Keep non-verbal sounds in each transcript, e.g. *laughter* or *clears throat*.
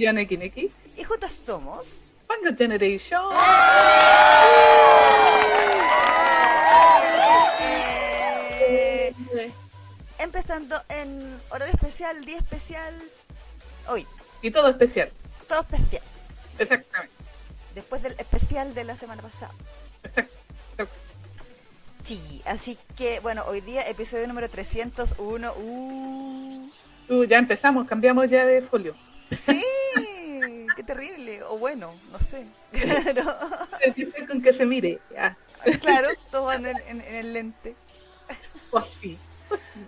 Yo Neki Neki. Y juntas somos. Fanga Generation. Eh, empezando en horario especial, día especial. Hoy. Y todo especial. Todo especial. Exactamente. Después del especial de la semana pasada. Exacto. Sí, así que bueno, hoy día episodio número 301. Uh. Uh, ya empezamos, cambiamos ya de folio. Sí. O bueno, no sé. *laughs* Claro. con que se mire. Claro, todos van en, en, en el lente. Pues sí, pues sí.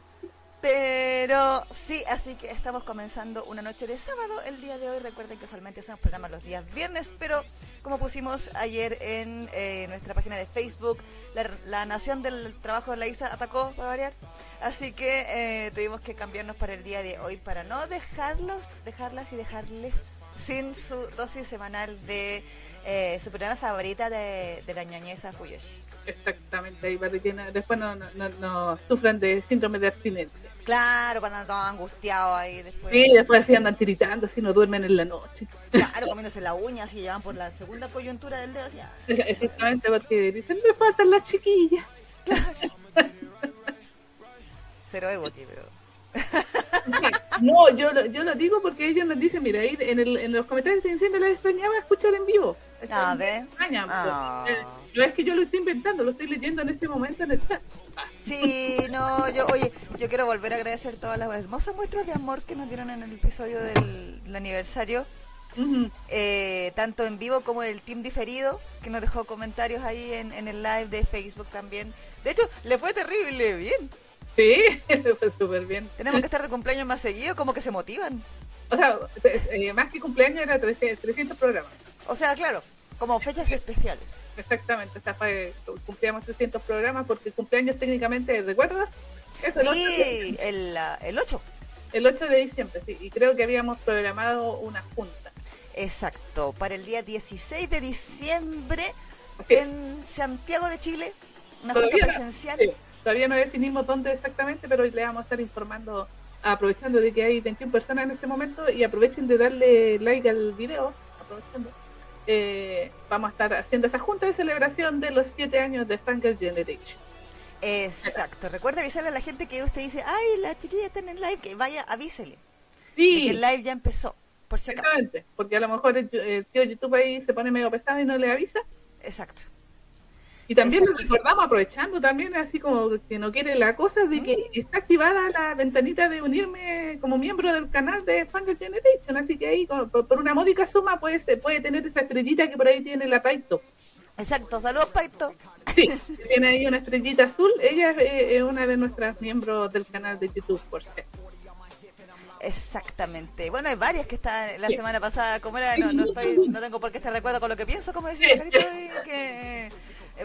Pero sí, así que estamos comenzando una noche de sábado el día de hoy. Recuerden que usualmente hacemos programas los días viernes, pero como pusimos ayer en eh, nuestra página de Facebook, la, la, nación del trabajo de la ISA atacó para variar. Así que eh, tuvimos que cambiarnos para el día de hoy para no dejarlos, dejarlas y dejarles sin su dosis semanal de eh, su programa favorita de, de la ñoñeza Fuyoshi. Exactamente, ahí para que después no, no, no, no sufran de síndrome de abstinencia. Claro, cuando andan todos angustiados ahí después. Sí, después así andan tiritando, si no duermen en la noche. Claro, comiéndose la uña, así llevan por la segunda coyuntura del dedo. Así. *laughs* Exactamente, porque dicen, me faltan las chiquillas. Claro. *laughs* Cero ego aquí, pero... *laughs* No, yo, lo, yo lo digo porque ellos nos dicen, mira, ahí en, el, en los comentarios te dicen, me la extrañaba escuchar en vivo. A ver. Oh. eh, no es que yo lo esté inventando, lo estoy leyendo en este momento en el chat. Sí, no, yo, oye, yo quiero volver a agradecer todas las hermosas muestras de amor que nos dieron en el episodio del, del aniversario. Uh -huh. eh, tanto en vivo como el team diferido, que nos dejó comentarios ahí en, en el live de Facebook también. De hecho, le fue terrible bien. Sí, le *laughs* fue súper bien. Tenemos que estar de cumpleaños más seguido, como que se motivan. O sea, eh, más que cumpleaños era 300, 300 programas. O sea, claro, como fechas especiales. Exactamente, o sea, fue, cumplíamos 300 programas porque cumpleaños técnicamente, ¿recuerdas? Es el sí, 8 el, el 8. El 8 de diciembre, sí, y creo que habíamos programado una junta. Exacto, para el día 16 de diciembre en Santiago de Chile, una junta presencial. Sí, todavía no definimos dónde exactamente, pero hoy le vamos a estar informando, aprovechando de que hay 21 personas en este momento y aprovechen de darle like al video, aprovechando. Eh, vamos a estar haciendo esa junta de celebración de los 7 años de Fangirl Generation. Exacto. Recuerda avisarle a la gente que usted dice, ay, la chiquilla está en el live, que vaya, avísele. Sí. Que el live ya empezó, por si acaso. Exactamente, porque a lo mejor el, el, tío YouTube ahí se pone medio pesado y no le avisa. Exacto. Y también nos recordamos, aprovechando también, así como que no quiere la cosa, de que está activada la ventanita de unirme como miembro del canal de Fangirl Generation, así que ahí por, por una módica suma puede, puede tener esa estrellita que por ahí tiene la Paito. Exacto, saludos Paito. Sí, tiene ahí una estrellita azul, ella es, es una de nuestras miembros del canal de YouTube, por cierto. Exactamente. Bueno, hay varias que están la sí. semana pasada, como era, no, no, *laughs* estoy, no tengo por qué estar de acuerdo con lo que pienso, como decía Carito, que eh,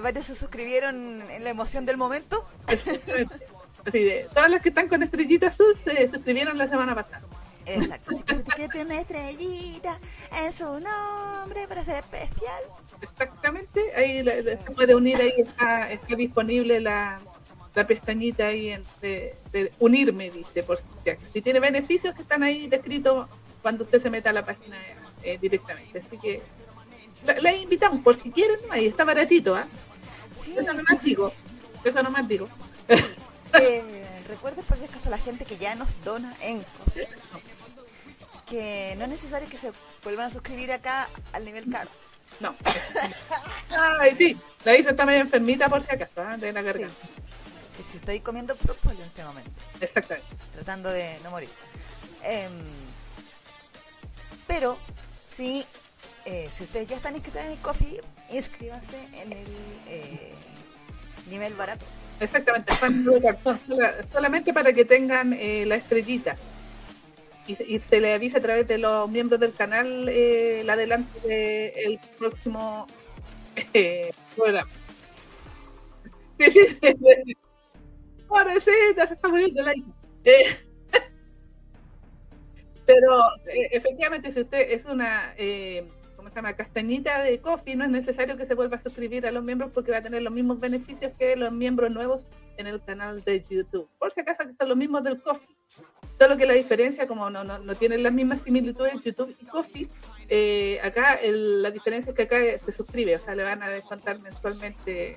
varias se suscribieron en la emoción del momento. *laughs* Así de, todas las que están con estrellita azul se suscribieron la semana pasada. Exacto, que tiene una estrellita en su nombre para ser especial. Exactamente, ahí la, la, se puede unir, ahí está, está disponible la, la pestañita ahí en, de, de, unirme, dice, por si, si tiene beneficios que están ahí descritos cuando usted se meta a la página eh, directamente. Así que la, la, invitamos, por si quieren, ahí está baratito, ¿ah? ¿eh? Sí, eso nomás sí, digo, sí. eso nomás digo. Eh, recuerden por si acaso la gente que ya nos dona en Coffee, que no es necesario que se vuelvan a suscribir acá al nivel caro. No. Ay, sí, la Isa está medio enfermita por si acaso, ¿eh? de la garganta. Sí. Sí, sí, estoy comiendo propóleo en este momento. Exactamente. Tratando de no morir. Eh, pero, sí, eh, si ustedes ya están inscritos en el coffee, inscríbanse en el eh, nivel barato. Exactamente, solamente para que tengan eh, la estrellita. Y, se le avisa a través de los miembros del canal eh, el adelante del próximo programa. *laughs* Pobrecita, se está muriendo la hija. Pero efectivamente, si usted es una eh, ¿cómo se llama? castañita de coffee, no es necesario que se vuelva a suscribir a los miembros porque va a tener los mismos beneficios que los miembros nuevos en el canal de YouTube. Por si acaso que son los mismos del coffee. Solo que la diferencia, como no, no, no tienen las mismas similitudes YouTube y Coffee, eh, acá el- la diferencia es que acá se suscribe, o sea, le van a descontar mensualmente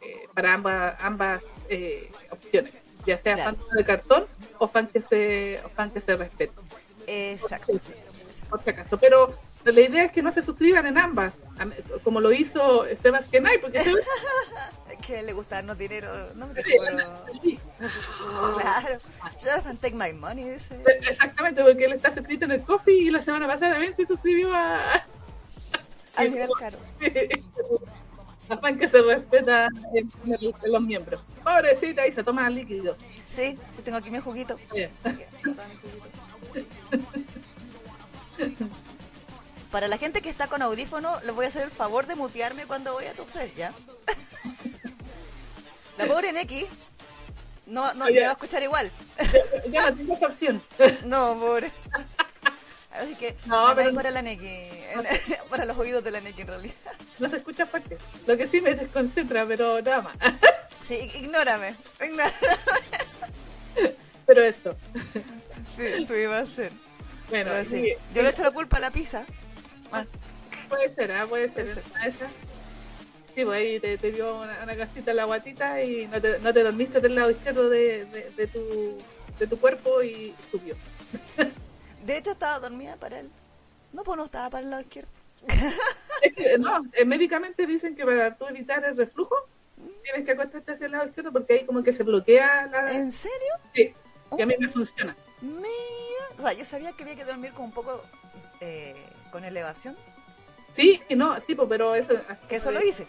eh, para ambas, ambas eh, opciones, ya sea Claro. fan de cartón o fan que se, o fan que se respete, Exacto. por si acaso. Pero la idea es que no se suscriban en ambas, como lo hizo Sebastián Ay, porque Sebas- Es *laughs* que le gusta darnos dinero, no me Sí. Claro. Jonathan, take my money, dice. Exactamente, porque él está suscrito en el Coffee y la semana pasada también se suscribió a, Al nivel caro. *laughs* a fan que se respeta en, en- en los miembros. Pobrecita, y se toma líquido. Sí, sí tengo aquí mi juguito. *laughs* Para la gente que está con audífono, les voy a hacer el favor de mutearme cuando voy a toser, ¿ya? La pobre Neki no, no me va a escuchar igual. Ya tengo esa opción. *laughs* No, pobre. Así que No, pero- para la Neki. *laughs* Para los oídos de la Neki, en realidad. No se escucha fuerte. Lo que sí me desconcentra, pero nada más. *laughs* Sí, ignórame. ignórame. Pero eso. Sí, eso iba a ser. Bueno, sí, Yo le echo la culpa a la pizza. Ah, puede ser, ¿ah? puede ser. Puede esas. Sí, pues ahí te, te dio una, una casita en la guatita y no te, no te dormiste del lado izquierdo de, de, de tu, de tu cuerpo y subió. *laughs* De hecho, estaba dormida para él. No, pues no estaba para el lado izquierdo. Es que, no, eh, médicamente dicen que para tú evitar el reflujo tienes que acostarte hacia el lado izquierdo porque ahí como que se bloquea la... ¿En serio? Sí, y a mí me funciona. Mira. O sea, yo sabía que había que dormir como un poco eh, con elevación. Sí, y no, sí, pero eso... Que eso lo hice.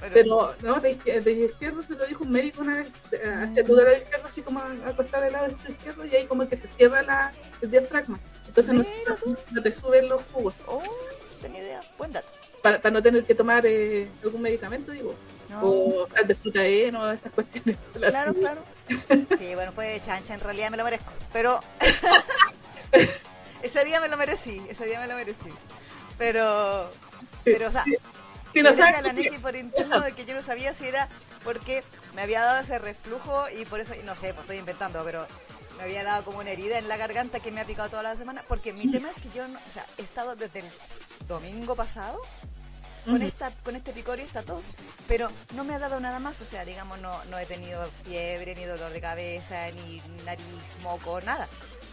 Pero, Pero no, de, de izquierdo se lo dijo un médico una vez, eh, hacia tu lado izquierdo, así como acostada del lado izquierdo, y ahí como que se cierra la, el diafragma. Entonces no, te suben los jugos. Oh, tenía idea. Buen dato. Para, para no tener que tomar eh, algún medicamento, digo. No. O flan de fruta E, no, esas cuestiones. *laughs* Claro, claro. Sí, bueno, fue chancha, en realidad me lo merezco. Pero *laughs* ese día me lo merecí, ese día me lo merecí. Pero, pero o sea, Si yo no decía a la por qué- Neki por interno de que yo no sabía si era porque me había dado ese reflujo y por eso, no sé, pues estoy inventando, pero me había dado como una herida en la garganta que me ha picado toda la semana. Porque mi tema es que yo, no, o sea, he estado desde el domingo pasado con esta con este picor y esta tos, pero no me ha dado nada más, o sea, digamos, no, no he tenido fiebre, ni dolor de cabeza, ni nariz, moco, nada.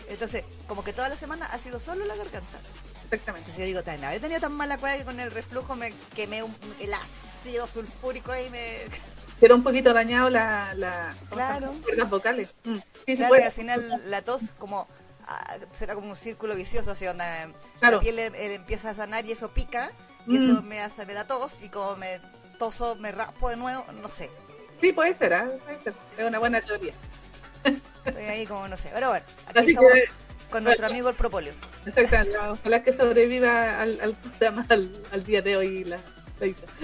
Entonces, como que toda la semana ha sido solo la garganta. Exactamente. Entonces yo digo, tan haber tenido tan mala cueva que con el reflujo me quemé un, el ácido sulfúrico y me... *laughs* Quedó un poquito dañado la, la cuerdas vocales. Mm. Sí, Claro, y al final la tos como... ah, será como un círculo vicioso, así donde Claro. la piel eh, empieza a sanar y eso pica, y Mm. eso me, hace, me da tos, y como me toso, me raspo de nuevo, no sé. Sí, puede ser, ¿ah? puede ser. Es una buena teoría. Estoy ahí como no sé. Pero bueno, aquí Así estamos que, con nuestro amigo el propóleo. exactamente. Ojalá que sobreviva al, al, al, al día de hoy la.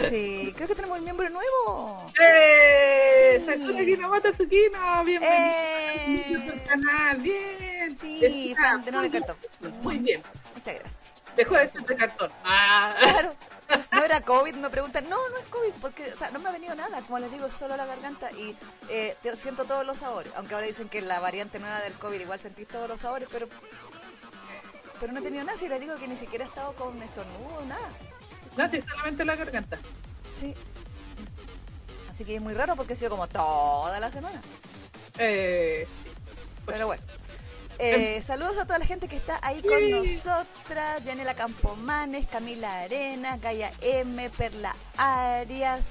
Sí, creo que tenemos un miembro nuevo. ¡Eh! Sí. Sakura Kinomoto Tsukino, bienvenido ¡Eh! al canal, bien. Sí, fan de no de cartón. Muy bien. Muchas gracias. Dejó de ser de cartón. Ah. Claro. No era COVID, me preguntan. No, no es COVID, porque, o sea, no me ha venido nada. Como les digo, solo la garganta y eh, siento todos los sabores. Aunque ahora dicen que la variante nueva del COVID igual sentís todos los sabores, pero. Pero no he tenido nada. Si les digo que ni siquiera he estado con estornudo, nada. No, sí, solamente la garganta. Sí. Así que es muy raro porque ha sido como toda la semana. Eh, Pero bueno. Eh, saludos a toda la gente que está ahí con Sí. nosotras. Yanela Campomanes, Camila Arena, Gaia M, Perla Arias,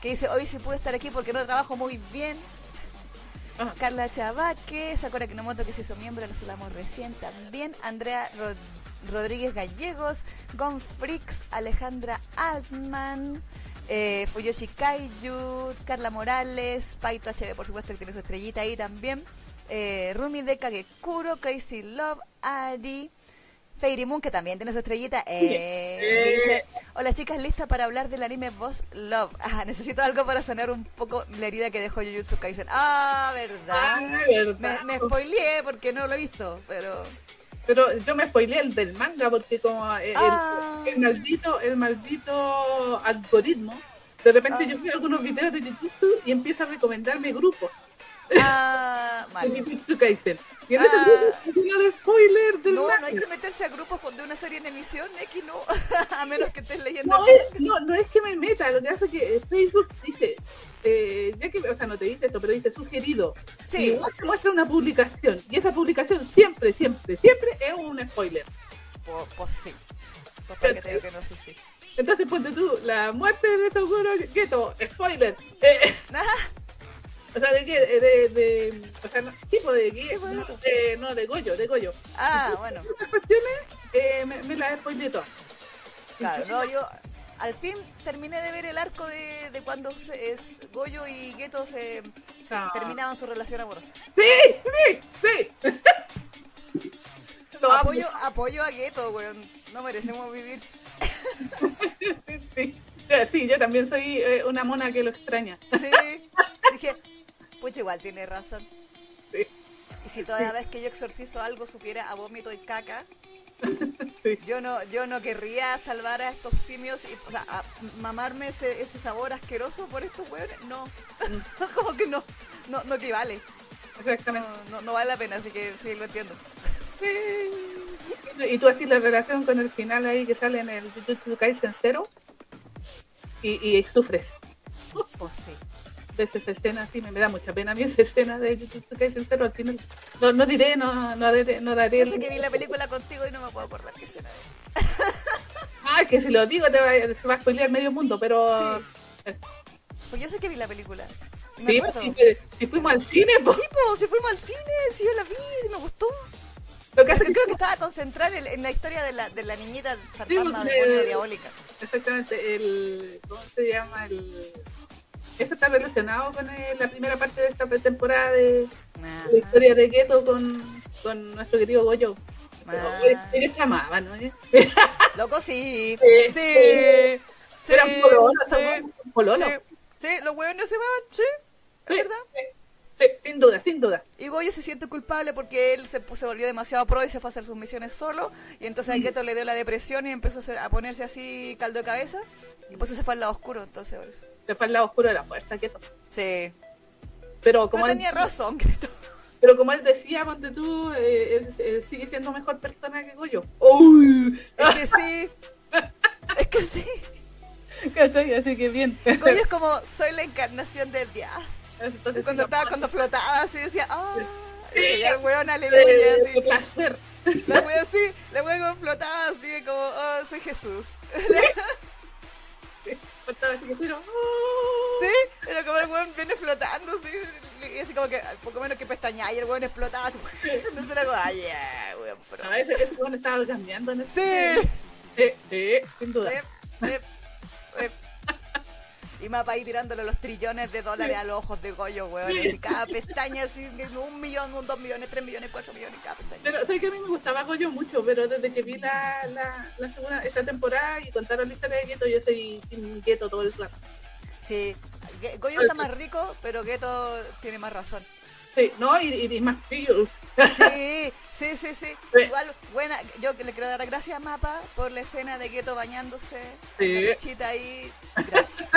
que dice, hoy sí pude estar aquí porque no trabajo muy bien. ah, Carla Chavaque, Sakura Kinomoto que se hizo miembro, la saludamos recién también. Andrea Rod- Rodríguez Gallegos, Gon Frix, Alejandra Altman, eh, Fuyoshi Kaiju, Carla Morales, Paito HB, por supuesto que tiene su estrellita ahí también. Eh, Rumi de Kagekuro, Crazy Love, Ari. Fairy Moon, que también tiene su estrellita, eh, que dice, hola chicas, lista para hablar del anime Boss Love. *laughs* Ah, necesito algo para sanar un poco la herida que dejó Jujutsu Kaisen. Ah, verdad. ah, verdad. Me, me spoileé porque no lo he visto, pero... Pero yo me spoileé el del manga porque como el, Ah. el maldito, el maldito algoritmo, de repente Ah. yo veo algunos videos de YouTube y empieza a recomendarme grupos. Ah, en Ah. de spoiler del No, no hay que meterse a grupos de una serie en emisión, X no. *laughs* a menos que estés leyendo. No es, no, no es que me meta, lo que hace es que Facebook dice, eh, ya que, o sea, no te dice esto, pero dice sugerido. Sí. Y te muestra una publicación, y esa publicación siempre, siempre, siempre es un spoiler. Pues, pues sí. Pues para que te digo que no sé si. Entonces ponte tú, la muerte de Soguro Geto, spoiler. Eh, *laughs* Ah, o sea, de qué, de, de, o sea, no, tipo de Sí, qué, pues, no, de, no, de Goyo, de Goyo. ah, bueno. Esas cuestiones eh, me, me las spoilé todas. Claro, no, yo al fin terminé de ver el arco de, de cuando se- es Goyo y Geto se, se Ah. terminaban su relación amorosa. Sí, sí, sí. *laughs* Lo amo. Apoyo, apoyo a Geto, weón. No merecemos vivir. *laughs* Sí, sí. Sí, yo también soy eh, una mona que lo extraña. Sí. Dije, pucha, igual tiene razón. Sí, Y si toda vez que yo exorcizo algo supiera a vómito y caca, *laughs* sí. yo no, yo no querría salvar a estos simios y, o sea, a mamarme ese, ese sabor asqueroso por estos hueones. No, *laughs* como que no, no, no equivale. Exactamente. no, no vale la pena, así que sí, lo entiendo. Sí. Y tú así la relación con el final ahí que sale en el Jujutsu Kaisen cero y, y sufres. Pues sí. Ves esa escena así, me, me da mucha pena a mí esa escena de Jujutsu Kaisen cero al final. No, no diré, no, no, daré, no daré. Yo sé que vi la película contigo y no me puedo acordar qué escena es. *laughs* Ah, que si lo digo te va, a spoilear medio mundo, pero... Sí. Es- Pues yo sé que vi la película. Me Sí, si, si fuimos al cine, pues. Sí, pues, si fuimos al cine, si yo la vi, si me gustó. Lo que hace Yo que- creo que estaba concentrada en, en la historia de la, de la niñita fantasma pues, demonio eh, diabólica. Exactamente, el. ¿Cómo se llama? El. Eso está relacionado con eh, la primera parte de esta temporada de la historia de Geto con, con nuestro querido Goyo. Ah. Ellos se amaban, ¿no? *laughs* Loco, sí. Sí. Sí. Sí. Eran pololos, Sí. Sí. Los hueones se van, sí. Es verdad. sin duda, sin duda. Y Goyo se siente culpable porque él se, se volvió demasiado pro y se fue a hacer sus misiones solo. Y entonces a Geto le dio la depresión y empezó a, ponerse así caldo de cabeza. Y por eso se fue al lado oscuro, entonces por eso. Se fue al lado oscuro de la fuerza, Geto. Sí. Pero como, él, tenía razón, Geto. pero como él decía, ponte tú, eh, él- él sigue siendo mejor persona que Goyo. ¡Uy! Es que sí. Es que sí. ¿Cachai? Así que bien. Goyo es como, soy la encarnación de Dios. Entonces, Cuando sí, estaba, cuando flotaba así, decía, ah. Sí. Y el weón, de, aleluya. Así. placer. La wea así, la wea como flotaba así, como, oh, soy Jesús. *laughs* Faltaba así que fueron, ¡oh! Sí, era como el weón viene flotando así, y así como que, poco menos que pestaña, y el weón explotaba así. *laughs* Entonces era como, ay, yeah, weón, pero. A veces ese weón estaba cambiando en el Sí. Sí, sí, sin duda. Sí, sí, sí. Y mapa ahí tirándole los trillones de dólares a los ojos de Goyo, weón. Así cada pestaña, así, un millón, un dos millones, tres millones, cuatro millones cada pestaña. Pero sé que a mí me gustaba Goyo mucho, pero desde que vi la, la, la segunda, esta temporada y contaron la historia de Geto, yo soy Team Geto todo el rato. Sí, Goyo está más rico, pero Geto tiene más razón. Sí, no, y, y, y más feels. Sí, sí, sí, sí. Igual, buena, yo le quiero dar gracias a Mapa por la escena de Geto bañándose, Sí. la ahí. Gracias.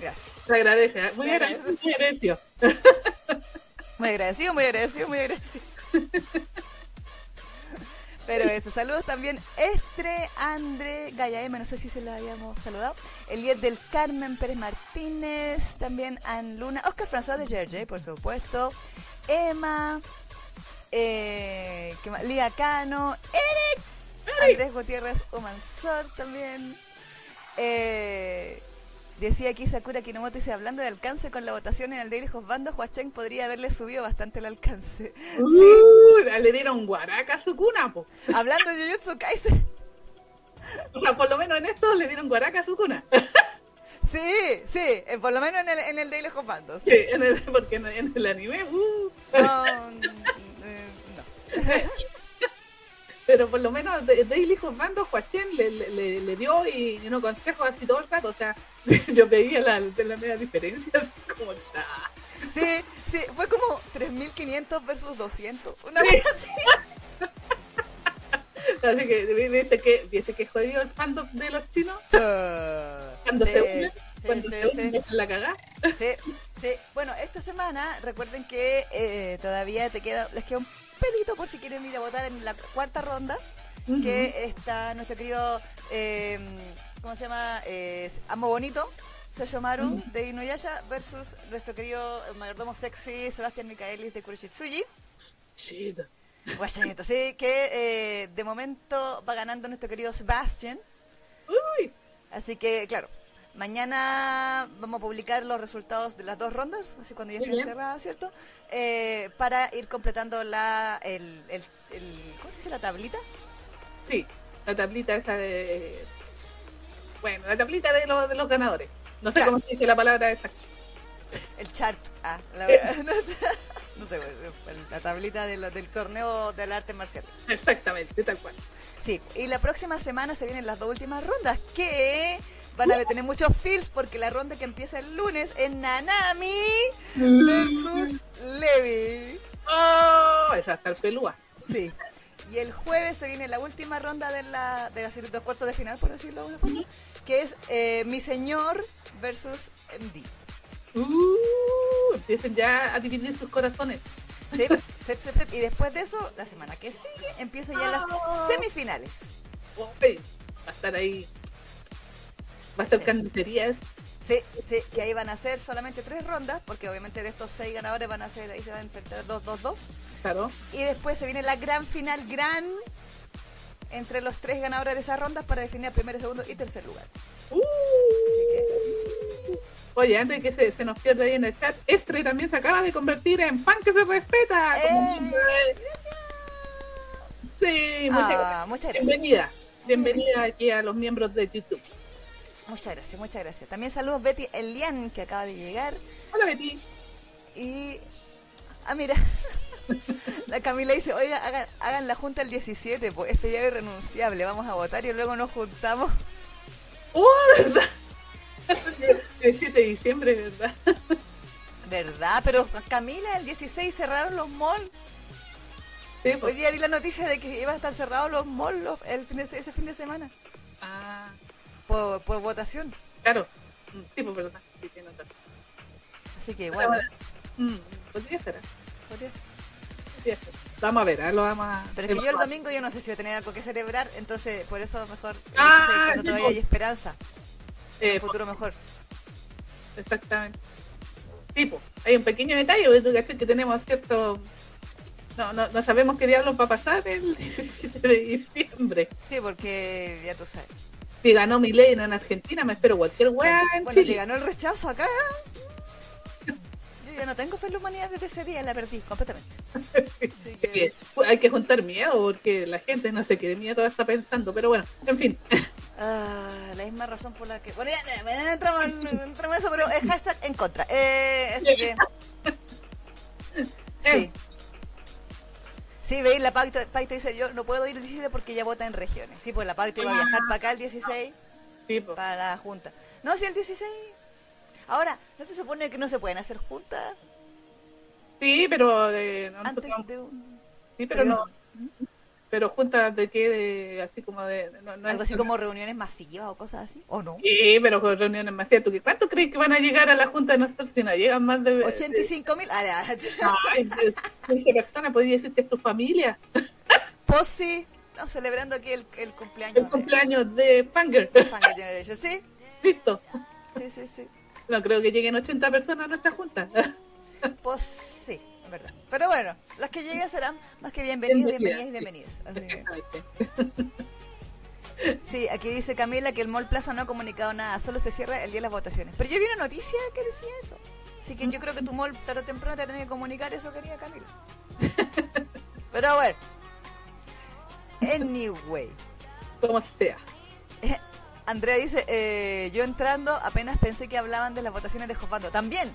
Gracias. Se agradece, ¿eh? muy agradecido, muy agradecido. Muy agradecido, muy agradecido, muy *laughs* agradecido. Pero eso, saludos también Estre, André, Gaya M, no sé si se la habíamos saludado. Eliet del Carmen Pérez Martínez, también Ann Luna, Oscar François de Gerge, por supuesto, Emma, eh, ¿qué más? Lía Cano, Eric, Andrés Gutiérrez Humansor también. Eh, decía aquí Sakura Kinomoto, dice, hablando de alcance con la votación en el Daily Bando, Huacheng podría haberle subido bastante el alcance. *laughs* Sí, Uh, le dieron guaraca a su cuna, po. hablando de Jujutsu Kaisen. O sea, por lo menos en esto le dieron guaraca a su cuna. *laughs* Sí, sí, eh, por lo menos en el, en el Daily Bando. Sí. Sí, en el, porque en, el anime, uh. No, mm, eh, no. *laughs* Pero por lo menos de, Daily Bando, Huachén le, le, le- le dio y unos consejos así todo el rato. O sea, *laughs* yo veía la, la media diferencia, así como cha. Sí, sí, fue como 3.500 versus 200. Una Sí. vez así. *laughs* Así que viste que, viste que jodido el fandom de los chinos cuando Sí, se unen, sí, cuando sí, se unen la cagada. Sí, sí. Bueno, esta semana, recuerden que eh, todavía te queda, les queda un pelito por si quieren ir a votar en la cuarta ronda, que está nuestro querido, eh, ¿cómo se llama? Eh, Amo Bonito, Seyomaru de Inuyasha versus nuestro querido mayordomo sexy Sebastián Micaelis de Kuroshitsuji. Shit. Guachayito, sí, que eh, de momento va ganando nuestro querido Sebastián. Uy. Así que, claro, mañana vamos a publicar los resultados de las dos rondas, así cuando ya bien. cerradas, ¿cierto? Eh, para ir completando la, el, el, el- ¿cómo se dice la tablita? Sí, la tablita esa de. Bueno, la tablita de, los de los ganadores. No sé Claro. cómo se dice la palabra exacta. El chart. Ah, la verdad, *laughs* no sé, no sé, el- la tablita de del torneo del arte marcial. Exactamente, tal cual. Sí, y la próxima semana se vienen las dos últimas rondas que van a tener muchos feels porque la ronda que empieza el lunes es Nanami versus Levi. ¡Oh! Esa está el pelúa. Sí. Y el jueves se viene la última ronda de la de los cuartos de final, por decirlo de alguna forma, que es eh, Mi Señor versus MD. Uh, empiecen ya a dividir sus corazones. Sí, *laughs* sí, sí. Y después de eso, la semana que sigue, empiezan ya las semifinales. Uy, va a estar ahí. Va a estar Sí. carnicerías. Sí, sí, que ahí van a ser solamente tres rondas, porque obviamente de estos seis ganadores van a ser, ahí se van a enfrentar dos, dos, dos. Claro. Y después se viene la gran final, gran, entre los tres ganadores de esas rondas para definir el primer, segundo y tercer lugar. Uh. Oye, antes de que se, se nos pierda ahí en el chat, Estre también se acaba de convertir en fan que se respeta. ¡Eh! Sí, muchas Ah, gracias. muchas gracias. Bienvenida. Bienvenida aquí a los miembros de YouTube. Muchas gracias, muchas gracias. También saludos Betty Elian, que acaba de llegar. Hola Betty. Y. Ah, mira. *laughs* La Camila dice: Oiga, hagan, hagan la junta el 17, pues este ya es irrenunciable. Vamos a votar y luego nos juntamos. *laughs* ¡Oh, verdad! *laughs* El 7 de diciembre, ¿verdad? ¿Verdad? Pero Camila, el 16 cerraron los malls. Sí, Hoy pues. día vi la noticia de que iban a estar cerrados los malls el fin de, ese fin de semana. Ah, Por, por votación. claro. Mm, Sí, pues. Sí, tiene razón. Así que igual. Mm, podría ser, ¿eh? podría ser. podría ser. Vamos a ver, ¿eh? lo vamos a... Pero es que yo el domingo yo no sé si voy a tener algo que celebrar, entonces por eso mejor Ah, 16, cuando sí, todavía pues. hay esperanza. Eh, Un futuro mejor. Exactamente. Tipo, hay un pequeño detalle, que tenemos cierto... No, no, no sabemos qué diablos va a pasar el *laughs* 17 de diciembre. Sí, porque ya tú sabes. Si ganó Milei en Argentina, me espero cualquier weá en Bueno, si Chile. ganó el rechazo acá. Yo ya no tengo fe en la humanidad desde ese día, la perdí completamente. *laughs* Que- hay que juntar miedo porque la gente no sé qué de miedo está pensando, pero bueno, en fin. Ah, la misma razón por la que. Bueno, ya, entramos, en, entramos en eso, pero es hashtag en contra. Eh, así que. *laughs* Sí. Sí, veis, la Pacto, Pacto dice: Yo no puedo ir el 17 porque ya vota en regiones. Sí, pues la Pacto iba a viajar para acá el 16 Sí, po. para la Junta. No, si el 16. Ahora, ¿no se supone que no se pueden hacer juntas Sí, pero de, no, antes de un. sí, pero no. Pero juntas de qué, de, así como de... No, no Algo así como reuniones masivas o cosas así? ¿O no? Sí, pero con reuniones masivas. ¿Tú qué- ¿Cuánto crees que van a llegar a la junta de nosotros si no llegan más de... 85 mil. De- Ay, de 15 personas, podría decir que es tu familia. Pues sí, estamos celebrando aquí el, el cumpleaños. El de cumpleaños de Fanger. Fangirl Generation. Sí, Listo. sí, sí, sí. No creo que lleguen 80 personas a nuestra junta. Pues sí, verdad. Pero bueno, las que lleguen serán más que bienvenidos, bienvenidas Bienvenidas, y bienvenidas. Así que- Exactamente. sí, aquí dice Camila que el Mall Plaza no ha comunicado nada, solo se cierra el día de las votaciones. Pero yo vi una noticia que decía eso. Así que yo creo que tu mall tarde o temprano te va a tener que comunicar eso, querida Camila. *laughs* Pero bueno. Anyway. Como sea. Andrea dice, eh, yo entrando apenas pensé que hablaban de las votaciones de Josbando. También,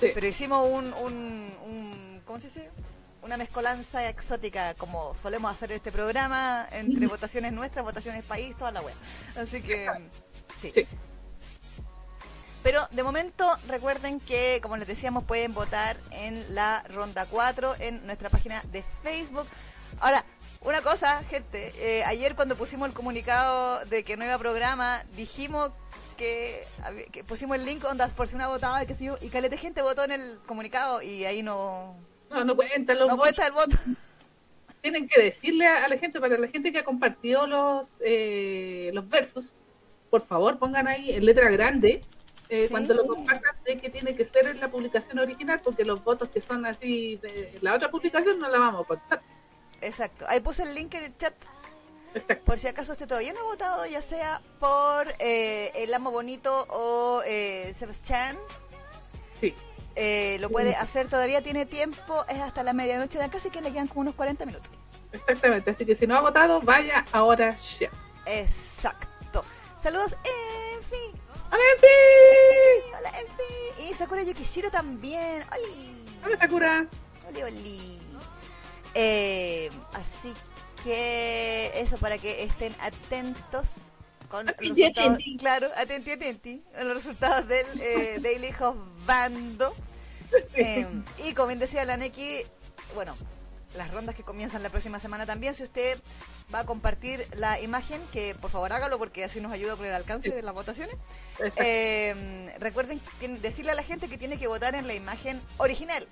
Sí. pero hicimos un, un, un- ¿cómo se dice? Una mezcolanza exótica, como solemos hacer en este programa, entre votaciones nuestras, votaciones país, toda la web. Así que, sí. Sí. Pero de momento recuerden que, como les decíamos, pueden votar en la ronda 4 en nuestra página de Facebook. Ahora, una cosa, gente, eh, ayer cuando pusimos el comunicado de que no iba programa, dijimos que, que pusimos el link ondas por si una votaba y qué sé yo, y caleta gente votó en el comunicado y ahí no... No, no cuenta los No votos. cuenta el voto. Tienen que decirle a, a la gente, para la gente que ha compartido los, eh, los versos, por favor pongan ahí en letra grande eh, Sí. cuando lo compartan de que tiene que ser en la publicación original, porque los votos que son así de la otra publicación no la vamos a contar. Exacto. Ahí puse el link en el chat Exacto. por si acaso usted todavía no ha votado, ya sea por eh, El Amo Bonito o eh, Sebastián. Sí. Eh, lo puede hacer todavía, tiene tiempo, es hasta la medianoche de acá, así que le quedan como unos 40 minutos. Exactamente, así que si no ha votado, vaya ahora ya. Exacto. Saludos, Enfi. ¡Hola, Enfi! Hola, Enfi. Y Sakura Yukishiro también. ¡Oli! ¡Hola, Sakura! Oli, oli. Eh, así que eso para que estén atentos con los resultados, claro, atenti, atenti, con los resultados del eh, *laughs* Daily Bando. Eh, y como bien decía la Neki, bueno, las rondas que comienzan la próxima semana también, si usted va a compartir la imagen, que por favor hágalo porque así nos ayuda con el alcance de las votaciones. Eh, recuerden decirle a la gente que tiene que votar en la imagen original,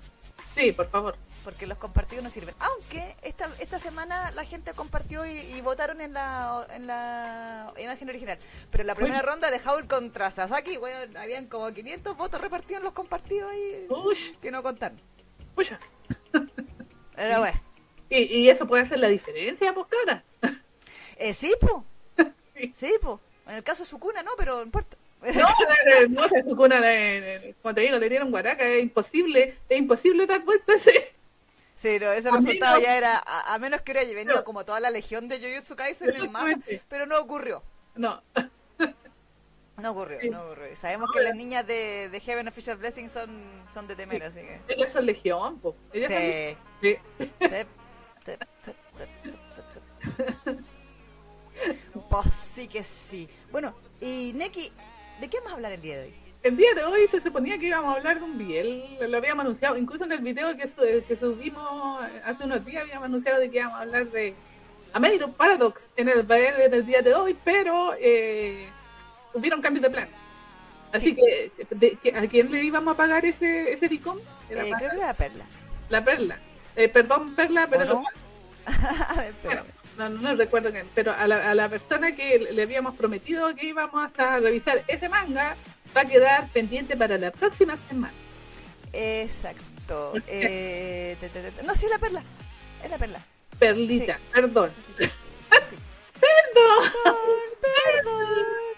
Sí, por favor. porque los compartidos no sirven. Aunque esta, esta semana la gente compartió y, y votaron en la, en la imagen original. Pero en la primera ronda de Howl contra Sasaki, weón, habían como 500 votos repartidos en los compartidos y Uy, que no contaron. pucha. Pero bueno, Y, y eso puede hacer la diferencia, pues, cara. eh, sí, po. *laughs* Sí. Sí, po. En el caso de Sukuna no, pero no importa. *laughs* No, no, no, su cuna, como te digo, le dieron guaraca, es imposible, es imposible dar vuelta ese. Sí, no, ese A resultado no. ya era, a, a menos que hubiera venido No. como toda la legión de Jujutsu Kaisen en el mapa, pero no ocurrió. No, *laughs* No ocurrió, Sí. no ocurrió. Sabemos que las niñas de, de Heaven Official Blessing son, son de temer, así que... ellas son legión, pues. Ellas son Sí. Sí, sí, sí, sí, sí, sí. Pues sí que sí. Bueno, y Neki, ¿de qué vamos a hablar el día de hoy? El día de hoy se suponía que íbamos a hablar de un biel, lo habíamos anunciado, incluso en el video que, su- que subimos hace unos días habíamos anunciado de que íbamos a hablar de Amazing Paradox en el BL del día de hoy, pero eh, hubieron cambios de plan. Así Sí. que, de- que- ¿a quién le íbamos a pagar ese, ese Dicom? Eh, creo que era Perla. la Perla. Eh, perdón, Perla, pero ¿O no? lo- *laughs* a ver, Bueno. No, no, recuerdo pero a la, a la persona que le habíamos prometido que íbamos a revisar ese manga va a quedar pendiente para la próxima semana. Exacto. Eh, te, te, te. No, sí, la Perla. Es la Perla. Perlita, perdón. Sí. *laughs* Perdón. Perdón,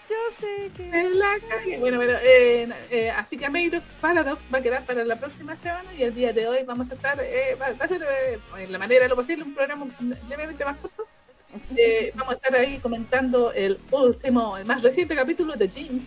yo sé que... Me la cagué. Bueno, pero, eh, eh, así que Ameiros Paradox va a quedar para la próxima semana y el día de hoy vamos a estar, eh, va, va a ser eh, en la manera de lo posible un programa levemente más corto. Eh, vamos a estar ahí comentando el último, el más reciente capítulo de Jeans.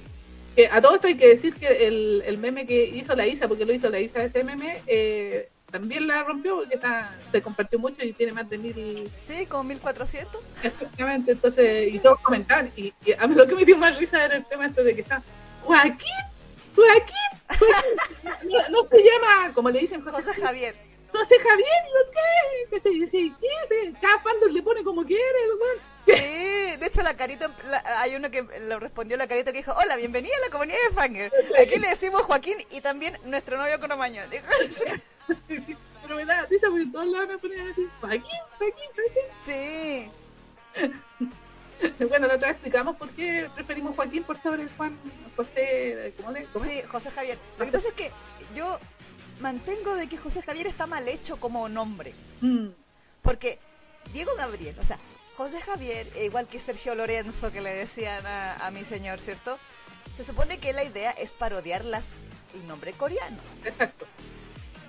Que a todo esto hay que decir que el, el meme que hizo la Isa, porque lo hizo la Isa ese meme, eh, también la rompió porque está, se compartió mucho y tiene más de mil Sí, como 1400. Efectivamente, entonces, y todos comentaban, y, y a mí lo que me dio más risa era el tema este de que está, Joaquín, Joaquín, Joaquín". *laughs* no, no se llama, como le dicen José, José Javier. José Javier, ¿lo qué? Que se dice, ¿qué? Cada fandom le pone como quiere, el. Sí, de hecho la carita, la- hay uno que lo respondió la carita que dijo, hola, bienvenida a la comunidad de Fanger. Aquí le decimos Joaquín y también nuestro novio Cromaño. Dijo, *laughs* Pero me da risa porque todos lados me ponían así, Joaquín, Joaquín, Sí, Joaquín. *laughs* Bueno, la otra vez explicamos por qué preferimos Joaquín por sobre Juan José, ¿cómo le? Sí, José Javier. Lo que pasa es que yo mantengo de que José Javier está mal hecho como nombre. Mm, Porque Diego Gabriel, o sea, José Javier, e igual que Sergio Lorenzo, que le decían a, a mi señor, ¿cierto? Se supone que la idea es parodiar las, el nombre coreano. exacto.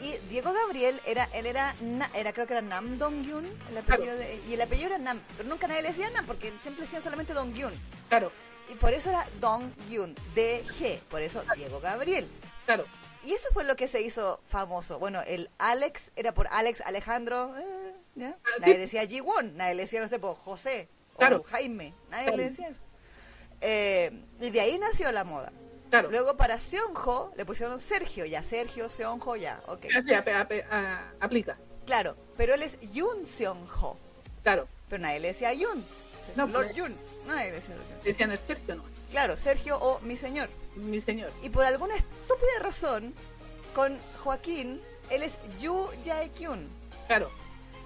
Y Diego Gabriel era, él era, Na- era creo que era Nam Dong-gyun, el apellido de- y el apellido era Nam, pero nunca nadie le decía Nam, porque siempre decían solamente Dong-gyun. Claro, Y por eso era Dong-gyun, DG, por eso Diego Gabriel. claro. Y eso fue lo que se hizo famoso. Bueno, el Alex era por Alex Alejandro, eh, ¿ya? Ah, Nadie decía Ji-won, nadie le decía, no sé, por José Claro. o Jaime, nadie Claro. le decía eso. Eh, y de ahí nació la moda. Claro. Luego para Seonjo le pusieron Sergio, ya Sergio, Seonjo, ya, ok. Así, ap- ap- a- aplica. Claro, pero él es Yun Seonjo, Claro, pero nadie le decía Yun. No, Lord. Jun. Nadie le decía Lord Jun. Decían el Sergio, no. Claro, Sergio o mi señor. Mi señor. Y por alguna estúpida razón, con Joaquín, él es Yu Jae-kyun. Claro.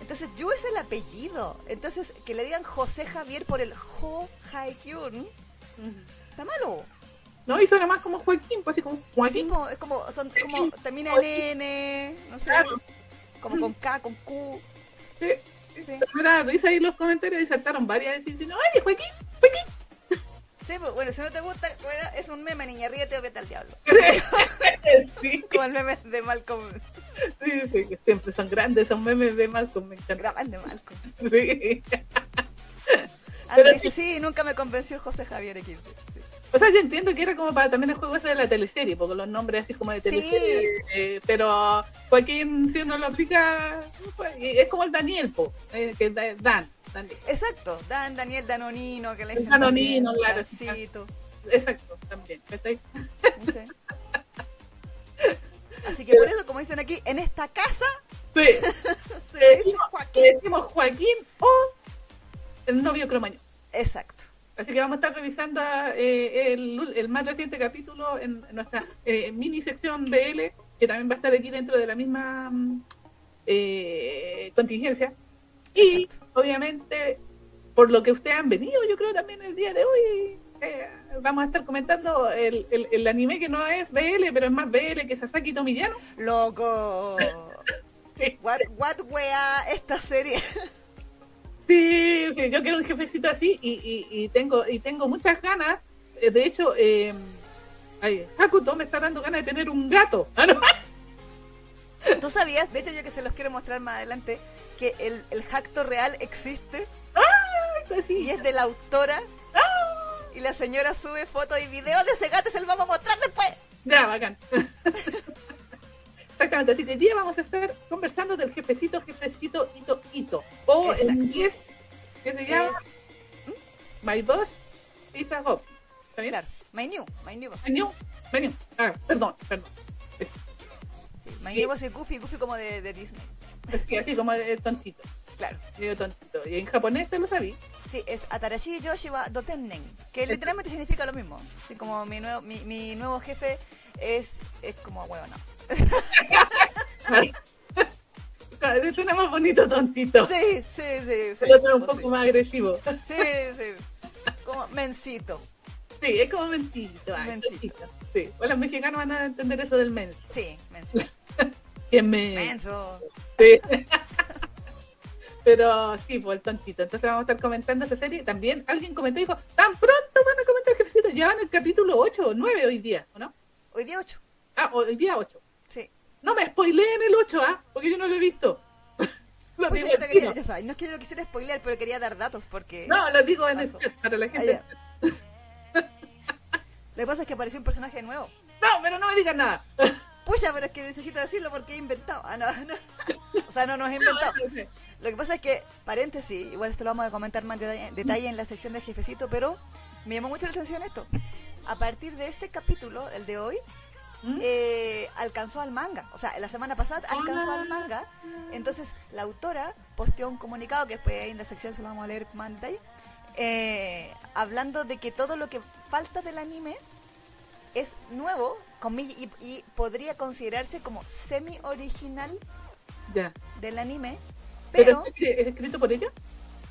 Entonces, Yu es el apellido. Entonces, que le digan José Javier por el Jo Jae-kyun, está malo. No, y suena más como Joaquín, pues así como Sí, Joaquín. como, es como, son, como termina en N, no sé, Claro. como con K, con Q. Sí. Sí, risa ahí los comentarios y saltaron varias diciendo, ¡ay, Joaquín! ¡Joaquín! Sí pues, bueno, si no te gusta, juega, es un meme, niña, ríete o vete al diablo. *laughs* sí, Como el meme de Malcolm, sí, sí, que siempre son grandes esos memes de Malcolm, me encantan. grabando Malcolm. Sí. André Pero dice, sí, nunca me convenció José Javier X. Sí. O sea, yo entiendo que era como para también el juego ese de la teleserie, porque los nombres así como de teleserie. eh, pero Joaquín, si uno lo aplica, pues, es como el Daniel, po, eh, que Dan. Daniel. Exacto, Dan, Daniel Danonino, que le dicen Danonino, claro, sí. Dancito, Exacto, también. sí. *laughs* Así que por eso, como dicen aquí, en esta casa Sí, *laughs* se le dice decimos, Joaquín. le decimos Joaquín o el novio cromañón. Exacto. Así que vamos a estar revisando eh, el, el más reciente capítulo en nuestra eh, mini sección BL, que también va a estar aquí dentro de la misma mm, eh, contingencia. Y Exacto. obviamente, por lo que ustedes han venido, yo creo también el día de hoy, eh, vamos a estar comentando el, el, el anime que no es BL, pero es más BL que Sasaki Tomillano. Loco. *laughs* Sí. What, what wea esta serie. Sí, sí, yo quiero un jefecito así y, y, y tengo y tengo muchas ganas. Eh, De hecho, eh, ay, Hakuto me está dando ganas de tener un gato. Ah. ¿Tú sabías? De hecho, yo que se los quiero mostrar más adelante, que el, el real existe y es de la autora. Y la señora sube fotos y videos de ese gato y se los vamos a mostrar después. Ya, bacán. *laughs* Exactamente, así que hoy día vamos a estar conversando del jefecito, jefecito, hito, hito. O Exacto. en inglés, que se llama My Boss is a Hoff. ¿Está bien? Claro, my new, my new boss. Menú, menú. Ah, perdón, perdón. Sí, my Sí. new boss y Goofy, Goofy como de, de Disney. Es que así como de tontito. Claro. Medio tontito. Y en japonés te lo sabí. Sí, es Atarashi Yoshiwa Dotennen, que literalmente significa lo mismo. Así como mi nuevo, mi, mi nuevo jefe es, es como huevo, no. Suena más bonito tontito. Sí, sí, sí. sí, El otro es un poco sí. más agresivo. Sí, sí. Como mencito. Sí, es como ay, Mencito. tontito. Sí, o los mexicanos van a entender eso del mens. Sí, menso. Que men. Menso. Sí. *laughs* *laughs* Pero sí, pues el tontito. Entonces vamos a estar comentando esta serie. También alguien comentó y dijo, tan pronto van a comentar el jefecito. Ya van el capítulo 8 o 9 hoy día, ¿o no? Hoy día 8. Ah, hoy día 8. No me spoileen el 8, ¿ah? Porque yo no lo he visto. *laughs* lo Pues digo yo quería, no es que yo lo quisiera spoilear, pero quería dar datos porque... No, lo digo en el chat para la Ah, gente. Lo que pasa es que apareció un personaje nuevo. No, pero no me digan nada. *laughs* Pucha, pero es que necesito decirlo porque he inventado. Ah, no, *laughs* no. O sea, no nos he inventado. Lo que pasa es que, paréntesis, igual esto lo vamos a comentar más en detalle, detalle en la sección de jefecito, pero me llamó mucho la atención esto. A partir de este capítulo, el de hoy, ¿Mm? eh, alcanzó al manga. O sea, la semana pasada alcanzó al manga. Entonces, la autora posteó un comunicado que después ahí en la sección se lo vamos a leer más en detalle. eh, hablando de que todo lo que falta del anime es nuevo y, y podría considerarse como semi-original Ya. del anime. ¿Pero Pero, es escrito por ella?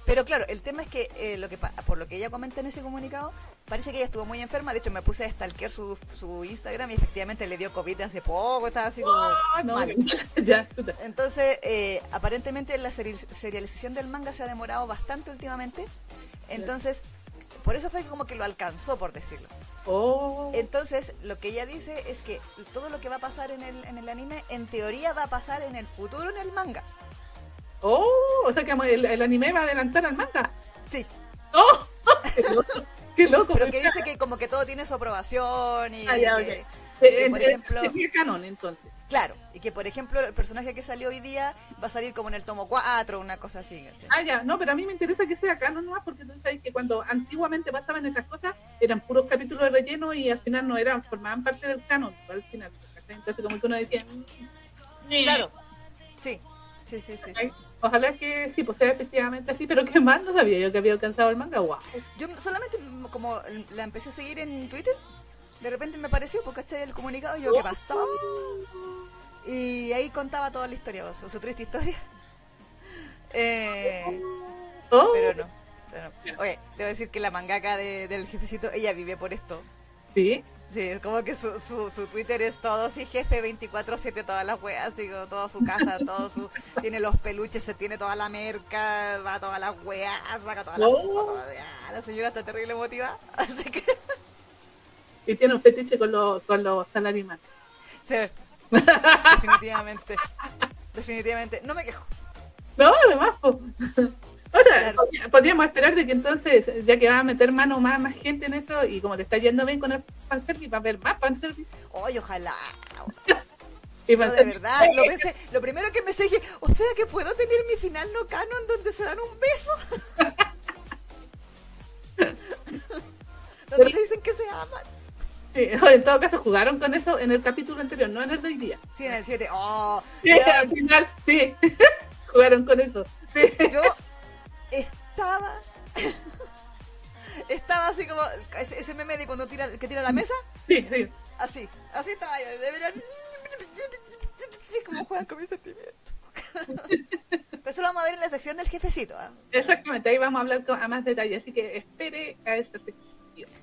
Pero claro, el tema es que, eh, lo que por lo que ella comenta en ese comunicado, parece que ella estuvo muy enferma. De hecho, me puse a stalkear su, su Instagram y efectivamente le dio COVID hace poco. Estaba así como Ah, no, mal. ya. *laughs* Entonces, eh, aparentemente la seri- serialización del manga se ha demorado bastante últimamente. Entonces, por eso fue como que lo alcanzó, por decirlo. Oh, Entonces, lo que ella dice es que todo lo que va a pasar en el, en el anime, en teoría va a pasar en el futuro en el manga. Oh, o sea que el, el anime va a adelantar al manga. Sí, ¡Oh! ¡Qué loco! ¡Qué loco! pero que dice que como que todo tiene su aprobación y Ah, ya, que- ok. que, Eh, por eh, ejemplo, sería canon entonces. claro, y que por ejemplo el personaje que salió hoy día va a salir como en el tomo 4, una cosa así. ¿cachai? Ah, ya, no, pero a mí me interesa que sea canon nomás porque tú sabes que cuando antiguamente pasaban esas cosas eran puros capítulos de relleno y al final no eran, formaban parte del canon, al final. Entonces como que uno decía... "Mm, Claro, sí. Sí, sí, sí. Ay, Ojalá que sí, pues sea efectivamente así, pero qué más no sabía yo que había alcanzado el manga. Wow. Yo solamente mm, como la empecé a seguir en Twitter, de repente me apareció, porque ¿cachai? El comunicado y yo, ¿qué pasó? Y ahí contaba toda la historia, o su, su triste historia. *laughs* Eh, Oh, pero no. pero no. Oye, debo decir que la mangaka de- del jefecito, ella vive por esto. sí. Sí, es como que su, su, su Twitter es todo así, jefe 24-7, todas las weas, así toda su casa, *laughs* todo su, tiene los peluches, se tiene toda la merca, va a todas las weas, saca todas las Oh. ah, la señora está terrible emotiva, *laughs* así que Y tiene un fetiche con los, con los salarimanes. sí, *laughs* definitivamente, definitivamente, no me quejo. No, además, pues. O sea, Claro. podría- podríamos esperar de que entonces, ya que va a meter mano más, más gente en eso, y como le está yendo bien con el fanservice, va a haber más fanservice. Oye, ojalá. Y No, de verdad, lo, pensé- lo primero que me dije, o sea que puedo tener mi final no canon donde se dan un beso. donde se dicen que se aman. Sí, *laughs* en todo caso, jugaron con eso en el capítulo anterior, no en el de hoy día. Sí, en el 7. Oh, Sí, al final, sí. *laughs* jugaron con eso. Sí. yo estaba. *laughs* estaba así como ese, ese meme de cuando tira, que tira la mesa. Sí, sí. Así, así estaba yo. De verdad. Como juegan con mis sentimientos. *laughs* Eso lo vamos a ver en la sección del jefecito. ¿ah? Exactamente, ahí vamos a hablar con- a más detalle, así que espere a esta sección.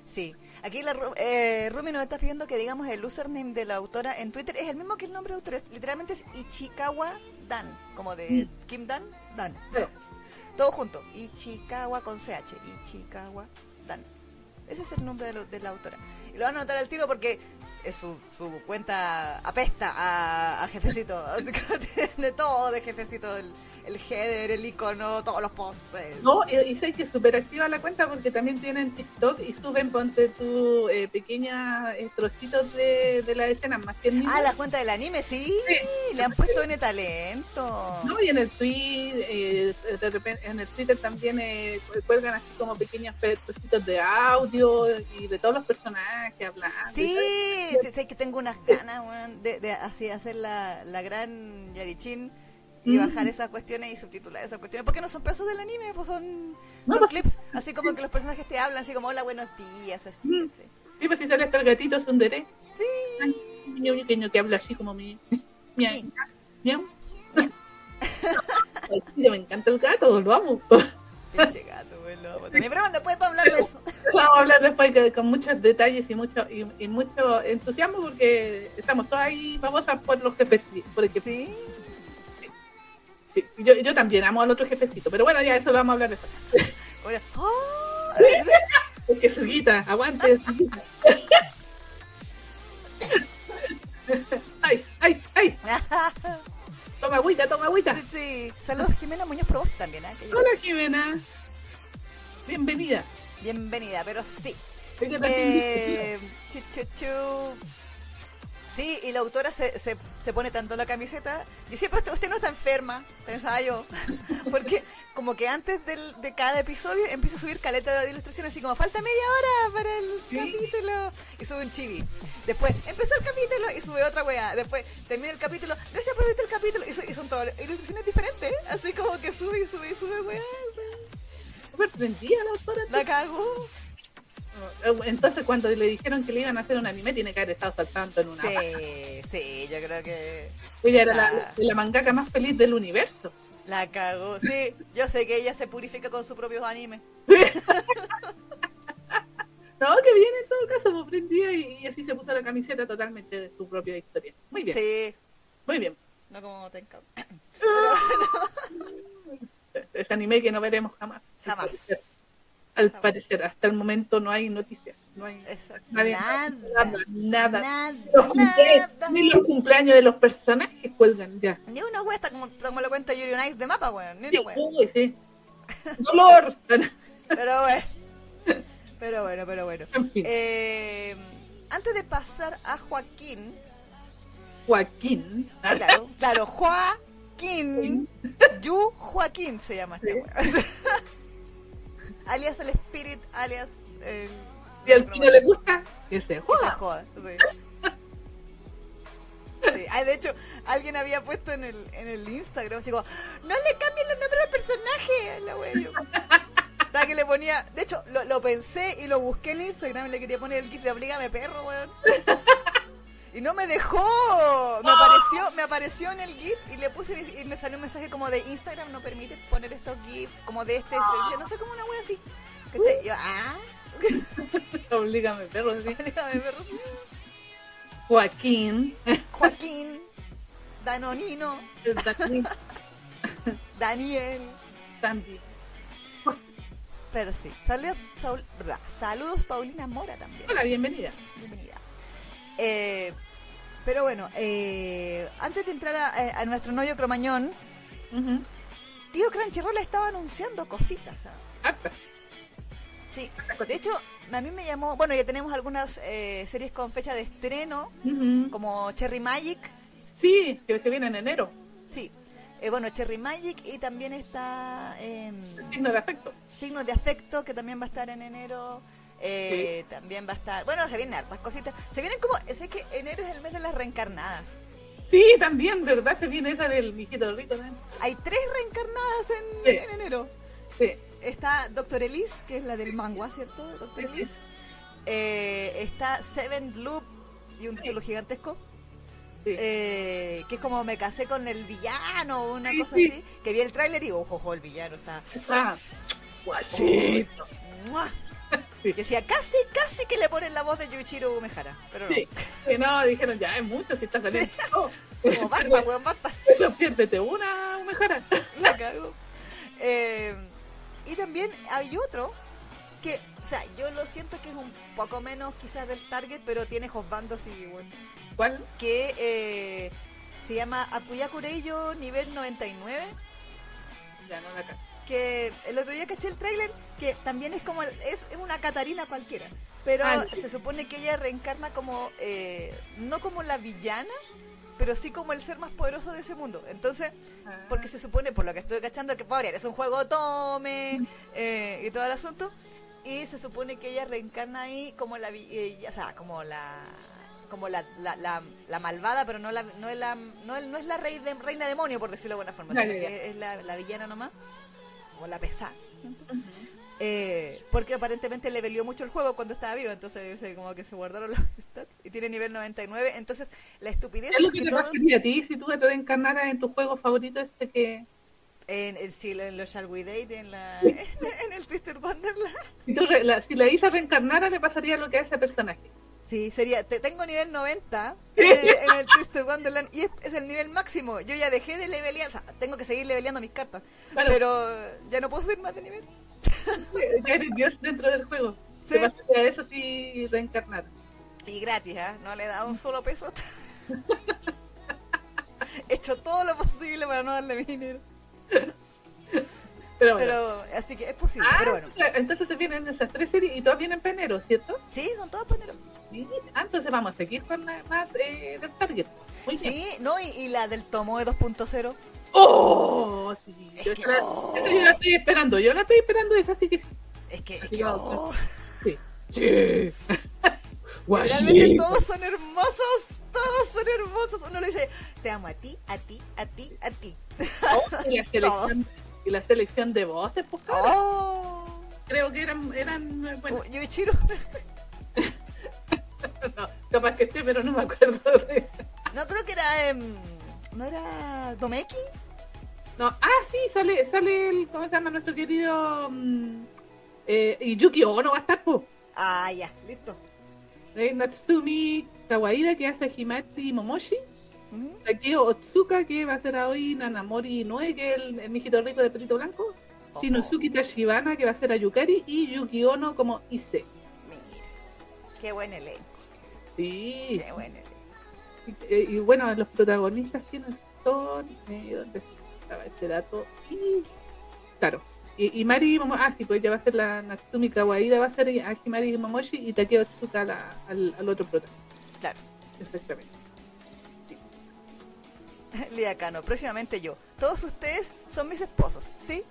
Sí, aquí la eh, Rumi nos está pidiendo que digamos el username de la autora en Twitter es el mismo que el nombre de autor, literalmente es Ichikawa Dan, como de Kim Dan, Dan. Todo junto, Ichikawa con CH, Ichikawa Dan. Ese es el nombre de, la autora. Y lo van a anotar al tiro porque es su, su cuenta apesta a, a jefecito. *laughs* Tiene todo de jefecito, el, el header, el icono, todos los posts. eh. No, y, sé que es súper activa la cuenta porque también tienen TikTok y suben, ponte tu eh, pequeños eh, trocitos de, de la escena, más que en Ah, la cuenta del anime, sí, le han puesto N talento. No, y en el tweet, eh, de repente, en el Twitter también eh, cuelgan así como pequeños pedacitos de audio y de todos los personajes hablando. Sí, sí, sí, que tengo unas ganas, weón, de, de así hacer la, la gran Yarichin y bajar esas cuestiones y subtitular esas cuestiones. Porque no son pedazos del anime, pues son, No, son pues- clips, así como que los personajes te hablan, así como hola, buenos días, así. Mm. ¿cachai? Sí, pues si sale hasta el gatito Sundere. Sí, Ay, un niño pequeño que habla así como mi. Miau. Sí. Miau. Ay, sí, me encanta el gato, lo amo. pinche gato, también. Pero después para hablar de eso. *laughs* Vamos a hablar después que- con muchos detalles y mucho y, y mucho entusiasmo porque estamos todos ahí famosas por los jefes. Por el jefe- Sí, sí. Yo, yo también amo al otro jefecito, pero bueno, ya eso lo vamos a hablar después. bueno, ¡oh! Porque *laughs* Suguita, aguante, *laughs* ay, ay, ay, toma agüita, toma agüita. sí, sí. Saludos Jimena Muñoz Provost también, ¿eh? que Hola, Jimena. Bienvenida. Bienvenida, pero sí. Eh, chu, chu, chu. Sí, y la autora se, se, se pone tanto la camiseta. Yo siempre, usted, usted no está enferma, pensaba yo. *laughs* Porque como que antes del, de cada episodio empieza a subir caleta de ilustraciones, así como falta media hora para el Sí. capítulo. Y sube un chibi. Después empezó el capítulo y sube otra weá. Después termina el capítulo, gracias por ver el capítulo. Y, su- y son todas ilustraciones diferentes. Así como que sube y sube y sube weá. Súper prendida la autora. La cago. Entonces, cuando le dijeron que le iban a hacer un anime, tiene que haber estado saltando en una. Sí, sí, yo creo que Ella era la, la mangaka más feliz del universo. La cagó, sí. Yo sé que ella se purifica con sus propios animes. *laughs* No, que bien en todo caso, pues prendía y, y así se puso la camiseta totalmente de su propia historia. Muy bien, Sí, muy bien. no como Tenka. *laughs* *laughs* Ese anime que no veremos jamás. Al Jamás. parecer. Al parecer, hasta el momento no hay noticias. No hay nadie- Nada. nada. nada. Nada. Los nada. ni los cumpleaños de los personajes cuelgan ya. Ni una wea está como, como lo cuenta Yuri on Ice de mapa, weón. Ni una sí. Dolor. *laughs* Pero bueno. Pero bueno, pero bueno. En fin. Eh, antes de pasar a Joaquín, Joaquín. claro, claro, Joaquín, Yu Joaquín se llama este Sí. weón. *laughs* alias el Spirit, alias el... Si al no le gusta, que se Se joda. joda, sí. Sí, Ah, de hecho, alguien había puesto en el, en el Instagram, así como, no le cambien los nombres al personaje. La wea, *laughs* que le ponía, de hecho, lo, lo, pensé y lo busqué en Instagram y le quería poner el gif de Oblígame perro, weón. Y no me dejó. Me apareció, me apareció en el GIF y le puse y me salió un mensaje como de Instagram no permite poner estos GIF como de este servicio, no sé cómo una wea así. ¿Cachai? Y yo, ah. *laughs* Oblígame perro, sí. Oblígame perro. Joaquín. Joaquín. Danonino. *laughs* Daniel. También. Pero sí. Saludos, saludos Paulina Mora también. Hola, bienvenida. Bienvenida. Eh, pero bueno, eh, antes de entrar a, a nuestro novio Cromañón, tío Crunchyroll estaba anunciando cositas. ¿sabes? Sí, de hecho, a mí me llamó, bueno, ya tenemos algunas eh, series con fecha de estreno, como Cherry Magic. Sí, que se viene en enero. Sí, eh, bueno, Cherry Magic y también está... Eh, Signos de afecto. Signos de afecto, que también va a estar en enero. Eh, También va a estar. Bueno, se vienen hartas cositas. Se vienen como. Sé que enero es el mes de las reencarnadas. Sí, también, ¿verdad? Se viene esa del mijito rico. Hay tres reencarnadas en, en, enero. Sí. Está Doctor Elise, que es la del manga, ¿cierto? Doctor Elise. Eh, está Seven Loop y un título gigantesco. Eh, que es como me casé con el villano o una cosa así. Que vi el tráiler y ojo, ojo, el villano está. Está. Guachito. Sí. Decía, casi, casi que le ponen la voz de Yuichiro Umehara, pero no. Sí, no, dijeron, ya es mucho si está saliendo. Sí. *laughs* Oh, Como basta, weón, basta. *laughs* Pero piérdete una Umehara. *laughs* La cago. Eh, y también hay otro que, o sea, yo lo siento que es un poco menos quizás del target, pero tiene bandos y bueno. ¿Cuál? Que eh, se llama Akuya Kureiyo nivel 99. Ya no la que el otro día caché el tráiler que también es como es, es, una Catarina cualquiera pero ah, se supone que ella reencarna como eh, no como la villana pero sí como el ser más poderoso de ese mundo. Entonces ah. porque se supone por lo que estoy cachando que pobre es un juego tome *laughs* eh, y todo el asunto y se supone que ella reencarna ahí como la eh, o sea como la como la, la, la, la, malvada, pero no, la, no es la no, no es la rey de, reina demonio, por decirlo de buena forma, sino que es la villana nomás como la pesada. eh, porque aparentemente le velió mucho el juego cuando estaba vivo, entonces como que se guardaron los *laughs* stats y tiene nivel 99, entonces la estupidez es, lo que, te todos... a ti si tú te encarnaras en tu juego favorito este que en, en, sí, en los Shall We Date, en, la, *laughs* en, el Twisted Wonderland. Si, tú, la, si la Isa reencarnara, le pasaría lo que a ese personaje. Sí, sería, te, tengo nivel 90 en, el Twisted Wonderland y es, es, el nivel máximo. Yo ya dejé de levelear, o sea, tengo que seguir leveleando mis cartas, bueno, pero ya no puedo subir más de nivel. *laughs* ya eres Dios dentro del juego. Sí. Te a eso sí reencarnar. Y gratis, ¿eh? No le he dado un solo peso. *laughs* He hecho todo lo posible para no darle mi dinero. Pero, bueno. pero, así que es posible, ah, pero bueno. Entonces se vienen esas tres series y todas vienen peneros, ¿cierto? Sí, son todas peneros. Sí, ah, entonces vamos a seguir con la más eh, del Target. Muy sí, bien. no, y, y, la del Tomoe 2.0. ¡Oh! Sí, yo, es que, la, oh. esa yo la estoy esperando, yo la estoy esperando, esa sí que sí. Es que, es que oh. *laughs* sí. Sí. *laughs* Realmente todos son hermosos, todos son hermosos. Uno le dice, te amo a ti, a ti, a ti, a ti. Oh, y, la selección, y la selección de voces, pues oh. Creo que eran, eran bueno. Yo y Chiro. *laughs* no, capaz que esté, pero no me acuerdo de... No, creo que era... Eh, ¿No era Domeki? No, ah, sí, sale, sale el, ¿cómo se llama nuestro querido? Um, eh, y Yuki Ono va a estar, po. Ah, ya, listo. Eh, Natsumi Kawaida, que hace Himati Momoshi. -huh. Takeo Otsuka, que va a ser a hoy Nanamori Noe, que es el, el mijito rico de pelito blanco. Oh. Shinosuke Tashibana, que va a ser a Yukari. Y Yuki Ono como Ise. Mira, qué buen elenco. Sí. Qué buen elenco. Y, y, bueno, los protagonistas quiénes son, eh, ¿dónde estaba este dato? Y, claro, y, y Mari Momoshi, ah sí, pues ya va a ser la Natsumi Kawaida, va a ser a Himari Momoshi y Takeo Tsuka la, al, al, otro protagonista. Claro. Exactamente. Sí. *laughs* Lía Cano, próximamente yo. Todos ustedes son mis esposos, ¿sí?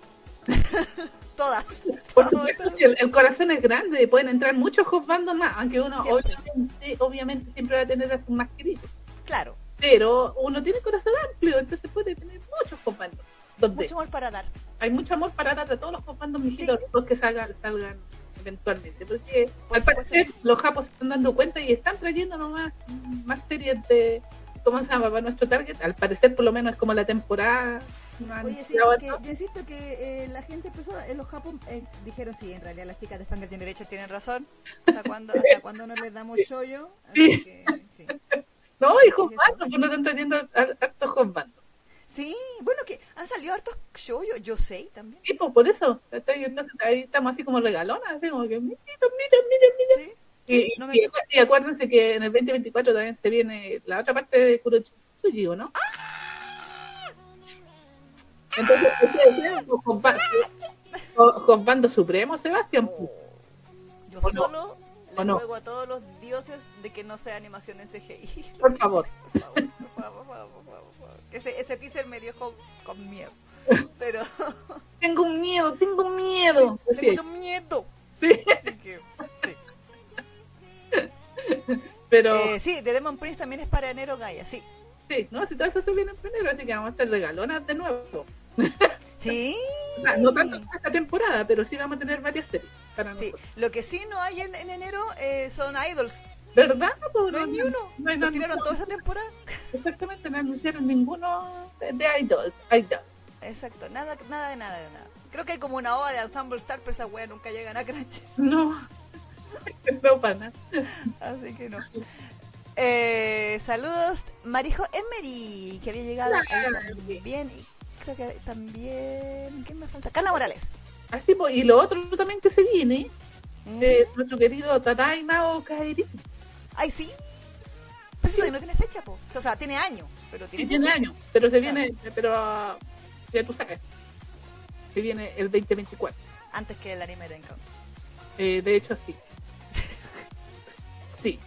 *laughs* Todas. Por supuesto, si el, el, corazón es grande, pueden entrar muchos bandos más, aunque uno obviamente, obviamente, siempre va a tener a sus más queridos. Claro. pero uno tiene corazón amplio, entonces puede tener muchos comandos. Mucho amor para dar. Hay mucho amor para dar de todos los comandos mijitos los que salgan, salgan eventualmente. Porque al parecer los japos se están dando cuenta y están trayendo nomás más series de, ¿cómo se llama? Para nuestro target. Al parecer, por lo menos, es como la temporada. Oye, sí, yo insisto que eh, la gente empezó, en los japos eh, dijeron, sí, en realidad las chicas de Fangirl tienen derecho, tienen razón. ¿Hasta cuando, hasta cuando no les damos shoyo? Así que, sí. No, y Juan pues no están trayendo hartos Juan Sí, bueno, que han salido hartos shows, yo, sé también. Sí, pues por eso. Entonces, ahí estamos así como regalonas, así como que, mira, mira, mira, mira. Sí, y, no me... y, acuérdense que en el 2024 también se viene la otra parte de Kurochitsuji, ¿no? ¡Ah! Entonces, con, bando supremo, Sebastián. Oh. Yo solo le ruego a todos los dioses de que no sea animación en CGI. *laughs* Por favor. Por favor, por favor, por favor ese, ese teaser me dejó con miedo. Pero. *laughs* tengo miedo, tengo miedo. *laughs* tengo miedo. Sí. Así que. *laughs* Pero. Eh, sí, de Demon Prince también es para enero, Gaia, sí. Sí, no, si todo eso se viene en enero, así que vamos a estar regalonas de nuevo. *laughs* Sí. no tanto esta temporada, pero sí vamos a tener varias series. Para sí. Lo que sí no hay en, en enero eh, son idols. ¿Verdad? no, hay ni uno. No, no tiraron toda esa temporada. Exactamente, no anunciaron ninguno de, de Idols. Idols. Exacto, nada, nada de nada de nada. Creo que hay como una oda de Ensemble Star, pero esa wea nunca llegan a Crunch. No, *laughs* no para Así que no. Eh, saludos, Marijo Emery, que había llegado bien. Y creo que también. ¿Quién me falta? Carla Morales. Así, pues, y lo otro también que se viene mm. es nuestro querido Tatai Nao Kairi. Ay, sí. Pero sí. no tiene fecha, po. O sea, tiene año, pero tiene sí, tiene año, pero se viene, pero ya tú sabes, se viene el 2024. Antes que el anime de Encanto. Eh, de hecho, sí. Sí.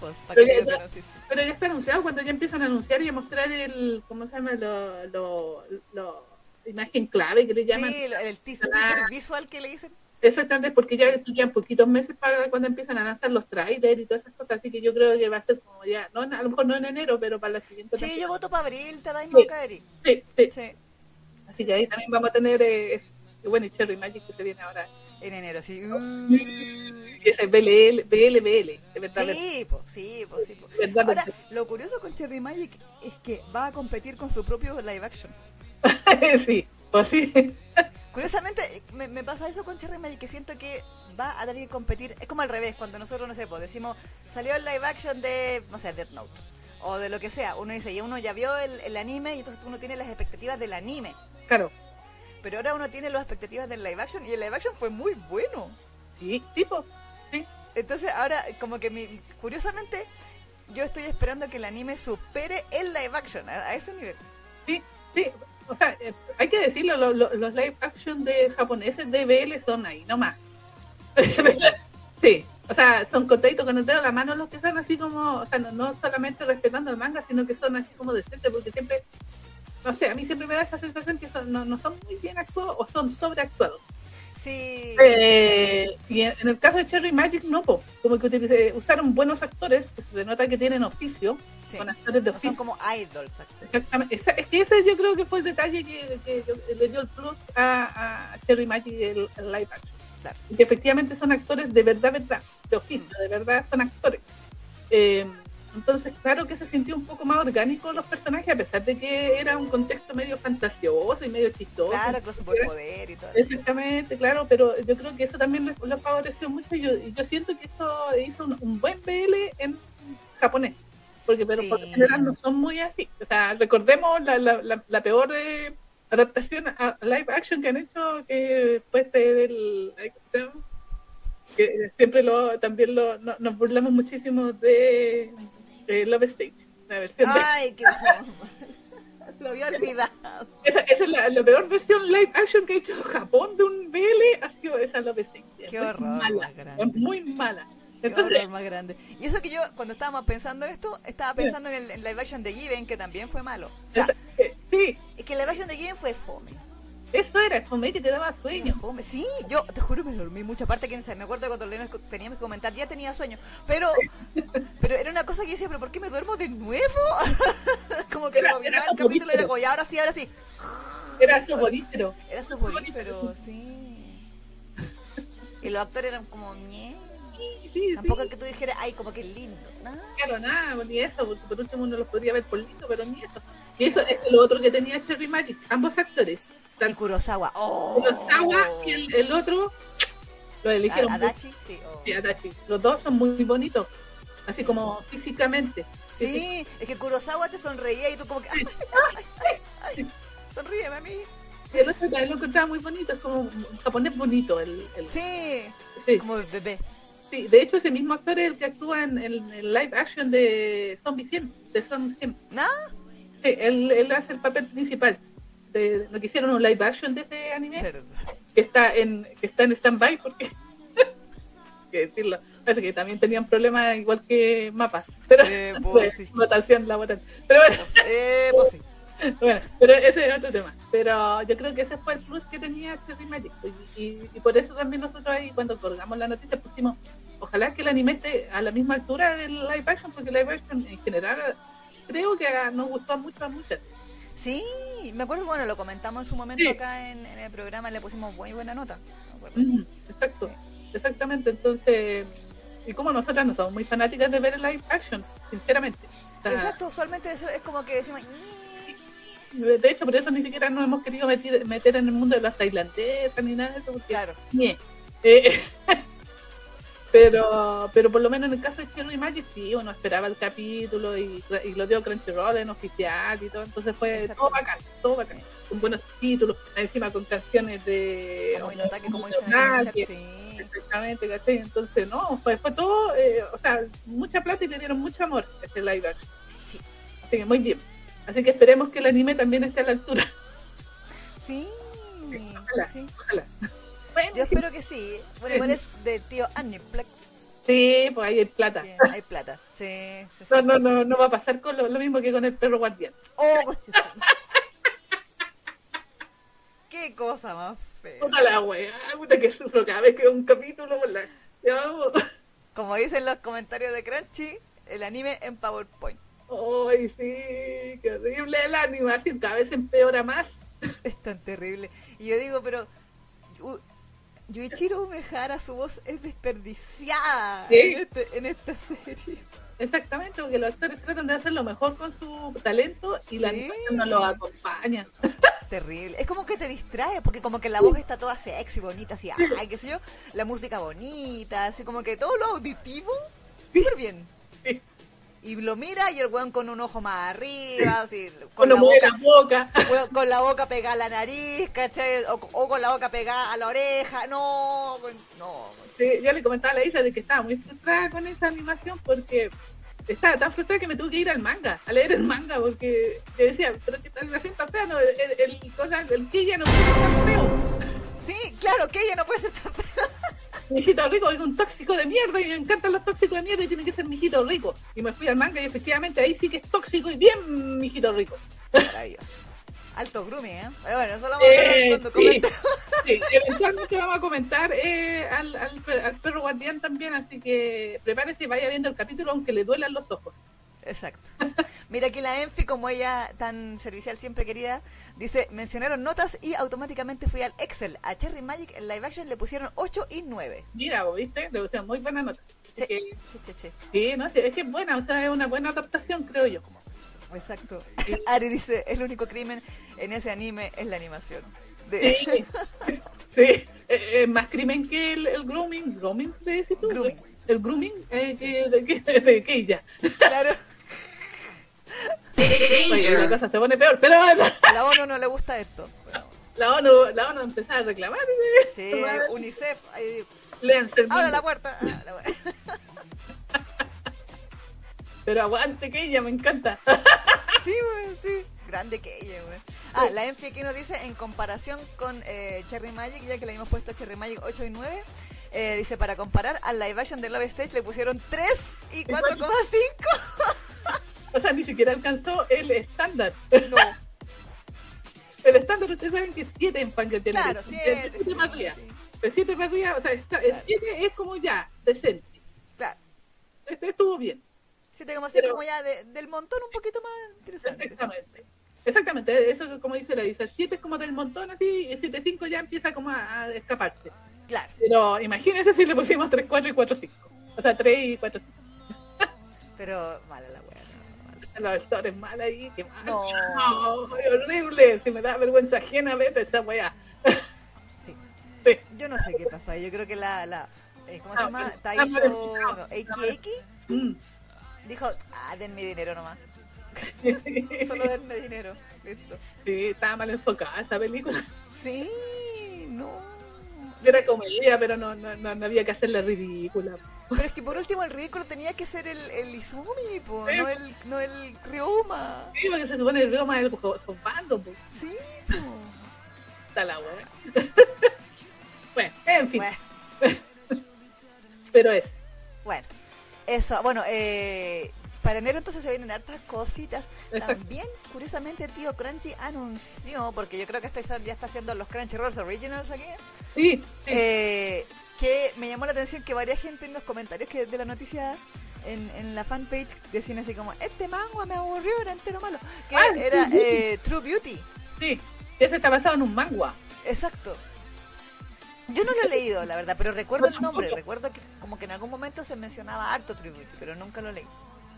Pues, pero, ya, pero, ya, está anunciado cuando ya empiezan a anunciar y a mostrar el, ¿cómo se llama? Lo, lo, lo imagen clave que le llaman. Sí, el teaser visual que le dicen. Exactamente, porque ya quedan poquitos meses para cuando empiezan a lanzar los trailers y todas esas cosas, así que yo creo que va a ser como ya, no, a lo mejor no en enero, pero para la siguiente. Sí, yo voto para abril, te da sí, sí, sí, sí. Así que ahí también vamos a tener, eh, bueno, y Cherry Magic que se viene ahora. En enero, sí. Y *laughs* ese BLL, BLBL, de verdad. Sí, pues sí, pues sí. Ahora, lo curioso con Cherry Magic es que va a competir con su propio live action. *laughs* sí, pues sí. *laughs* Curiosamente, me, pasa eso con Cherry Magic, que siento que va a tener que competir. Es como al revés, cuando nosotros, no sé, pues decimos, salió el live action de, no sé, Death Note. O de lo que sea. Uno dice, y uno ya vio el, anime, y entonces uno tiene las expectativas del anime. Claro. Pero ahora uno tiene las expectativas del live action, y el live action fue muy bueno. Sí, tipo, sí. Entonces ahora, como que mi, curiosamente, yo estoy esperando que el anime supere el live action a ese nivel. Sí, sí, o sea, eh, hay que decirlo, los live action de japoneses de BL son ahí nomás. *laughs* sí, o sea, son contaditos con el dedo la mano los que son así como, o sea, no, solamente respetando el manga, sino que son así como decentes, porque siempre, no sé, a mí siempre me da esa sensación que no, no son muy bien actuados o son sobreactuados. Sí. Eh, y en, el caso de Cherry Magic, no, como que usaron buenos actores, que se nota que tienen oficio, con actores de oficio. Son como idols. Exactamente. Es, que ese yo creo que fue el detalle que, le dio el plus a, Cherry Magic el, el live action. Y que efectivamente son actores de verdad, verdad, de oficio, de verdad son actores. Eh, entonces, claro que se sintió un poco más orgánico los personajes, a pesar de que era un contexto medio fantasioso y medio chistoso. Claro, con superpoder y todo. Exactamente, claro, pero yo creo que eso también lo favoreció mucho y yo, yo siento que eso hizo un, buen BL en japonés. Porque, pero por lo general no son muy así. O sea, recordemos la, la, la, peor eh, adaptación a live action que han hecho, que fue este del que siempre lo también lo, nos burlamos muchísimo de eh, Love Stage, la versión Ay, qué *laughs* Lo había olvidado. Esa, esa es la, la, peor versión live action que ha hecho Japón de un BL, ha sido esa Love Stage. Qué horror. Mala, muy mala. Entonces, más grande. Y eso que yo, cuando estábamos pensando en esto, estaba pensando en el live action de Given, que también fue malo. O sea, sí. Es que el live action de Given fue fome. Eso era, fome que te daba sueño. Sí, yo te juro me dormí mucha parte que me acuerdo cuando teníamos que comentar, ya tenía sueño, pero *laughs* pero era una cosa que yo decía, pero ¿por qué me duermo de nuevo? *laughs* Como que era, no, el capítulo era como, y ahora sí, ahora sí. Era soporífero. Era soporífero, sí. Y los actores eran como, ñe. Sí, Tampoco es que tú dijeras, ay, como que lindo. Nada. Claro, nada, ni eso, porque por último uno los podría ver por lindo, pero ni eso. Y eso, es lo otro que tenía Cherry Magic, ambos actores. Y Kurosawa. Oh. Kurosawa y el, el otro lo eligieron. Adachi, sí. Oh. sí. Adachi. Los dos son muy bonitos, así como físicamente. Sí, es que Kurosawa te sonreía y tú como que... Ay, ay, sonríeme a mí. Y el otro también lo encontraba muy bonito, es como un japonés bonito. El, el... Sí, sí, como bebé. Sí, de hecho ese mismo actor es el que actúa en el, live action de Zombie 100, de Zombie 100. ¿No? Sí, él, él hace el papel principal de lo que hicieron un live action de ese anime que está en que está en stand-by porque *laughs* que decirlo parece que también tenían problemas igual que mapas pero eh, *laughs* pues, sí. votación pero bueno. Eh, sí. bueno pero ese es otro tema. Pero yo creo que ese fue el plus que tenía Cherry Magic. Y, y, por eso también nosotros ahí cuando colgamos la noticia pusimos ojalá que el anime esté a la misma altura del live action porque el live action en general creo que nos gustó mucho a muchas Sí, me acuerdo, bueno, lo comentamos en su momento acá en, el programa, le pusimos muy buena nota. exacto, exactamente. Entonces, y como nosotras no somos muy fanáticas de ver el live action, sinceramente. exacto, usualmente eso es como que decimos... De hecho, por eso ni siquiera nos hemos querido meter, meter en el mundo de las tailandesas ni nada de eso. Porque, claro. Eh, *laughs* Pero, pero por lo menos en el caso de Cherry Magic, sí, uno esperaba el capítulo y, y lo dio Crunchyroll en oficial y todo, entonces fue todo bacán, todo bacán, con buenos títulos, encima con canciones de... Como ataque, como Exactamente, ¿cachai? Entonces, no, fue, fue todo, eh, o sea, mucha plata y le dieron mucho amor a este live action. Sí. Así que muy bien. Así que esperemos que el anime también esté a la altura. Sí, ojalá, sí. ojalá. Yo espero que sí. Bueno, igual es del tío Aniplex. Sí, pues ahí hay plata. hay plata. Sí, sí, no, no, no, no va a pasar con lo, mismo que con el perro guardián. Oh, Qué cosa más fea. Puta la wea, puta que sufro cada vez que veo un capítulo por la... Como dicen los comentarios de Crunchy, el anime en PowerPoint. Ay, sí, qué horrible la animación, cada vez empeora más. Es tan terrible. Y yo digo, pero Yuichiro Umehara, su voz es desperdiciada en, este, en esta serie. Exactamente, porque los actores tratan de hacer lo mejor con su talento y la animación no lo acompaña. *laughs* Terrible. Es como que te distrae, porque como que la voz está toda sexy, bonita, así, ay, qué sé yo, la música bonita, así como que todo lo auditivo, súper bien. Y lo mira y el weón con un ojo más arriba, así, con, la, boca, *laughs* con la boca pegada a la nariz, ¿cachai? O, con la boca pegada a la oreja, no, no. Sí, yo le comentaba a la Isa de que estaba muy frustrada con esa animación porque estaba tan frustrada que me tuve que ir al manga, a leer el manga, porque te decía, pero que esta animación está fea, no, el, el, cosa, el que no puede ser tan feo. Sí, claro, que ella no puede ser tan feo. Mijito rico es un tóxico de mierda y me encantan los tóxicos de mierda y tiene que ser mijito rico. Y me fui al manga y efectivamente ahí sí que es tóxico y bien mijito rico. Maravilloso. Alto grooming, ¿eh? Bueno, eso lo vamos a ver eh, cuando sí, sí, eventualmente vamos a comentar eh, al, al, al, perro guardián también, así que prepárese y vaya viendo el capítulo aunque le duelan los ojos. Exacto. Mira aquí la Enfi, como ella tan servicial siempre querida, dice, mencionaron notas y automáticamente fui al Excel. A Cherry Magic en live action le pusieron 8 y 9. Mira, ¿viste? Le pusieron muy buena nota. Sí, sí, sí, sí. no, sí, es que es buena, o sea, es una buena adaptación, creo yo. Exacto. *laughs* Ari dice, el único crimen en ese anime es la animación. Sí, *laughs* sí. Es más crimen que el, el grooming. ¿Grooming se dice tú? Grooming. El grooming eh, que, de, de, que ella. Claro. *laughs* Oye, la cosa se pone peor, pero A la ONU no le gusta esto. La ONU, la ONU empezó a reclamar. Sí, UNICEF. Ahí... Ahora la puerta. Ah, la *laughs* pero aguante que ella, me encanta. *laughs* sí, güey, sí. Grande que ella, güey. Ah, la Enfi aquí nos dice, en comparación con eh, Cherry Magic, ya que le hemos puesto Cherry Magic 8 y 9, eh, dice, para comparar, al live action de Love Stage le pusieron 3 y 4,5. *laughs* O sea, ni siquiera alcanzó el estándar. No. *laughs* el estándar ustedes saben que es 7 en Fangirl Claro, Generation. 7. 7 más arriba. El 7 más arriba, o sea, está- el 7 es como ya, decente. Claro. Este estuvo bien. 7,6 Pero- como ya de- del montón un poquito más interesante. Exactamente. Exactamente, eso es como dice la dice, el 7 es como del montón así, y el 7-5 ya empieza como a, a escaparse. Claro. Pero imagínense si le pusimos 3, 4 y 4, 5. O sea, 3 y 4, 5. Pero mala la wea. no, mala. La historia es mala ahí, qué mal. No. No, horrible. Si me da vergüenza ajena ver esa weá. Sí. *laughs* Sí. Yo no sé qué pasó ahí. Yo creo que la. la eh, ¿Cómo se Ah, llama? Taisho. ah, no, Eiki Eiki Mm. dijo: Ah, denme dinero nomás. Sí, *laughs* Solo denme dinero. Listo. sí, estaba mal enfocada esa película. Sí, no. Era comedia, pero no, no, no, no había que hacerla ridícula. Pero es que por último el ridículo tenía que ser el, el Izumi, po, Sí. no el, no el Ryoma. Sí, porque se supone el Roma es el bando, pues. Sí, po. Está la weá. *laughs* bueno, en fin, Bueno, *laughs* pero es. bueno, eso, bueno, eh, para enero entonces se vienen hartas cositas. Exacto. También, curiosamente, tío Crunchy anunció, porque yo creo que esto ya está haciendo los Crunchyroll Originals aquí, Sí, sí. eh, que me llamó la atención que varias gente en los comentarios que de la noticia en, en la fanpage decían así como, este manga me aburrió, era entero malo. Que Ah, era sí, sí. eh, True Beauty. sí. Ese está basado en un manga. Exacto. Yo no lo he leído, la verdad, pero recuerdo el nombre. tampoco. Recuerdo que como que en algún momento se mencionaba harto True Beauty, pero nunca lo leí.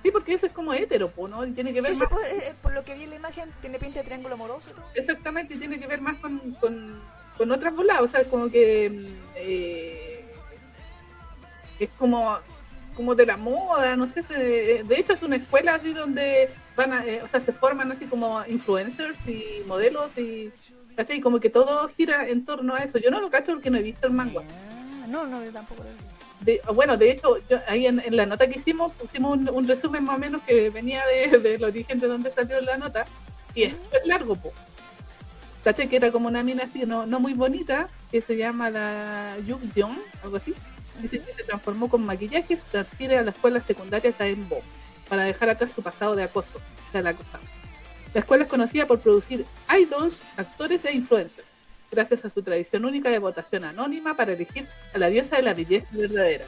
Sí, porque ese es como hétero, ¿no? Y tiene que ver Sí, sí, más pues, eh, por lo que vi en la imagen, tiene pinta de triángulo amoroso. todo. Exactamente, y tiene que ver más con, con, con otras bolas, o sea, como que mm, eh, es como, como de la moda, no sé, de, de hecho es una escuela así donde van a, eh, o sea, se forman así como influencers y modelos y, ¿cachai? Como que todo gira en torno a eso. Yo no lo cacho porque no he visto el manga. Ah, no, no, yo tampoco lo leí. De- bueno, de hecho, yo, ahí en, en la nota que hicimos pusimos un, un resumen más o menos que venía de, del origen de donde salió la nota y es súper largo, po. ¿Cachai? Que era como una mina así, no, no muy bonita, que se llama la Yuk Jong, algo así. Dice que se transformó con maquillaje y se transfiere a la escuela secundaria Saenbo para dejar atrás su pasado de acoso, sea, la acosaba. La escuela es conocida por producir idols, actores e influencers, gracias a su tradición única de votación anónima para elegir a la diosa de la belleza verdadera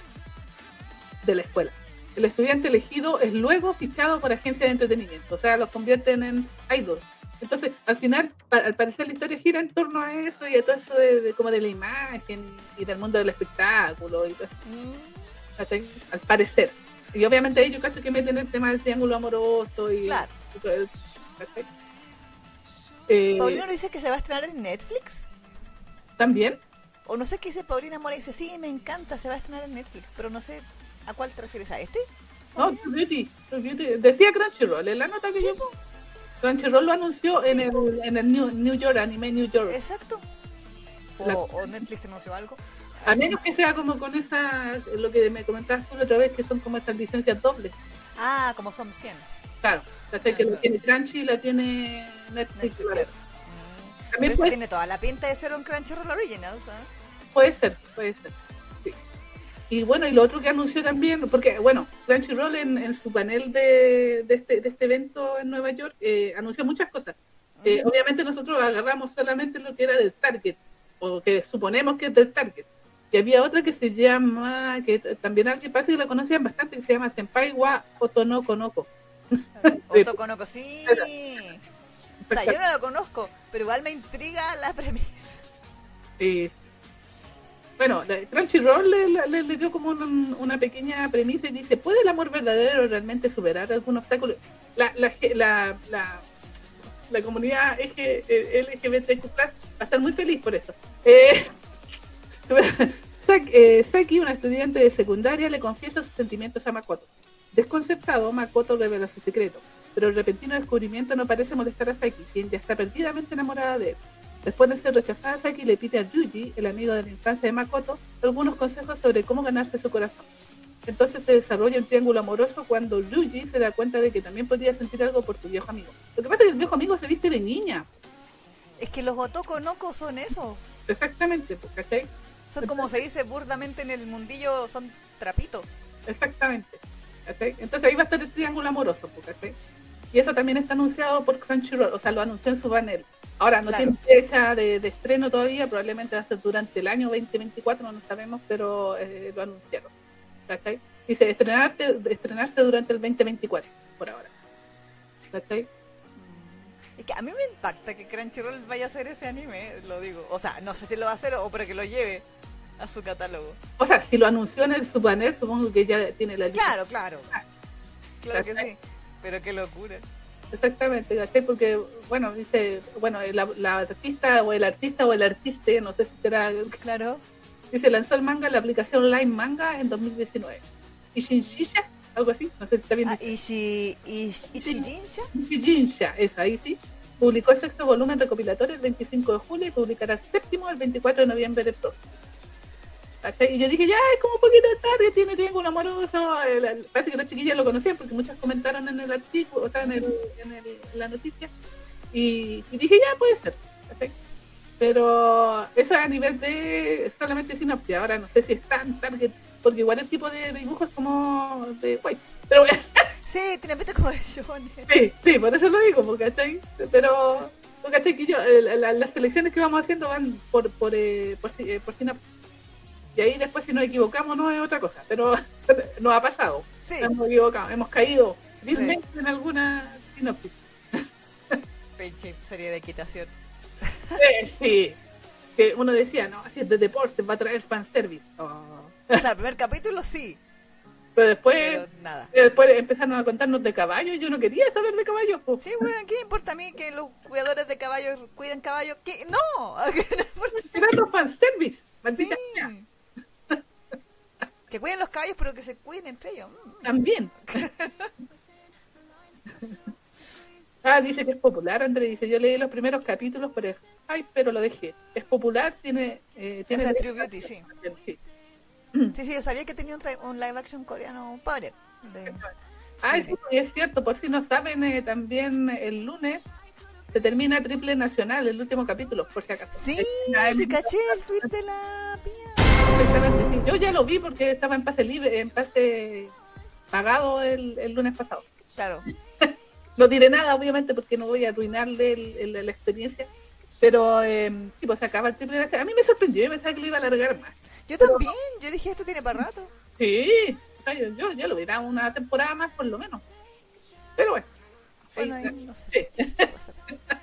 de la escuela. El estudiante elegido es luego fichado por agencias de entretenimiento, o sea, los convierten en idols. Entonces, al final, al parecer la historia gira en torno a eso y a todo esto de, de como de la imagen y del mundo del espectáculo y todo eso, Mm. Al parecer. Y obviamente ahí yo cacho que meten el tema del triángulo amoroso y, Claro. y todo eso. Eh, Paulino dice que se va a estrenar en Netflix. También, O no sé qué dice Paulina Mora. Dice, sí, me encanta, se va a estrenar en Netflix. Pero no sé a cuál te refieres. ¿A este? no, True Beauty, True Beauty. decía Crunchyroll, en la nota que yo Crunchyroll lo anunció en el, en el New, New York, Anime New York. Exacto. O, La- o Netflix anunció algo. A menos que sea como con esa, lo que me comentabas tú la otra vez, que son como esas licencias dobles. Ah, como son 100. Claro, ¿cachai? que la tiene Crunchy y la tiene Netflix. Netflix, claro. Mm. También puede, tiene toda la pinta de ser un Crunchyroll Original, ¿sabes? puede ser, puede ser. Sí. Y bueno, y lo otro que anunció también, porque bueno, Crunchyroll en, en su panel de, de, este, de este evento en Nueva York eh, anunció muchas cosas. Eh, obviamente nosotros agarramos solamente lo que era del Target, o que suponemos que es del Target. Y había otra que se llama, que también alguien parece que la conocían bastante, que se llama Senpai wa Otonoko Noko. Otto Konoko, sí. O sea, yo no lo conozco, pero igual me intriga la premisa. Eh, bueno, Crunchyroll le, le- le dio como un- una pequeña premisa y dice, ¿puede el amor verdadero realmente superar algún obstáculo? La, la, la, la, la comunidad eje- eh, LGBTQ+, va a estar muy feliz por esto. Eh, *laughs* eh, Saki, una estudiante de secundaria, le confiesa sus sentimientos a Makoto. Desconcertado, Makoto revela su secreto, pero el repentino descubrimiento no parece molestar a Saki, quien ya está perdidamente enamorada de él. Después de ser rechazada, Saki le pide a Yuji, el amigo de la infancia de Makoto, algunos consejos sobre cómo ganarse su corazón. Entonces se desarrolla un triángulo amoroso cuando Yuji se da cuenta de que también podría sentir algo por su viejo amigo. Lo que pasa es que el viejo amigo se viste de niña. Es que los Otoko Noko son eso. Exactamente, pues, ¿cachai? Son como se dice burdamente en el mundillo, son trapitos. Exactamente. ¿cachai? Entonces ahí va a estar el triángulo amoroso, pues, ¿cachai? Y eso también está anunciado por Crunchyroll, o sea, lo anunció en su panel. Ahora, no Claro. tiene fecha de, de estreno todavía, probablemente va a ser durante el año 2024, no sabemos, pero eh, lo anunciaron. ¿Cachai? Dice estrenarte, estrenarse durante el 2024, por ahora. ¿Cachai? Es que a mí me impacta que Crunchyroll vaya a hacer ese anime, lo digo. O sea, no sé si lo va a hacer o pero que lo lleve a su catálogo. O sea, si lo anunció en el, su panel, supongo que ya tiene la lista. Claro, claro. Claro que sí. Pero qué locura. Exactamente, ¿cachai? Porque, bueno, dice, bueno, la, la artista o el artista o el artiste, no sé si será, Claro. dice, lanzó el manga en la aplicación Line Manga en 2019. Y Shinshisha, algo así, no sé si está bien Ah, Ishi, Ishijinsha. Shinshisha, es ahí sí. Publicó el sexto volumen recopilatorio el 25 de julio y publicará el séptimo el 24 de noviembre del próximo. Y yo dije, ya, es como un poquito tarde, tiene amoroso. El- el- parece que las chiquillas lo conocían porque muchas comentaron en el artículo, o sea, en, el, en, el- en la noticia. Y, y dije, ya, puede ser. ¿cachai? Pero eso es a nivel de solamente sinopsis. Ahora no sé si es tan target, porque igual el tipo de dibujo es como de guay. Pero bueno, *laughs* Sí, tiene pinta como de shonen. Sí, sí, por eso lo digo, ¿cachai? Pero, ¿cachai? Que yo, la- las selecciones que vamos haciendo van por, por, eh, por, eh, por sinapsis. Y ahí después si nos equivocamos no es otra cosa, pero *laughs* nos ha pasado. Sí, hemos equivocado, hemos caído vilmente en alguna sinopsis. *laughs* pinche serie de equitación. Sí, que uno decía, no, así es de deporte, va a traer fanservice. Oh. O sea, el primer capítulo sí, Pero después, pero nada. después empezaron a contarnos de caballos yo no quería saber de caballos. pues. Sí, weón, ¿qué importa a mí que los cuidadores de caballos cuiden caballos? ¿Qué? ¡No! ¿Qué no importa? Era otro fanservice, maldita Sí. sea. Que cuiden los caballos, pero que se cuiden entre ellos. Mm. También. ah, dice que es popular, André. Dice, yo leí los primeros capítulos, pero es, ay, pero lo dejé. Es popular, tiene... Eh, tiene es True Beauty, sí. Sí. Sí, sí, yo sabía que tenía un, tra- un live action coreano padre. De... Ah, Sí, es cierto, por si no saben, eh, también el lunes se termina Triple Nacional, el último capítulo, por si acaso. Sí, en- caché el tweet de la pía. Exactamente, sí. Yo ya lo vi porque estaba en pase libre, en pase pagado el, el lunes pasado. Claro. *laughs* No diré nada, obviamente, porque no voy a arruinarle el- el- la experiencia. Pero, eh, sí, pues se acaba el triple nacional. A mí me sorprendió, yo pensaba que lo iba a alargar más. Yo también, yo dije, esto tiene para rato. Sí, yo, yo, yo lo hubiera una temporada más, por lo menos. Pero bueno. Bueno, ahí ahí no sé. Sí. *laughs*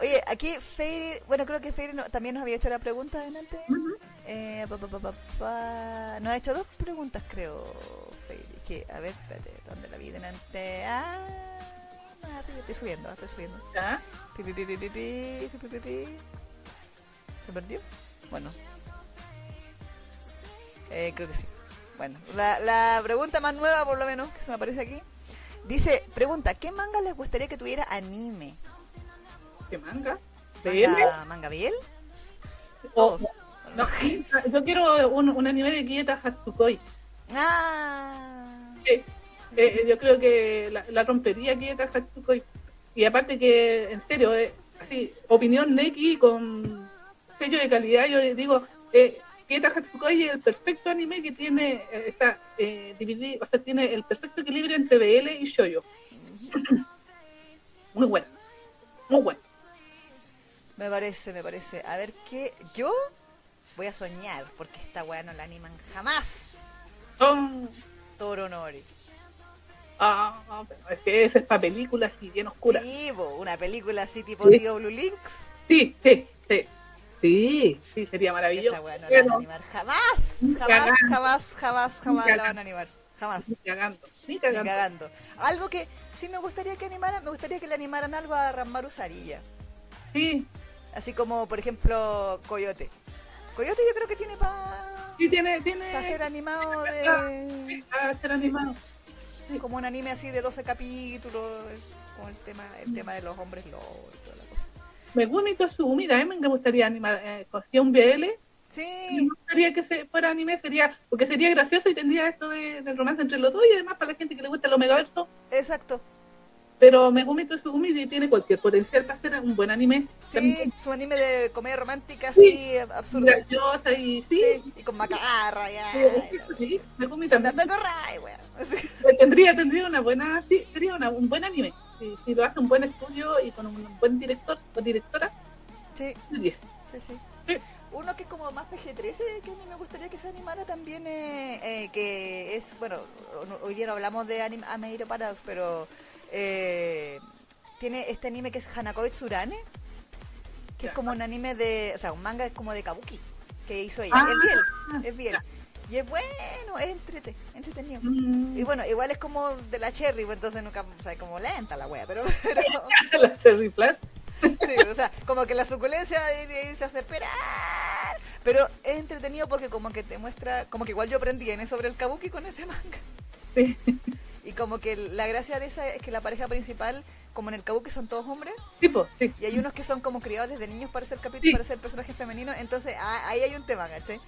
Oye, aquí Fade, bueno, creo que Fade no, también nos había hecho la pregunta antes. Uh eh, pa, pa, pa, nos ha hecho dos preguntas, creo, Fade. Que, a ver, espérate, ¿dónde la vi delante? Ah, estoy subiendo, estoy subiendo. ¿Se perdió? Bueno. Eh, creo que sí. Bueno, la pregunta más nueva, por lo menos, que se me aparece aquí. Dice, pregunta, ¿qué manga les gustaría que tuviera anime? ¿Qué manga? ¿De él? ¿Manga, manga Biel? O- Todos. no, *laughs* yo quiero un, un anime de Kieta Hatsukoi. Ah, Sí, eh, eh, yo creo que la, la rompería Kieta Hatsukoi. Y aparte que, en serio, eh, así, opinión Neki con sello de calidad, yo digo, eh, Kieta Hatsukoi es el perfecto anime que tiene, eh, está eh, dividido, o sea, tiene el perfecto equilibrio entre BL y Shoyo. *coughs* Muy bueno, muy bueno. Me parece, me parece. A ver qué. Yo voy a soñar, porque esta weá no la animan jamás. Toro Nori. ah, es que es para películas y bien oscura. Sí, po, una película así tipo Sí. Tío Blue Links. Sí, sí, sí. Sí, sí, sería maravilloso. Esa weá no la Pero- van a animar jamás. Jamás, cagando. jamás, jamás, jamás la van a animar. Jamás. Ni cagando, ni Ni cagando. cagando. Algo que sí me gustaría que animaran, me gustaría que le animaran algo a Rambaru Sarilla. Sí, Así como, por ejemplo, Coyote. Coyote yo creo que tiene para sí, tiene, tiene. ser animado de... para ser animado. Como un anime así de 12 capítulos, con el tema, el tema de los hombres lobos y toda la cosa. Megumi Tozumi también me gustaría animar. Eh, un BL. Me Sí, gustaría que se fuera anime, sería, porque sería gracioso y tendría esto de, del romance entre los dos y además para la gente que le gusta el Omegaverso. exacto. Pero Megumi Tozumi tiene cualquier potencial para ser un buen anime. Sí, También su anime de comedia romántica así absurda. graciosa y sí. Sí, y con macarra, ya. Sí, sí, Megumi también. Así. tendría tendría una buena sí sería una- un buen anime si, si lo hace un buen estudio y con un buen director directora. Sí. 10. Sí, sí. Uno que es como más PG-13, que a mí me gustaría que se animara también, eh, eh, que es, bueno, hoy día no hablamos de anime, Ameiro Paradox, pero eh, tiene este anime que es Hanako Tsurane, que es como un anime de, o sea, un manga es como de Kabuki, que hizo ella. es bien, ah, es bien. Y es bueno, es entrete, entretenido. Mm. Y bueno, igual es como de la Cherry, pues entonces nunca, o sea, como lenta la wea, pero... *laughs* pero... *laughs* la Cherry Plus. Sí, o sea, como que la suculencia se hace esperar. Pero es entretenido porque como que te muestra, como que igual yo aprendí en sobre el kabuki con ese manga. Sí. *laughs* Y como que la gracia de esa es que la pareja principal, como en el kabuki son todos hombres. Tipo, sí. Y hay unos que son como criados desde niños para ser capítulo, para ser personajes femeninos, entonces ah, ahí hay un tema, ¿cachai?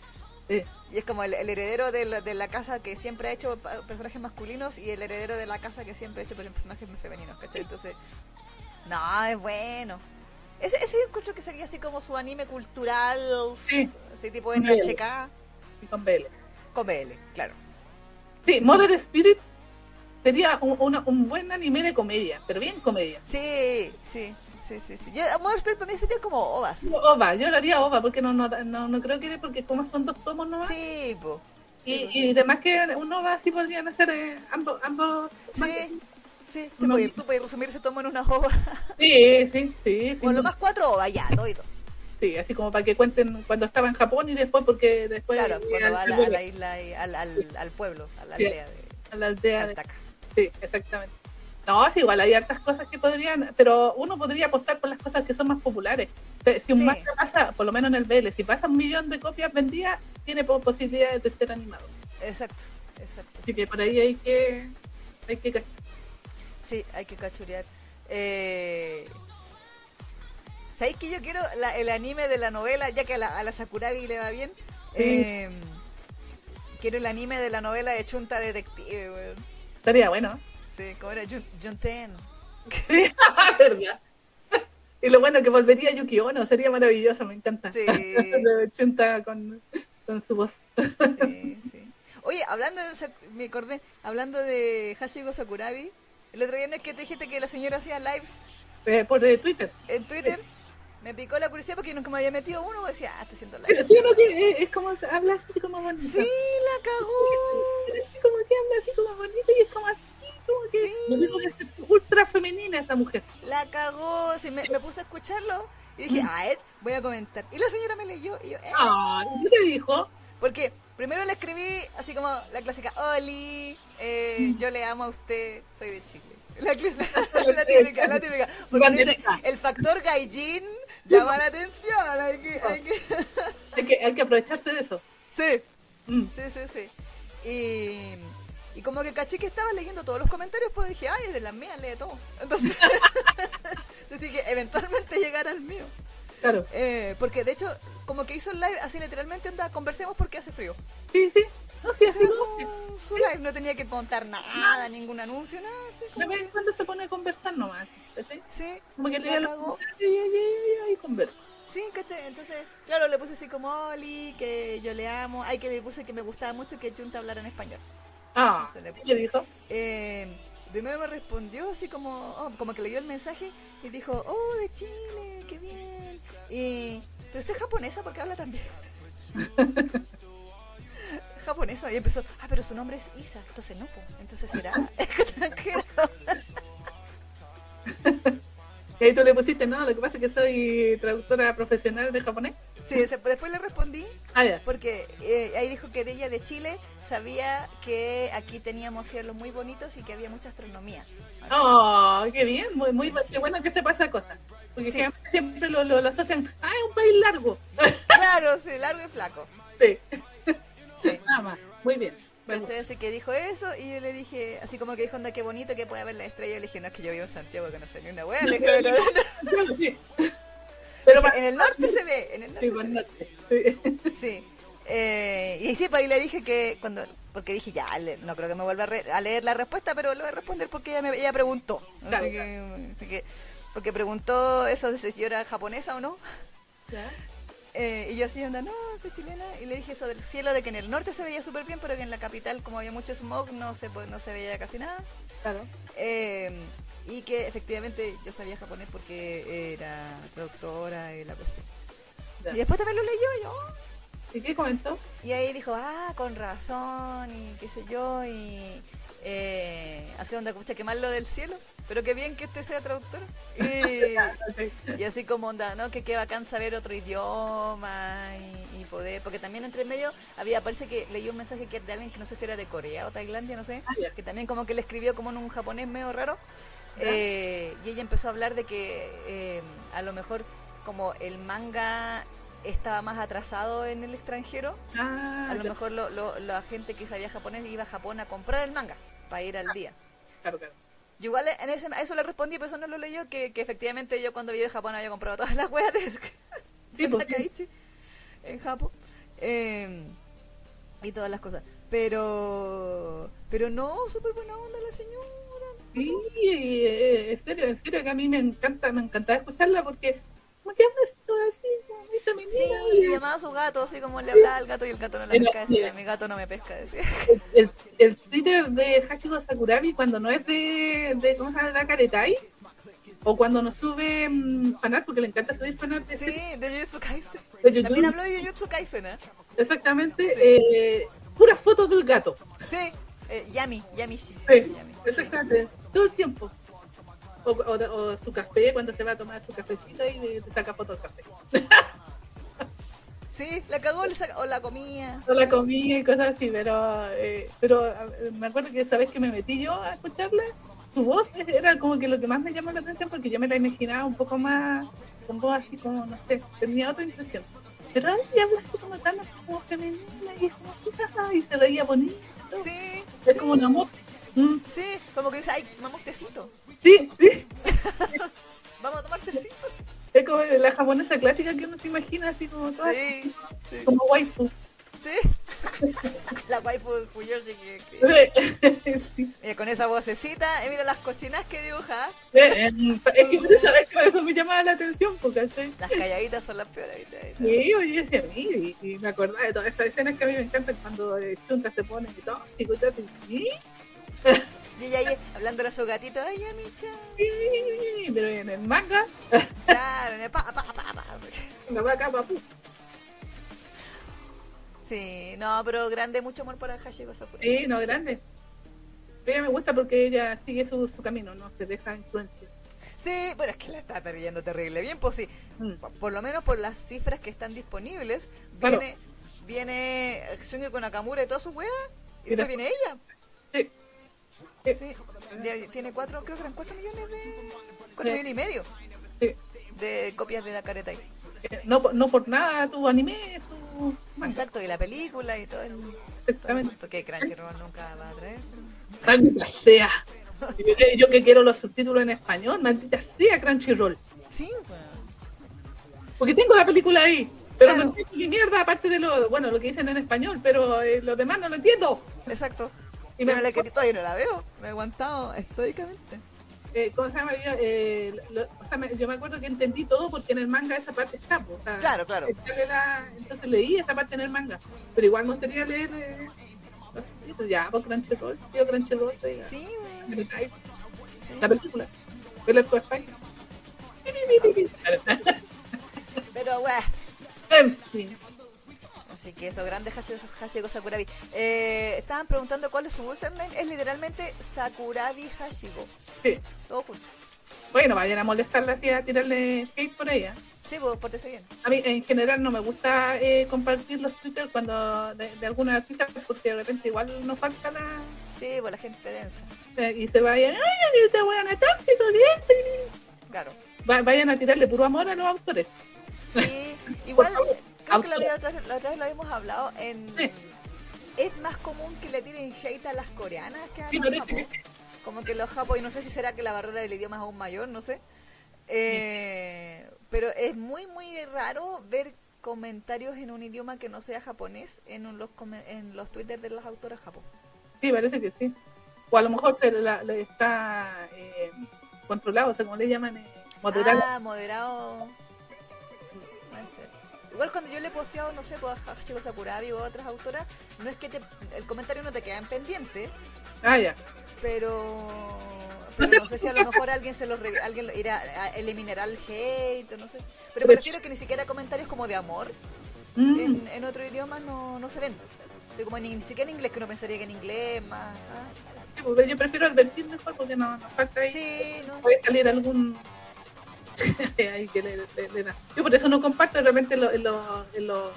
Sí. Y es como el, heredero de la, de la, casa que siempre ha hecho personajes masculinos y el heredero de la casa que siempre ha hecho personajes femeninos, ¿cachai? Entonces, no, es bueno. Ese, ese yo escucho que sería así como su anime cultural, sí. así tipo NHK. Y con BL. Con BL, claro. Sí, Mother Spirit sería un, un, buen anime de comedia, pero bien comedia. Sí, sí, sí, sí. sí. Yo, Spirit para mí sería como ovas. Ova, yo lo haría ova, porque no, no, no, no creo que porque como son dos tomos no Sí, pues. Y, y además que un ova sí podrían hacer eh, ambos, ambos sí. Sí, tú puedes, resumir ese tomo en una ova. *laughs* Sí, sí, sí. Con lo más cuatro ovas, ya, doido. Sí, así como para que cuenten cuando estaba en Japón y después, porque después. Claro, cuando va a la, isla, y al, al, al, pueblo, a la aldea. De, a la aldea. De, sí, exactamente. No, sí, igual hay hartas cosas que podrían, pero uno podría apostar por las cosas que son más populares. Si un manga pasa, por lo menos en el BL, si pasa un millón de copias vendidas, tiene posibilidades de ser animado. Exacto, exacto. Así que por ahí hay que, hay que Sí, hay que cachurear. Eh... ¿Sabéis que yo quiero el anime de la novela, ya que a la, a Sakurabi le va bien? Eh, quiero el anime de la novela de Chunta Detective, weón. Estaría bueno. Sí, como era Junten. Sí, *laughs* verdad. Y lo bueno que volvería Yuki Ono, sería maravilloso, me encanta. Sí. *laughs* Chunta con, con su voz. Sí, sí. Oye, hablando de, me acordé, hablando de Hashigo Sakurabi, el otro día no es que te dijiste que la señora hacía lives. Eh, por eh, Twitter. En Twitter. Me picó la curiosidad porque nunca me había metido uno decía, ah, está haciendo live. Sí, no, que es como, habla así como bonito. Sí, la cagó. Así como que habla así como bonito y es como así, como que... Sí. que es ultra femenina esa mujer. La cagó, sí, me, me puse a escucharlo y dije, a ver, voy a comentar. Y la señora me leyó y yo, eh. Ah, ¿qué te dijo? Porque primero le escribí así como la clásica, Oli, eh, yo le amo a usted, soy de Chile. La, *laughs* *laughs* la, típica, la típica. Porque el factor gaijin llama la atención. Hay que, hay que... *laughs* hay que, hay que aprovecharse de eso. Sí, mm. sí, sí, sí. Y, y como que caché que estaba leyendo todos los comentarios, pues dije, ay, es de las mías, lee todo. Entonces, *laughs* así que eventualmente llegar al mío. Claro. Eh, porque de hecho, como que hizo el live así literalmente, anda, conversemos porque hace frío. Sí, sí. No, sí, así su, live, no tenía que contar nada, ningún anuncio, nada. Así como... cuando se pone a conversar nomás. ¿Sí? Sí. Como que le da y, y, conversa. Sí, ¿cachai? Entonces, claro, le puse así como Oli, que yo le amo. Ay, que le puse que me gustaba mucho que Junta hablara en español. Ah, ¿qué dijo? Eh, primero me respondió así como, oh, como que leyó el mensaje y dijo, oh, de Chile, qué bien. Y, pero usted es japonesa porque habla tan bien. *laughs* japonesa y empezó, ah, pero su nombre es Isa, entonces no, pues, entonces será *laughs* extranjero. *laughs* y ahí tú le pusiste, no, lo que pasa es que soy traductora profesional de japonés. Sí, después le respondí, ah, porque eh, ahí dijo que de ella de Chile sabía que aquí teníamos cielos muy bonitos y que había mucha astronomía. Oh, qué bien, muy, muy qué bueno que se pasa cosas. Porque siempre lo, lo, asocian, ah, es un país largo. Claro, sí, largo y flaco. *laughs* Sí. Nada más, muy bien. Entonces que dijo eso y yo le dije, así como que dijo, anda, qué bonito que puede haber la estrella. Y le dije, no, es que yo vivo en Santiago que no sé ni una hueá. *laughs* pero, en el norte se ve, en el norte. Sí, *laughs* sí. Eh, y sí, pues ahí le dije que cuando, porque dije, ya, no creo que me vuelva a, leer la respuesta, pero lo voy a responder porque ella, me, ella preguntó. Así, que, porque preguntó eso de si yo era japonesa o no. Eh, y yo así, anda, no, soy chilena. Y le dije eso del cielo, de que en el norte se veía súper bien, pero que en la capital, como había mucho smog, no se, no se veía casi nada. Claro. Eh, y que efectivamente yo sabía japonés porque era traductora y la cuestión. Y después también lo leyó yo. ¿Y qué comentó? Y ahí dijo, ah, con razón, y qué sé yo, y eh, hace onda, escucha, qué mal lo del cielo, pero qué bien que este sea traductor. Y, *laughs* y así como onda, ¿no? Que qué bacán saber otro idioma y, y poder, porque también entre medio había, parece que leí un mensaje que de alguien que no sé si era de Corea o Tailandia, no sé, Ah, que también como que le escribió como en un japonés medio raro, eh, y ella empezó a hablar de que eh, a lo mejor como el manga estaba más atrasado en el extranjero, Ah, a lo mejor lo, lo- la gente que sabía japonés iba a Japón a comprar el manga para ir al día. Claro, claro. Yo igual en ese, a eso le respondí, pero eso no lo leyó, que, que efectivamente yo cuando vi de Japón había comprado todas las weas de, Sí, pues, sí. En Japón. Eh, y todas las cosas. Pero pero no, súper buena onda la señora. Sí, eh, en serio, en serio que a mí me encanta, me encantaba escucharla porque como que habla como muy femenina. Sí, y llamaba a su gato, así como le hablaba al gato y el gato no la pesca, decía, mi gato no me pesca, decía. el, el Twitter de Hachiko Sakurami cuando no es de, de ¿cómo se llama? La Karetai o cuando nos sube mm, fanart porque le encanta subir fanart de, Sí, de Jujutsu Kaisen. de YouTube. También habló de Jujutsu Kaisen, ¿eh? exactamente eh, puras fotos del gato Sí, eh, Yami, Yami Shi. sí, Yami. exactamente todo el tiempo o, o- o su café cuando se va a tomar su cafecito y le saca fotos del café *laughs* Sí, la cagó o la comía. o la comida y cosas así pero eh, pero me acuerdo que esa vez que me metí yo a escucharla su voz era como que lo que más me llamó la atención porque yo me la imaginaba un poco más con voz así como no sé tenía otra impresión pero ella habla así como tan como femenina y es como "Ah", y se veía bonito Sí, es como un amor Mm, sí, como que dice, ay, tomamos tecito. sí sí *laughs* Vamos a tomar tecito. *laughs* es como la japonesa clásica que uno se imagina así como toda Sí, sí, como waifu sí. *laughs* La waifu Fuyoshi que, que- *laughs* sí. Mira, con esa vocecita, mira las cochinas que dibuja. Eh, eh, es que por eso, eso me llamaba la atención porque ¿cachai? Las calladitas son las peores. ¿viste? Sí, oye, decía, mira, y, y me acordaba de todas esas escenas que a mí me encantan cuando eh, Chunta se pone y todo, y todo, y ¿sí? Y ella ahí hablando a su gatito, ay, Micha. Sí, pero en el manga, Claro, en el pa, pa, pa, pa. la vaca papu. Sí, no, pero grande, mucho amor para Hashiko Sakura. Sí, no, grande. Ella me gusta porque ella sigue su, su camino, no se deja influenciar. Sí, pero es que la está yendo terrible bien, pues sí. Mm. Por- Por lo menos por las cifras que están disponibles, Claro. viene, viene con Nakamura y toda su wea, y después- viene ella. Sí. Sí, tiene cuatro, creo que eran cuatro millones de. cuatro millones y medio de copias de la careta ahí. Eh, No, por- no por nada tu anime, tu manga. Exacto, y la película y todo el. Exactamente. que Crunchyroll nunca va a traer. Maldita sea. Yo, yo que quiero los subtítulos en español, maldita sea Crunchyroll. Sí. Porque tengo la película ahí, pero Claro. no sé ni mierda aparte de lo, bueno, lo que dicen en español, pero eh, lo demás no lo entiendo. exacto. Y me- me la que todavía no la veo. Me he aguantado estoicamente. Eh, ¿Cómo se llama? Yo, eh, lo- o sea, me- yo me acuerdo que entendí todo porque en el manga esa parte está. po, o sea, Claro, claro. la- entonces leí esa parte en el manga, pero igual me gustaría leer eh, los subtítulos. ya, pues Crunchyroll, tío Crunchyroll, Sí, güey. la película, el de España. Pero, güey. En fin, Así que eso, grande Hashiko Sakurabi. Eh, estaban preguntando cuál es su username. Es literalmente Sakurabi Hashiko. sí. Todo junto. Bueno, vayan a molestarla así, a tirarle hate por ella. Sí, pues, pórtese bien. A mí en general no me gusta eh, compartir los Twitter cuando de, de alguna artista porque de repente igual nos falta la Sí, pues la gente densa. eh, y se vayan, ay, esta buena tóxico, bien. Claro. Va- vayan a tirarle puro amor a los autores. Sí, *laughs* igual, creo que la, otra, vez- la otra vez lo habíamos hablado. En, Sí. Es más común que le tiren hate a las coreanas que a Sí, los parece que. Como que los japos, y no sé si será que la barrera del idioma es aún mayor, no sé. Eh, pero es muy, muy raro ver comentarios en un idioma que no sea japonés en un- los, en los twitter de las autoras japón. Sí, parece que sí. O a lo mejor se la, le está eh, controlado, o sea, como le llaman, eh, moderado. Ah, moderado. Igual cuando yo le he posteado, no sé, pues a Hachiko Sakurabi o a otras autoras, no es que te- el comentario no te queda en pendiente, Ah, ya. pero pero no sé si a lo mejor alguien se lo re- alguien lo irá a eliminar el hate, o no sé. Pero prefiero que ni siquiera comentarios como de amor Mm. en, en otro idioma no, no se ven. O sea, como ni, ni siquiera en inglés, que uno pensaría que en inglés más. ah, pues, yo prefiero advertir mejor porque no nos falta ahí. Sí, no. Puede salir algún. *laughs* ahí que le, le- le da. Yo por eso no comparto de repente en, lo- en, lo- en, lo-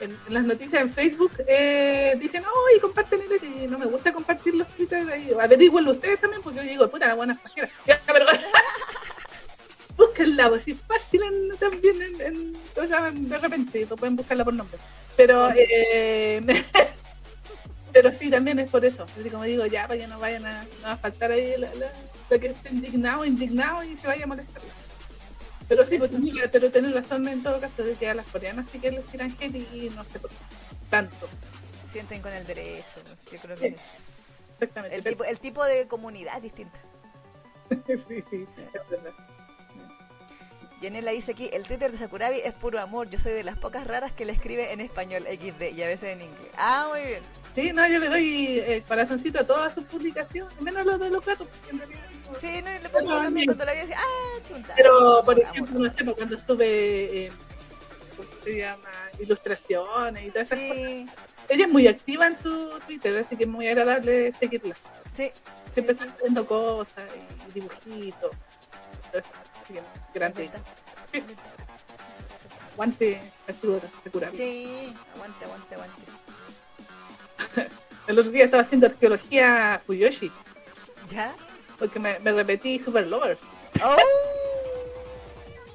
en- en las noticias en Facebook. Eh, dicen, ¡ay, comparten inglés! Y no me gusta compartir los Twitter ahí. Averigüenlo ustedes también porque yo digo, puta, la buena pajera. *laughs* Pero. *laughs* Búsquenla, pues si es fácil en- también en, o sea, de repente, no pueden buscarla por nombre. Pero eh, pero sí, también es por eso. Así como digo, ya, para que no vayan a, no a faltar ahí la, la, que esté indignado, indignado y se vaya a molestar. Pero sí, pues, tenés- pero tener razón en todo caso de que a las coreanas sí que les tiran hate y no sé por qué. Tanto. Sienten con el derecho. Yo creo que Sí. es. Exactamente. El Pero- tipo, el tipo de comunidad es distinta. *laughs* sí, sí, es verdad. Yanela dice aquí, el Twitter de Sakurabi es puro amor. Yo soy de las pocas raras que le escribe en español XD y a veces en inglés. Ah, muy bien. Sí, no, yo le doy eh, corazoncito a todas sus publicaciones, menos los de los gatos, porque en realidad Sí, no, le pongo bien. cuando la vi así, ah, chunta. Pero, por Amor. ejemplo, no sé, pues, cuando sube, eh, ¿cómo se llama? Ilustraciones y todas esas cosas. Sí, Ella es muy activa en su Twitter, así que es muy agradable seguirla. sí. Siempre está haciendo cosas y dibujitos. Entonces, que, grande. verdad. *laughs* Guante, ayuda, se cura. Sí, aguante, aguante, aguante. *laughs* El otro día estaba haciendo arqueología Fuyoshi, ¿Ya? Porque me, me repetí Super Lovers. ¡Oh!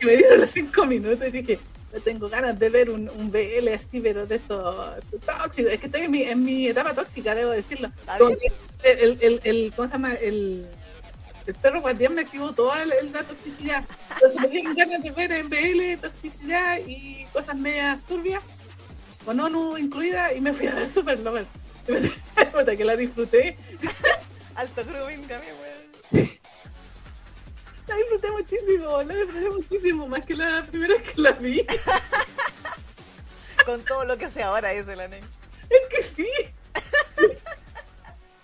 Y me dieron los cinco minutos y dije, "No tengo ganas de ver un, un BL así, pero de estos tóxicos. Es que estoy en mi, en mi etapa tóxica, debo decirlo. El, el, el, ¿Cómo se llama? El, el perro guardián me activó toda el- la toxicidad. Entonces me dieron ganas de ver en BL toxicidad y cosas medias turbias, con ONU incluida, y me fui a ver Super Lover. *laughs* Puta, que la disfruté. *laughs* Alto grooming también, weón. La disfruté muchísimo, la disfruté muchísimo, más que la primera vez que la vi. *laughs* Con todo lo que hace ahora, dice la nena. Es que sí.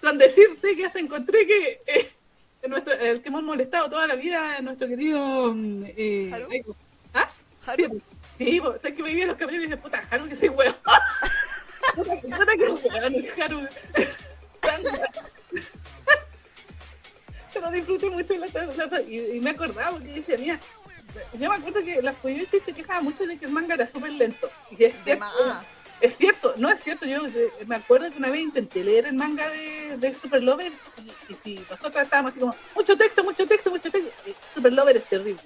Con decirte que hasta encontré que eh, nuestro- el que hemos molestado toda la vida, nuestro querido. mm, Eh, ¿Haru? ¿Ah? Haru. Sí, po, sabes que me vi en los camiones y dije, puta, Haru, que soy hueón. *laughs* puta, que puta, que hueón, *laughs* Haru. Pero disfruté mucho la, la- y, y me acordaba porque decía, mira, yo me acuerdo que la Fuyoshi se quejaba mucho de que el manga era súper lento. Y es cierto, es cierto, no es cierto. Yo me acuerdo que una vez intenté leer el manga de, de Super Lover y, y nosotros estábamos así como, mucho texto, mucho texto, mucho texto. y Super Lover es terrible.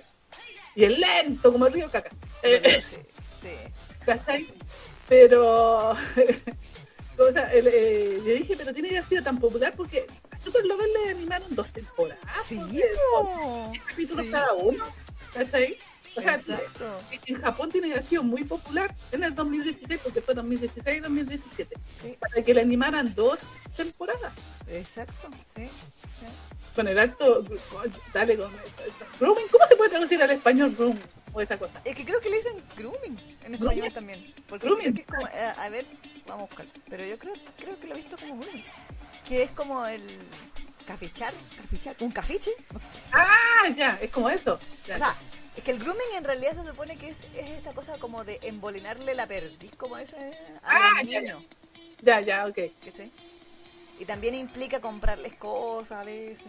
Y es lento como el río caca. Eh, Sí, sí. *laughs* ¿Cachai? Pero. *laughs* o sea, el, eh, yo dije, pero tiene que haber sido tan popular porque a Super Lover le animaron dos temporadas. Sí, de po. dos capítulos Sí. cada uno. ¿Cachai? O sea, Exacto. en Japón tiene que haber sido muy popular en el 2016, porque fue 2016 y 2017, Sí, para que le animaran dos temporadas. exacto, sí. Con el alto, dale con grooming, ¿cómo se puede traducir al español grooming o esa cosa? Es que creo que le dicen grooming en español Grooming. también. Porque Grooming. creo que es como. eh, a ver, vamos a buscar. Pero yo creo, creo que lo he visto como grooming. Que es como el. Cafichar, cafichar, un cafiche, no sé. Ah, ya, es como eso. Ya. O sea, es que el grooming en realidad se supone que es, es esta cosa como de embolinarle la perdiz, como ese a Ah, los ya, niños. ya, ya, ok. ¿cachai? Y también implica comprarles cosas a veces.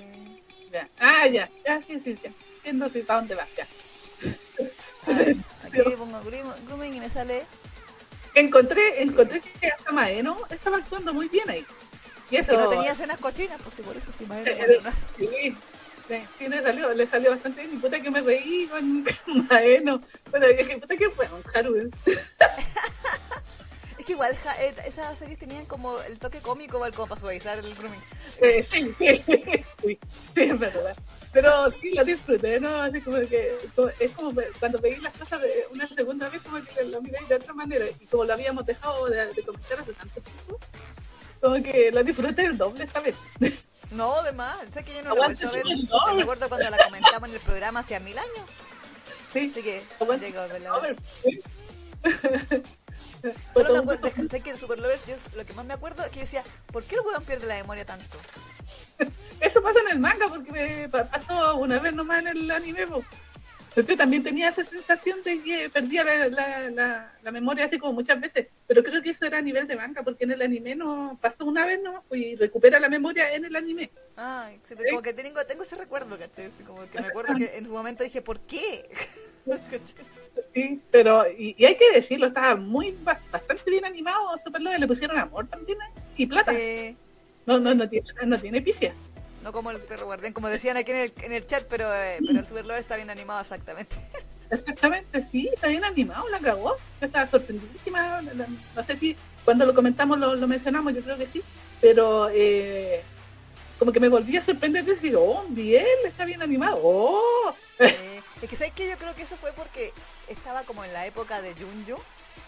Ya. Ah, ya, ya, sí, sí, ya. Entiendo para dónde vas, ya. Ver, *laughs* aquí pongo groom- grooming y me sale. Encontré, encontré que hasta Maeno estaba actuando muy bien ahí. Y eso. Que no tenía escenas cochinas, pues sí, por eso sí, más Eh, eh, Sí, sí, sí, le salió, le salió bastante bien. Y puta que me reí con, *laughs* Maeno. Bueno, dije, puta que fue un Haru. *laughs* Es que igual ja- eh, esas series tenían como el toque cómico igual como para suavizar el grooming. Eh, sí, sí, *laughs* sí, sí, es verdad. Pero sí, lo disfruté, ¿no? Así como que como- es como cuando veí las cosas de una segunda vez, como que lo miré de otra manera. Y como lo habíamos dejado de, de comentar hace tanto tiempo, como que lo disfruté el doble esta vez. No, de más, sé que yo no lo he Aguante vuelto a ver. Me acuerdo cuando la comentamos en el programa hace mil años. Sí, Así que Aguante Solo me acuerdo, sé que de Super Lovers, yo lo que más me acuerdo es que yo decía, ¿por qué el weón pierde la memoria tanto? *laughs* Eso pasa en el manga porque me pasó una vez nomás en el anime. Entonces también tenía esa sensación de que perdía la, la, la, la memoria así como muchas veces. Pero creo que eso era a nivel de manga porque en el anime no pasó una vez nomás pues, y recupera la memoria en el anime. Ah, sí, pero como que tengo, tengo ese recuerdo, ¿cachai? Como que me acuerdo que en su momento dije, ¿por qué? *laughs* *laughs* Sí, pero y, y hay que decirlo, estaba muy ba- bastante bien animado Super Love, le pusieron amor también ¿eh? y plata. Sí. No, no, no tiene, no tiene picias. No como el perro guardián, como decían aquí en el, en el chat, pero, eh, pero el Super Love está bien animado exactamente. *laughs* Exactamente, sí, está bien animado, la cagó. Yo estaba sorprendidísima. No sé si cuando lo comentamos lo, lo mencionamos, yo creo que sí, pero eh, como que me volví a sorprender y oh, bien, está bien animado. Oh, Eh, *laughs* es que sabes que yo creo que eso fue porque estaba como en la época de Junjo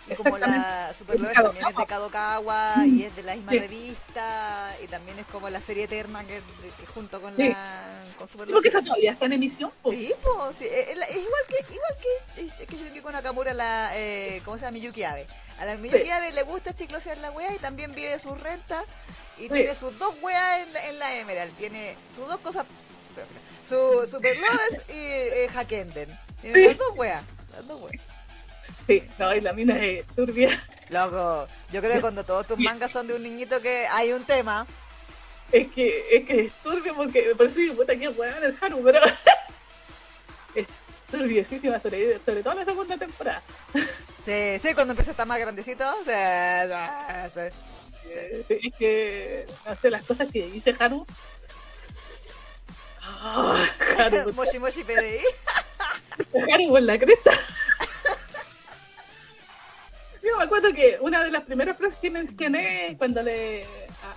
y como la Exactamente. Super Love Kadokawa. también es de Kadokawa y es de la misma Sí. revista y también es como la serie eterna que, que junto con Sí. la con Super creo que Love. esa todavía está en emisión. Sí, pues, sí, es, es igual que igual que es que Yukiko Nakamura la eh, ¿cómo se llama? Miyuki Abe. A la Miyuki. Abe le gusta chiclosear la wea y también vive sus rentas y tiene sus dos weas en la Emerald, tiene sus dos cosas su Super Lovers y eh, Hakenden. Tiene Sí. las dos weas, las dos weas. Sí, no, y la mina es turbia. Loco, yo creo que cuando todos tus mangas son de un niñito que hay un tema, Es que es, que es turbio porque por eso digo, puta que weón el Haru, pero *laughs* es turbiosísima sobre, sobre todo la segunda temporada. sí, sí, cuando empieza a estar más grandecito, sí, sí, sí. Eh, Es que, no sé, las cosas que dice Haru. Moshi Moshi PDI. Haru con la cresta. Yo me acuerdo que una de las primeras frases que mencioné cuando le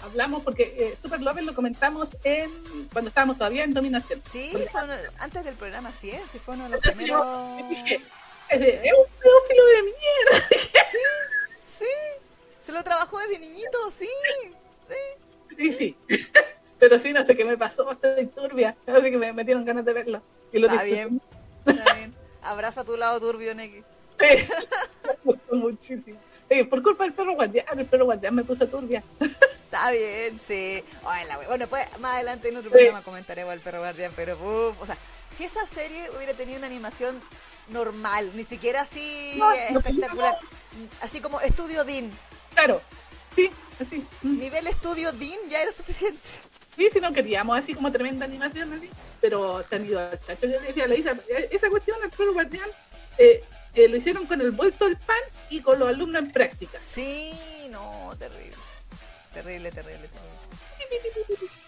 hablamos, porque eh, Super Lover lo comentamos en cuando estábamos todavía en Dominación. Sí, uno- antes del programa 100, sí fue uno de los Entonces primeros. yo dije, es, de- es un pedófilo de mierda. *laughs* Sí, se lo trabajó desde niñito, sí, sí. Y sí. Pero sí, no sé qué me pasó, estoy turbia. Así que me metieron ganas de verlo. Y lo Está disfruté. bien, está bien. Abraza tu lado turbio, Neki. *laughs* Sí, me gustó muchísimo. Sí, por culpa del perro guardián, el perro guardián me puso turbia. Está bien, sí. Ay, la we- Bueno, pues más adelante en otro Sí. programa comentaremos al perro guardián, pero uf, o sea, si esa serie hubiera tenido una animación normal, ni siquiera así No, no, espectacular, así como Estudio Dean, Claro, sí, así. Nivel Estudio Dean ya era suficiente. Sí, si no queríamos así como tremenda animación, así. Pero se han ido al cacho. Yo decía la Isa, eh, esa cuestión del perro guardián eh, eh, lo hicieron con el vuelto del pan y con los alumnos en práctica. Sí, no, terrible. Terrible, terrible, terrible.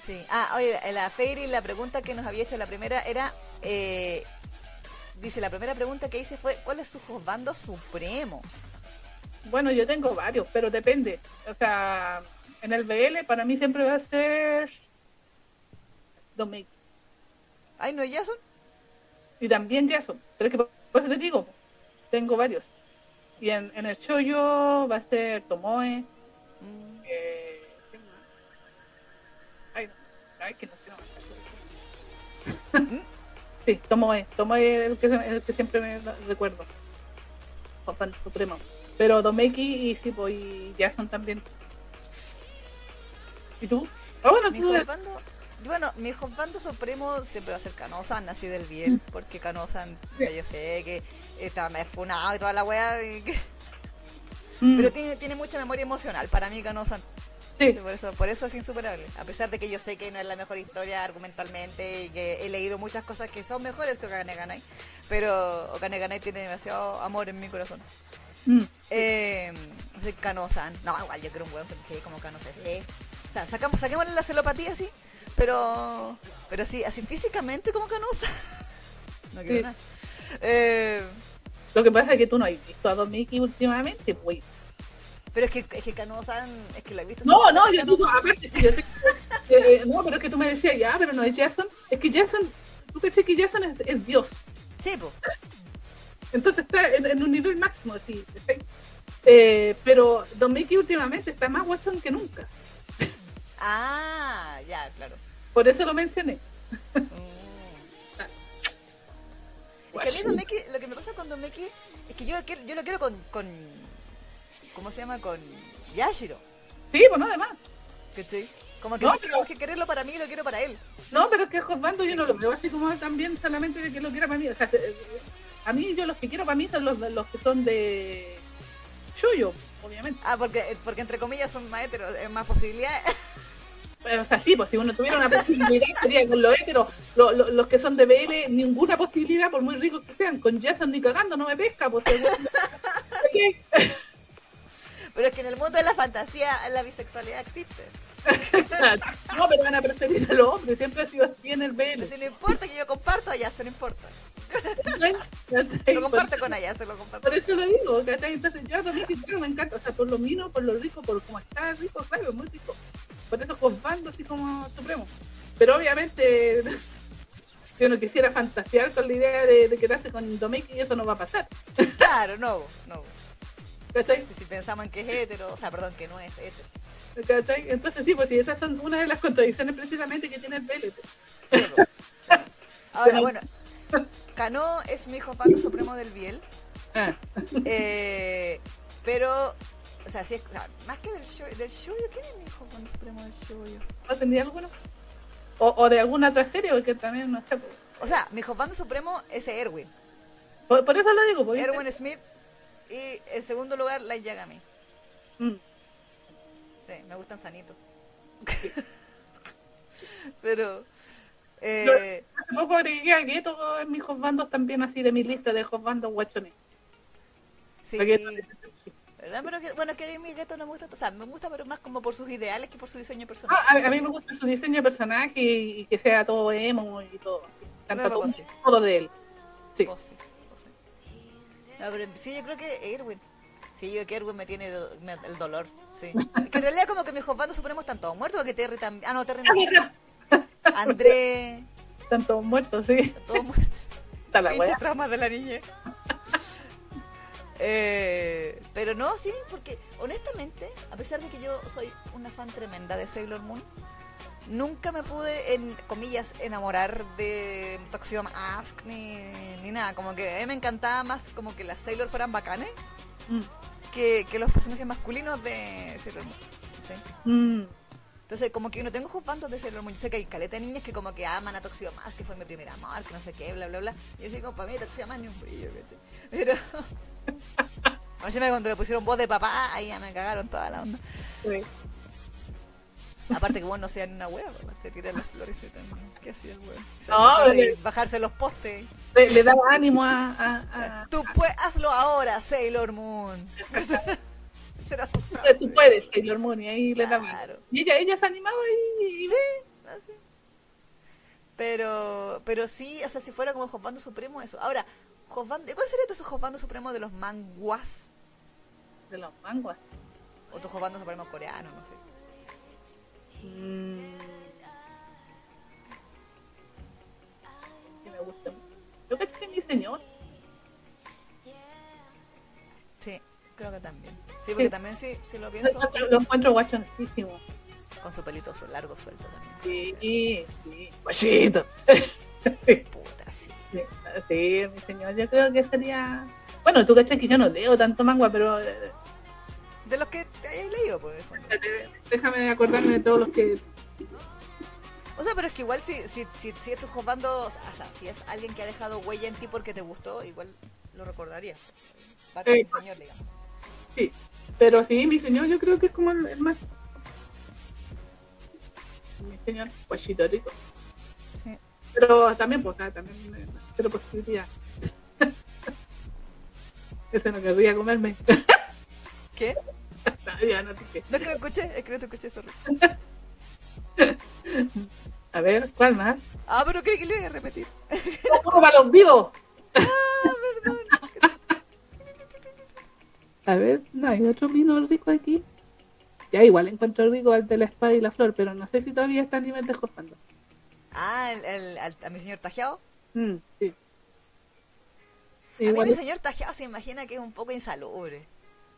Sí. Ah, oye, la Fairy, la pregunta que nos había hecho la primera era, eh, dice, la primera pregunta que hice fue, ¿cuál es su bando supremo? Bueno, yo tengo varios, pero depende. O sea, en el BL para mí siempre va a ser Dominic. Ay, ¿no es Jason? Y también Jason. Pero es que por por eso te digo, tengo varios. Y en, en el Choyo va a ser Tomoe. Mm, Eh, ay, ay, que no sé. no. sí, Tomoe. Tomoe es el que, el que siempre me recuerdo. Juan Supremo. Pero Domeki y sí, y Jason también. ¿Y tú? Ah, bueno, Mi tú. Bueno, mi bando supremo siempre va a ser Kanosan, así del bien, porque Kanosan, o sea, yo sé que está más funado y toda la wea, y que- Mm, pero tiene, tiene mucha memoria emocional para mí Kanosan. sí, por eso, por eso es insuperable. A pesar de que yo sé que no es la mejor historia argumentalmente y que he leído muchas cosas que son mejores que Okaneganai, pero Okaneganai tiene demasiado amor en mi corazón. mm, Eh, sé, Kano-san. No, igual yo quiero un weón que sí, como Kano-san. Sí. O sea, sacamos, saquémosle la celopatía sí, pero pero sí, así físicamente como Kano-san. *laughs* No quiero Sí. nada. Eh, Lo que pasa es que tú no has visto a Domeki últimamente, pues. pero es que, es que Kano-san, es que lo he visto. No, no, yo digo, aparte, yo que- eh, no, pero es que tú me decías ya, pero no es Jason. Es que Jason, tú pensé que Jason es, es Dios. Sí, pues. Entonces está en, en un nivel máximo, sí. ¿sí? Eh, pero Don Mickey últimamente está más guachón que nunca. Ah, ya, claro. Por eso lo mencioné. Es que a mí Meki, lo que me pasa con Don Meki es que yo, yo lo quiero con, con. ¿Cómo se llama? Con Yashiro. Sí, pues además. ¿Cachai? Como que No, pero- que quererlo para mí, lo quiero para él. No, pero es que Josbando yo no lo veo así como también solamente de que lo quiera para mí. O sea, a mí yo los que quiero para mí son los, los que son de Yuyo, obviamente. Ah, porque, porque entre comillas son más heteros, es más posibilidades. *laughs* Pero, o sea, sí, pues si uno tuviera una posibilidad sería con los heteros, lo- lo- los que son de BL, ninguna posibilidad, por muy ricos que sean. Con Jason ni cagando no me pesca, pues. *laughs* ¿Qué? Pero es que en el mundo de la fantasía la bisexualidad existe. No, pero van a preferir a los hombres, siempre ha sido así en el BL. Si no importa que yo comparto, allá se no importa. *laughs* Lo comparte con allá, se lo comparto. Por eso lo digo, ¿cachai? Entonces yo a mí claro, me encanta, o sea, por lo mino, por lo rico, por cómo está rico, claro, muy rico. Por eso Josbando así como supremo. Pero obviamente, *laughs* si uno quisiera fantasear con la idea de, de quedarse con Domeki, eso no va a pasar. Claro, no, no. ¿Cachai? Si, si pensamos en que es hetero, o sea, perdón, que no es hetero. ¿Cachai? Entonces sí, pues sí, esas son una de las contradicciones precisamente que tiene el BL. *laughs* Ahora, bueno, Cano es mi hijo fan supremo del Biel. Ah, Eh, pero, o sea, sí es, o sea, más que del show, del ¿quién es mi hijo fan supremo del Shuyo? ¿No tendría alguno? O, o de alguna otra serie, porque también, no sé. pues. O sea, mi hijo fan supremo es Erwin. Por, por eso lo digo, pues. Erwin Smith. Y en segundo lugar, Light Yagami. Mm. Sí, me gustan sanitos. *laughs* pero, eh, Hace poco agregué a Gueto en mis Josbandos también así de mi lista de Josbandos guachones. sí. ¿Verdad? Pero que, bueno, que a mí Gueto no me gusta, o sea, me gusta pero más como por sus ideales que por su diseño personal. Ah, a, mí me gusta su diseño de personaje y, que sea todo emo y todo. Canta No, todo, sí. todo de él. Sí. Vos sí, vos sí. No, pero sí, yo creo que Erwin. Sí, yo que Erwin me tiene do- me- el dolor, sí. *laughs* que en realidad como que mis bandos supremos están todos muertos, que Terry también... Ah, no, Terry no. *laughs* André... Están todos muertos, sí. Están todos muertos. *laughs* Está la Pinche wea. trauma de la niña. *laughs* Eh, pero no, sí, porque honestamente, a pesar de que yo soy una fan tremenda de Sailor Moon, nunca me pude, en comillas, enamorar de Toxio Mask ni, ni nada. Como que a mí me encantaba más como que las Sailor fueran bacanes Mm. que, que los personajes masculinos de Sailor Moon. ¿sí? Mm. Entonces, como que no tengo juzgandos de Sailor Moon. Yo sé que hay caleta de niñas que como que aman a Toxio Mask, que fue mi primer amor, que no sé qué, bla, bla, bla. Y yo así como, para mí Toxio Mask ni un brillo, ¿cachai? Pero... *laughs* Encima cuando le pusieron voz de papá, ahí ya me cagaron toda la onda. Sí. Aparte que vos no sean una hueá, pues, te tiran las flores. ¿Qué hacía el hueón? O sea, No, le- bajarse los postes. Le, le daba ánimo a. a- a- Tú pues, hazlo ahora, Sailor Moon. Tú puedes, Sailor Moon, y ahí le. Claro. Y ella, ella se animaba y. Sí, así. Pero, pero sí, o sea, si fuera como Josbando Supremo, eso. Ahora, Josbando, ¿cuál sería tu Josbando Supremo de los manguas? De los manguas. O tu Josbando Supremo coreano, no sé. Mm. Que me gusta. Yo cacho que mi señor. Sí, creo que también. Sí, porque Sí. también sí, si lo pienso, Lo, lo encuentro guachoncísimo. con su pelito su- largo suelto también. Sí, sí, guachito. Puta, sí. Sí, sí, mi señor, yo creo que sería. Bueno, tú cachas que yo no leo tanto manga, pero eh, De los que te hayas leído, pues. de fondo. déjame acordarme de todos los que. O sea, pero es que igual si, si, si, si es tu Josbando, o sea, si es alguien que ha dejado huella en ti porque te gustó, igual lo recordarías. Parte Eh, del señor, digamos. Sí, pero sí, mi señor, yo creo que es como el, el más. Mi señor, guachito rico. Sí. Pero también, pues, ah, también. Pero posibilidad. *laughs* Ese no querría comerme. ¿Qué? *laughs* No, ya no dije. No es que lo escuché, es que no te escuché, sorry. *laughs* A ver, ¿cuál más? Ah, pero creí que le iba a repetir. ¡Uno para los vivos! A ver, no hay otro vino rico aquí. Ya igual encuentro rico al de la espada y la flor, pero no sé si todavía está a nivel de Josfando. Ah, el, el- al- a mi señor Tajeado. Mm, sí. A mí mi señor Tajeado se imagina que es un poco insalubre.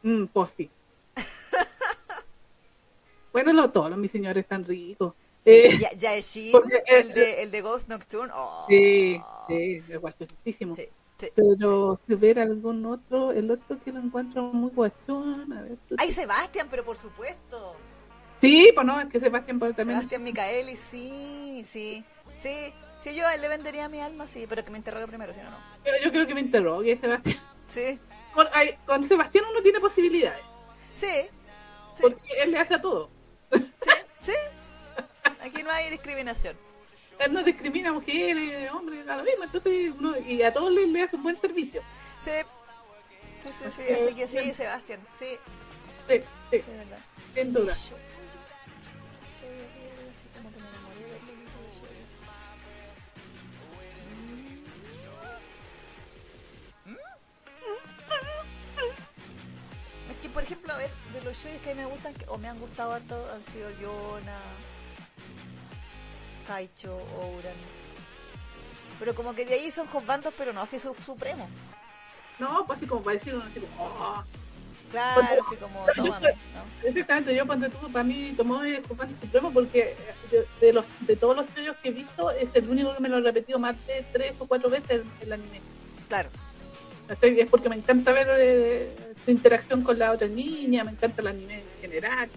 mm, pues sí. *laughs* bueno, lo, todos los mis señores están ricos. Eh, Ya, ya es Shin, Porque, eh, el, de, el de Ghost Nocturne. Oh. sí, sí, es guachosísimo. Sí, sí. Pero si hubiera algún otro, el otro que lo encuentro muy guachón, a ver. Ay, Sebastián, pero por supuesto. Sí, pues no, es que Sebastián por también. Sebastián Micaeli, sí, sí, sí. Sí, yo le vendería mi alma, sí, pero que me interrogue primero, si no, no. Pero yo creo que me interrogue, Sebastián. Sí, Con, con Sebastián uno tiene posibilidades, sí, sí, porque él le hace a todo. sí, sí. Aquí no hay discriminación. Él no discrimina a mujeres, hombres, a lo mismo, entonces uno, y a todos les, le hace un buen servicio. Sí, sí, sí, sí, así que sí, Sebastián, sí, Sí, sí, de verdad. sin duda. Por ejemplo, a ver, de los shows que a mí me gustan que- o me han gustado harto han sido Yona, Kaicho, Ouran. Pero como que de ahí son bandos, pero no así su supremo. No, pues así como parecido, así como, oh. Claro, así como tómame, ¿no? Exactamente, yo cuando tuve para mí tomó el supremo porque de, de los de todos los sellos que he visto es el único que me lo he repetido más de tres o cuatro veces el, el anime. Claro. Es porque me encanta ver eh, su interacción con la otra niña, me encanta el anime en general.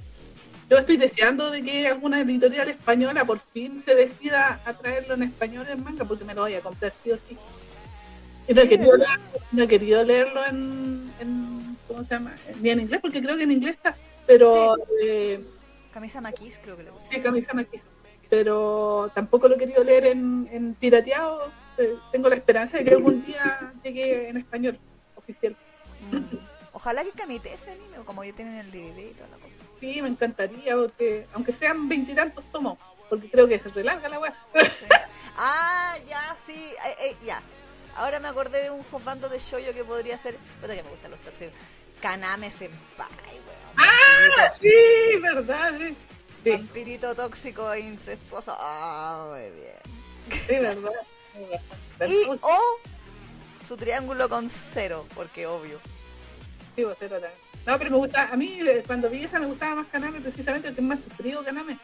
Yo estoy deseando de que alguna editorial española por fin se decida a traerlo en español en manga porque me lo voy a comprar sí o sí. Y no, he Sí, querido, no he querido leerlo en, en- ¿cómo se llama? Ni en inglés porque creo que en inglés está, pero eh, Camisa Maquis creo que le puse. sí, Kamisama quiso. Pero tampoco lo he querido leer en, en pirateado. Eh, tengo la esperanza de que algún día llegue en español oficial. Mm. Ojalá que camite ese anime, o como ya tienen el DVD y toda la cosa. Sí, me encantaría, porque aunque sean veintitantos tomos, porque creo que se relarga la weá. Sí. *laughs* Ah, ya, sí, eh, eh, ya. Ahora me acordé de un bando de shoyo que podría ser. Puta que me gustan los tóxicos. Kaname Senpai, weón. ¡Ah! Sí, verdad, sí. Sí, Vampirito tóxico e incestuoso. Ah, muy bien. sí, verdad. Y o su triángulo con cero, porque obvio. Sí, vos, era tan- No, pero me gusta, a mí eh, cuando vi esa me gustaba más Kaname precisamente porque es más sufrido Kaname.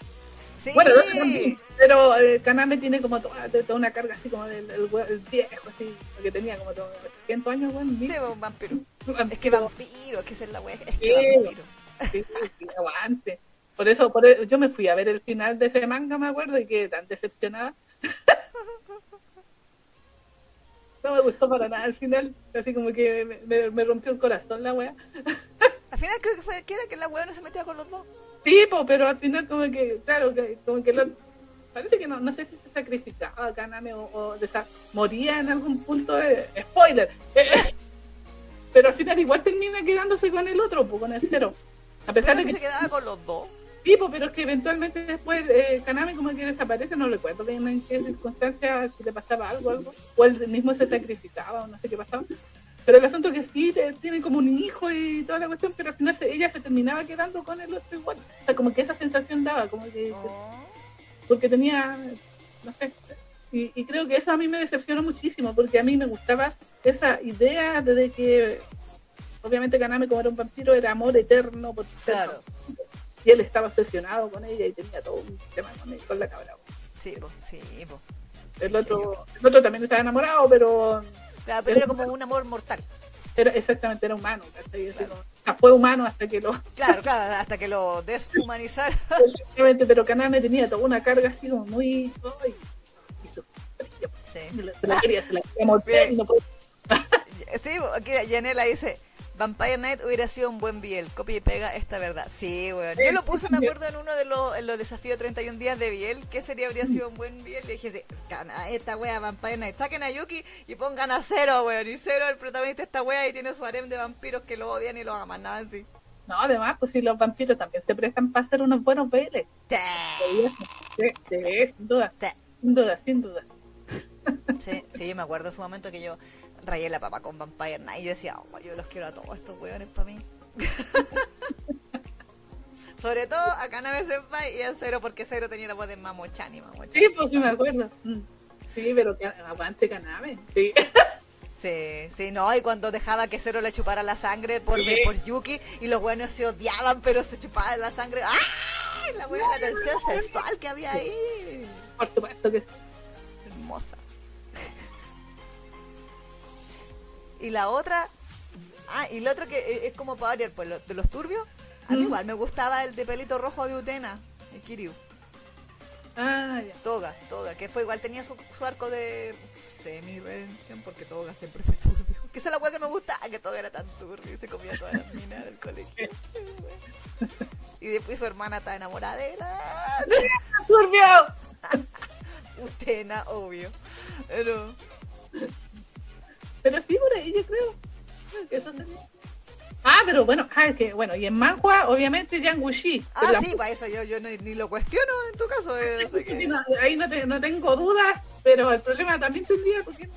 Sí, Bueno, también, pero eh, Kaname tiene como toda, toda una carga así como del, el viejo, así, porque tenía como todo 800 años, bueno, sí, un vampiro. vampiro. Es que vampiro, es que es la wea. Es que Sí. vampiro. Sí, sí, sí, aguante. Por eso, por eso, yo me fui a ver el final de ese manga, me acuerdo, y quedé tan decepcionada. No me gustó para nada el final, así como que me, me- me rompió el corazón la wea. *laughs* Al final creo que fue que era que la wea no se metía con los dos. Sí, po, pero al final como que, claro, que, como que lo- parece que no, no sé si se sacrificaba Kaname o, o desa- moría en algún punto de spoiler. *laughs* Pero al final igual termina quedándose con el otro, pues, con el cero. A pesar de que que se quedaba con los dos. Sí, pero es que eventualmente después eh, Kaname como que desaparece, no recuerdo bien en qué circunstancias, si le pasaba algo, algo, o él mismo se sacrificaba, o no sé qué pasaba. Pero el asunto es que sí, tienen como un hijo y toda la cuestión, pero al final se- ella se terminaba quedando con el otro igual. O sea, como que esa sensación daba, como que, Oh. porque tenía, no sé, y, y creo que eso a mí me decepcionó muchísimo, porque a mí me gustaba esa idea de, que, obviamente Kaname como era un vampiro, era amor eterno, por Claro. Y él estaba obsesionado con ella y tenía todo un tema con, él, con la cabra. Sí, po, sí, po. El otro, el otro también estaba enamorado, pero Claro, pero era como un amor mortal. era exactamente era humano, Claro. como- fue humano hasta que lo *laughs* Claro, claro, hasta que lo deshumanizaron. exactamente, pero Kaname tenía toda una carga así como muy ay, Sí. se la- se la quería, se la quería morder y no podía. *laughs* Sí, aquí Yanela dice, Vampire Knight hubiera sido un buen Biel, copia y pega esta verdad. Sí, weón. Yo lo puse, me acuerdo, en uno de los, en los desafíos 31 días de Biel, ¿qué sería habría sido un buen Biel? Le dije, sí, gana esta wea Vampire Knight, saquen a Yuki y pongan a Cero, weón. Y Cero, el protagonista de esta wea, y tiene su harem de vampiros que lo odian y lo aman, nada así. No, además, pues si los vampiros también se prestan para hacer unos buenos bailes. Sí, Sí, sí, sin duda, sin duda, sin duda. Sí, sí, me acuerdo en su momento que yo rayé la papa con Vampire Knight y decía, oh, yo los quiero a todos estos weones para mí. *laughs* Sobre todo a Kaname Senpai y a Zero, porque Zero tenía la voz de Mamo-chan y Mamo-chan. Sí, pues sí me acuerdo. Mm. Sí, pero que aguante Kaname. Sí. *laughs* Sí, sí, no, y cuando dejaba que Zero le chupara la sangre por, Sí. por Yuki y los buenos se odiaban, pero se chupaban la sangre. ¡Ay! La buena la tensión sexual que había ahí. Por supuesto que sí. Hermosa. Y la otra. Ah, y la otra que es- es como para variar, pues de los turbios. A mí igual me gustaba el de pelito rojo de Utena, el Kiryu. Ah, ya. Toga, Toga, que después igual tenía su, su arco de semi-redención porque Toga siempre fue turbio. Que esa es la weá que me gusta, que Toga era tan turbio y se comía todas las minas del colegio. *laughs* y después su hermana está enamorada de él. *laughs* ¡Turbio! *laughs* Utena, obvio. Pero, Pero sí, por ahí yo creo. eso sería. Ah, pero bueno, ah, es que, bueno, y en manhua, obviamente, Yang Wuxi. ah, Pero sí, para eso yo, yo ni, ni lo cuestiono en tu caso. eh, así que- no, ahí no, te- no tengo dudas, pero el problema también tendría porque.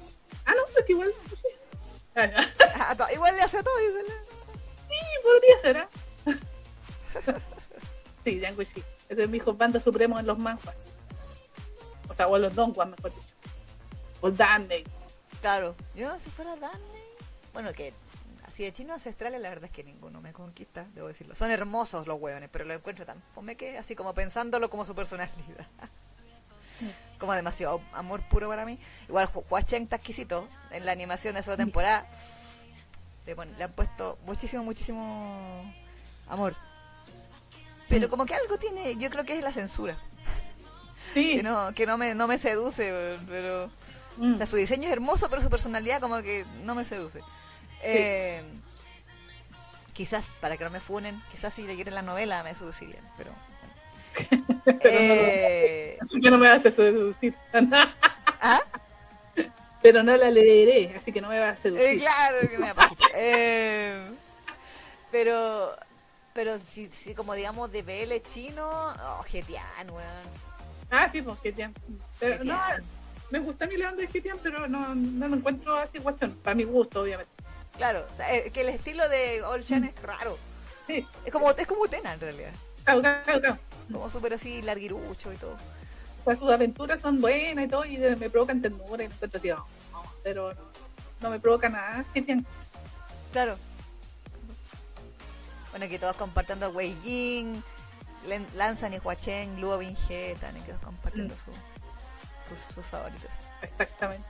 Ah, no, es que igual. Ah. *laughs* Ah, igual le hace a todo, dice. Sí, podría ser, ¿ah? *laughs* Sí, Yang Wuxi. Ese es mi hijo banda supremo en los manhwas. O sea, o en los donguas, mejor dicho. O Danny. Claro, yo si fuera Danny. Bueno, que así de chinos ancestrales, la verdad es que ninguno me conquista, debo decirlo. Son hermosos los hueones, pero lo encuentro tan fome que así como pensándolo como su personalidad. *laughs* como demasiado amor puro para mí. Igual Hu- Hua Cheng está exquisito en la animación de esa temporada. Le, pon- le han puesto muchísimo, muchísimo amor. Pero como que algo tiene, yo creo que es la censura. Sí. Que no, que no me, no me seduce, pero... Mm. O sea, su diseño es hermoso, pero su personalidad como que no me seduce. Eh, quizás, para que no me funen, quizás si leyeran la novela me seducirían, pero... bueno. *laughs* Eh, Así que no me vas a seducir. *laughs* ¿ah? Pero no la leeré, así que no me vas a seducir. Eh, claro que me pajita. *laughs* Eh, pero, pero si, si como digamos de BL chino, oh, Getian, weón. Ah, sí, pues Getian. Pero no, Getian. Me gusta mi león de Getian, pero no, no lo encuentro así cuestión. Para mi gusto, obviamente. Claro, o sea, que el estilo de All Chan es raro. Sí, Es como, es como Utena en realidad. claro, claro, claro. Como súper así larguirucho y todo. O sea, sus aventuras son buenas y todo, y me provocan ternura y me encuentro oh, no, pero no, no me provoca nada. Getian. Claro. Bueno, que todos compartiendo Wei Jing, Lanzan y Huacheng, Luo Binge, están que todos compartiendo su- sus, favoritos. Exactamente.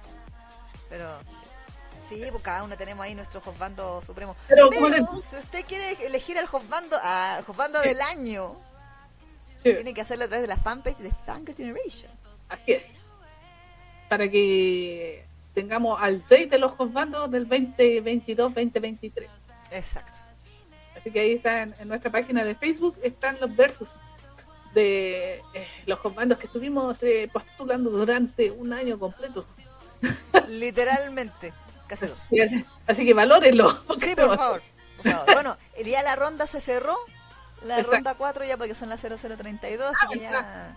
Pero sí, sí, pues cada uno tenemos ahí nuestro Hofbando supremo. Pero, Pero, ¿cómo le- si usted quiere elegir al Hofbando, a Hofbando del año, Sí, tiene que hacerlo a través de la fanpage de Fangirl Generation. así es. Para que tengamos al rey de los bandos del 2022-2023. Exacto. Así que ahí está en, en nuestra página de Facebook, están los versos de eh, los comandos que estuvimos eh, postulando durante un año completo. *laughs* Literalmente, casi dos. Así que valórenlo. Sí, por favor. por favor. Bueno, el día la ronda se cerró. La Exacto. ronda 4 ya porque son las 0032, así que ya,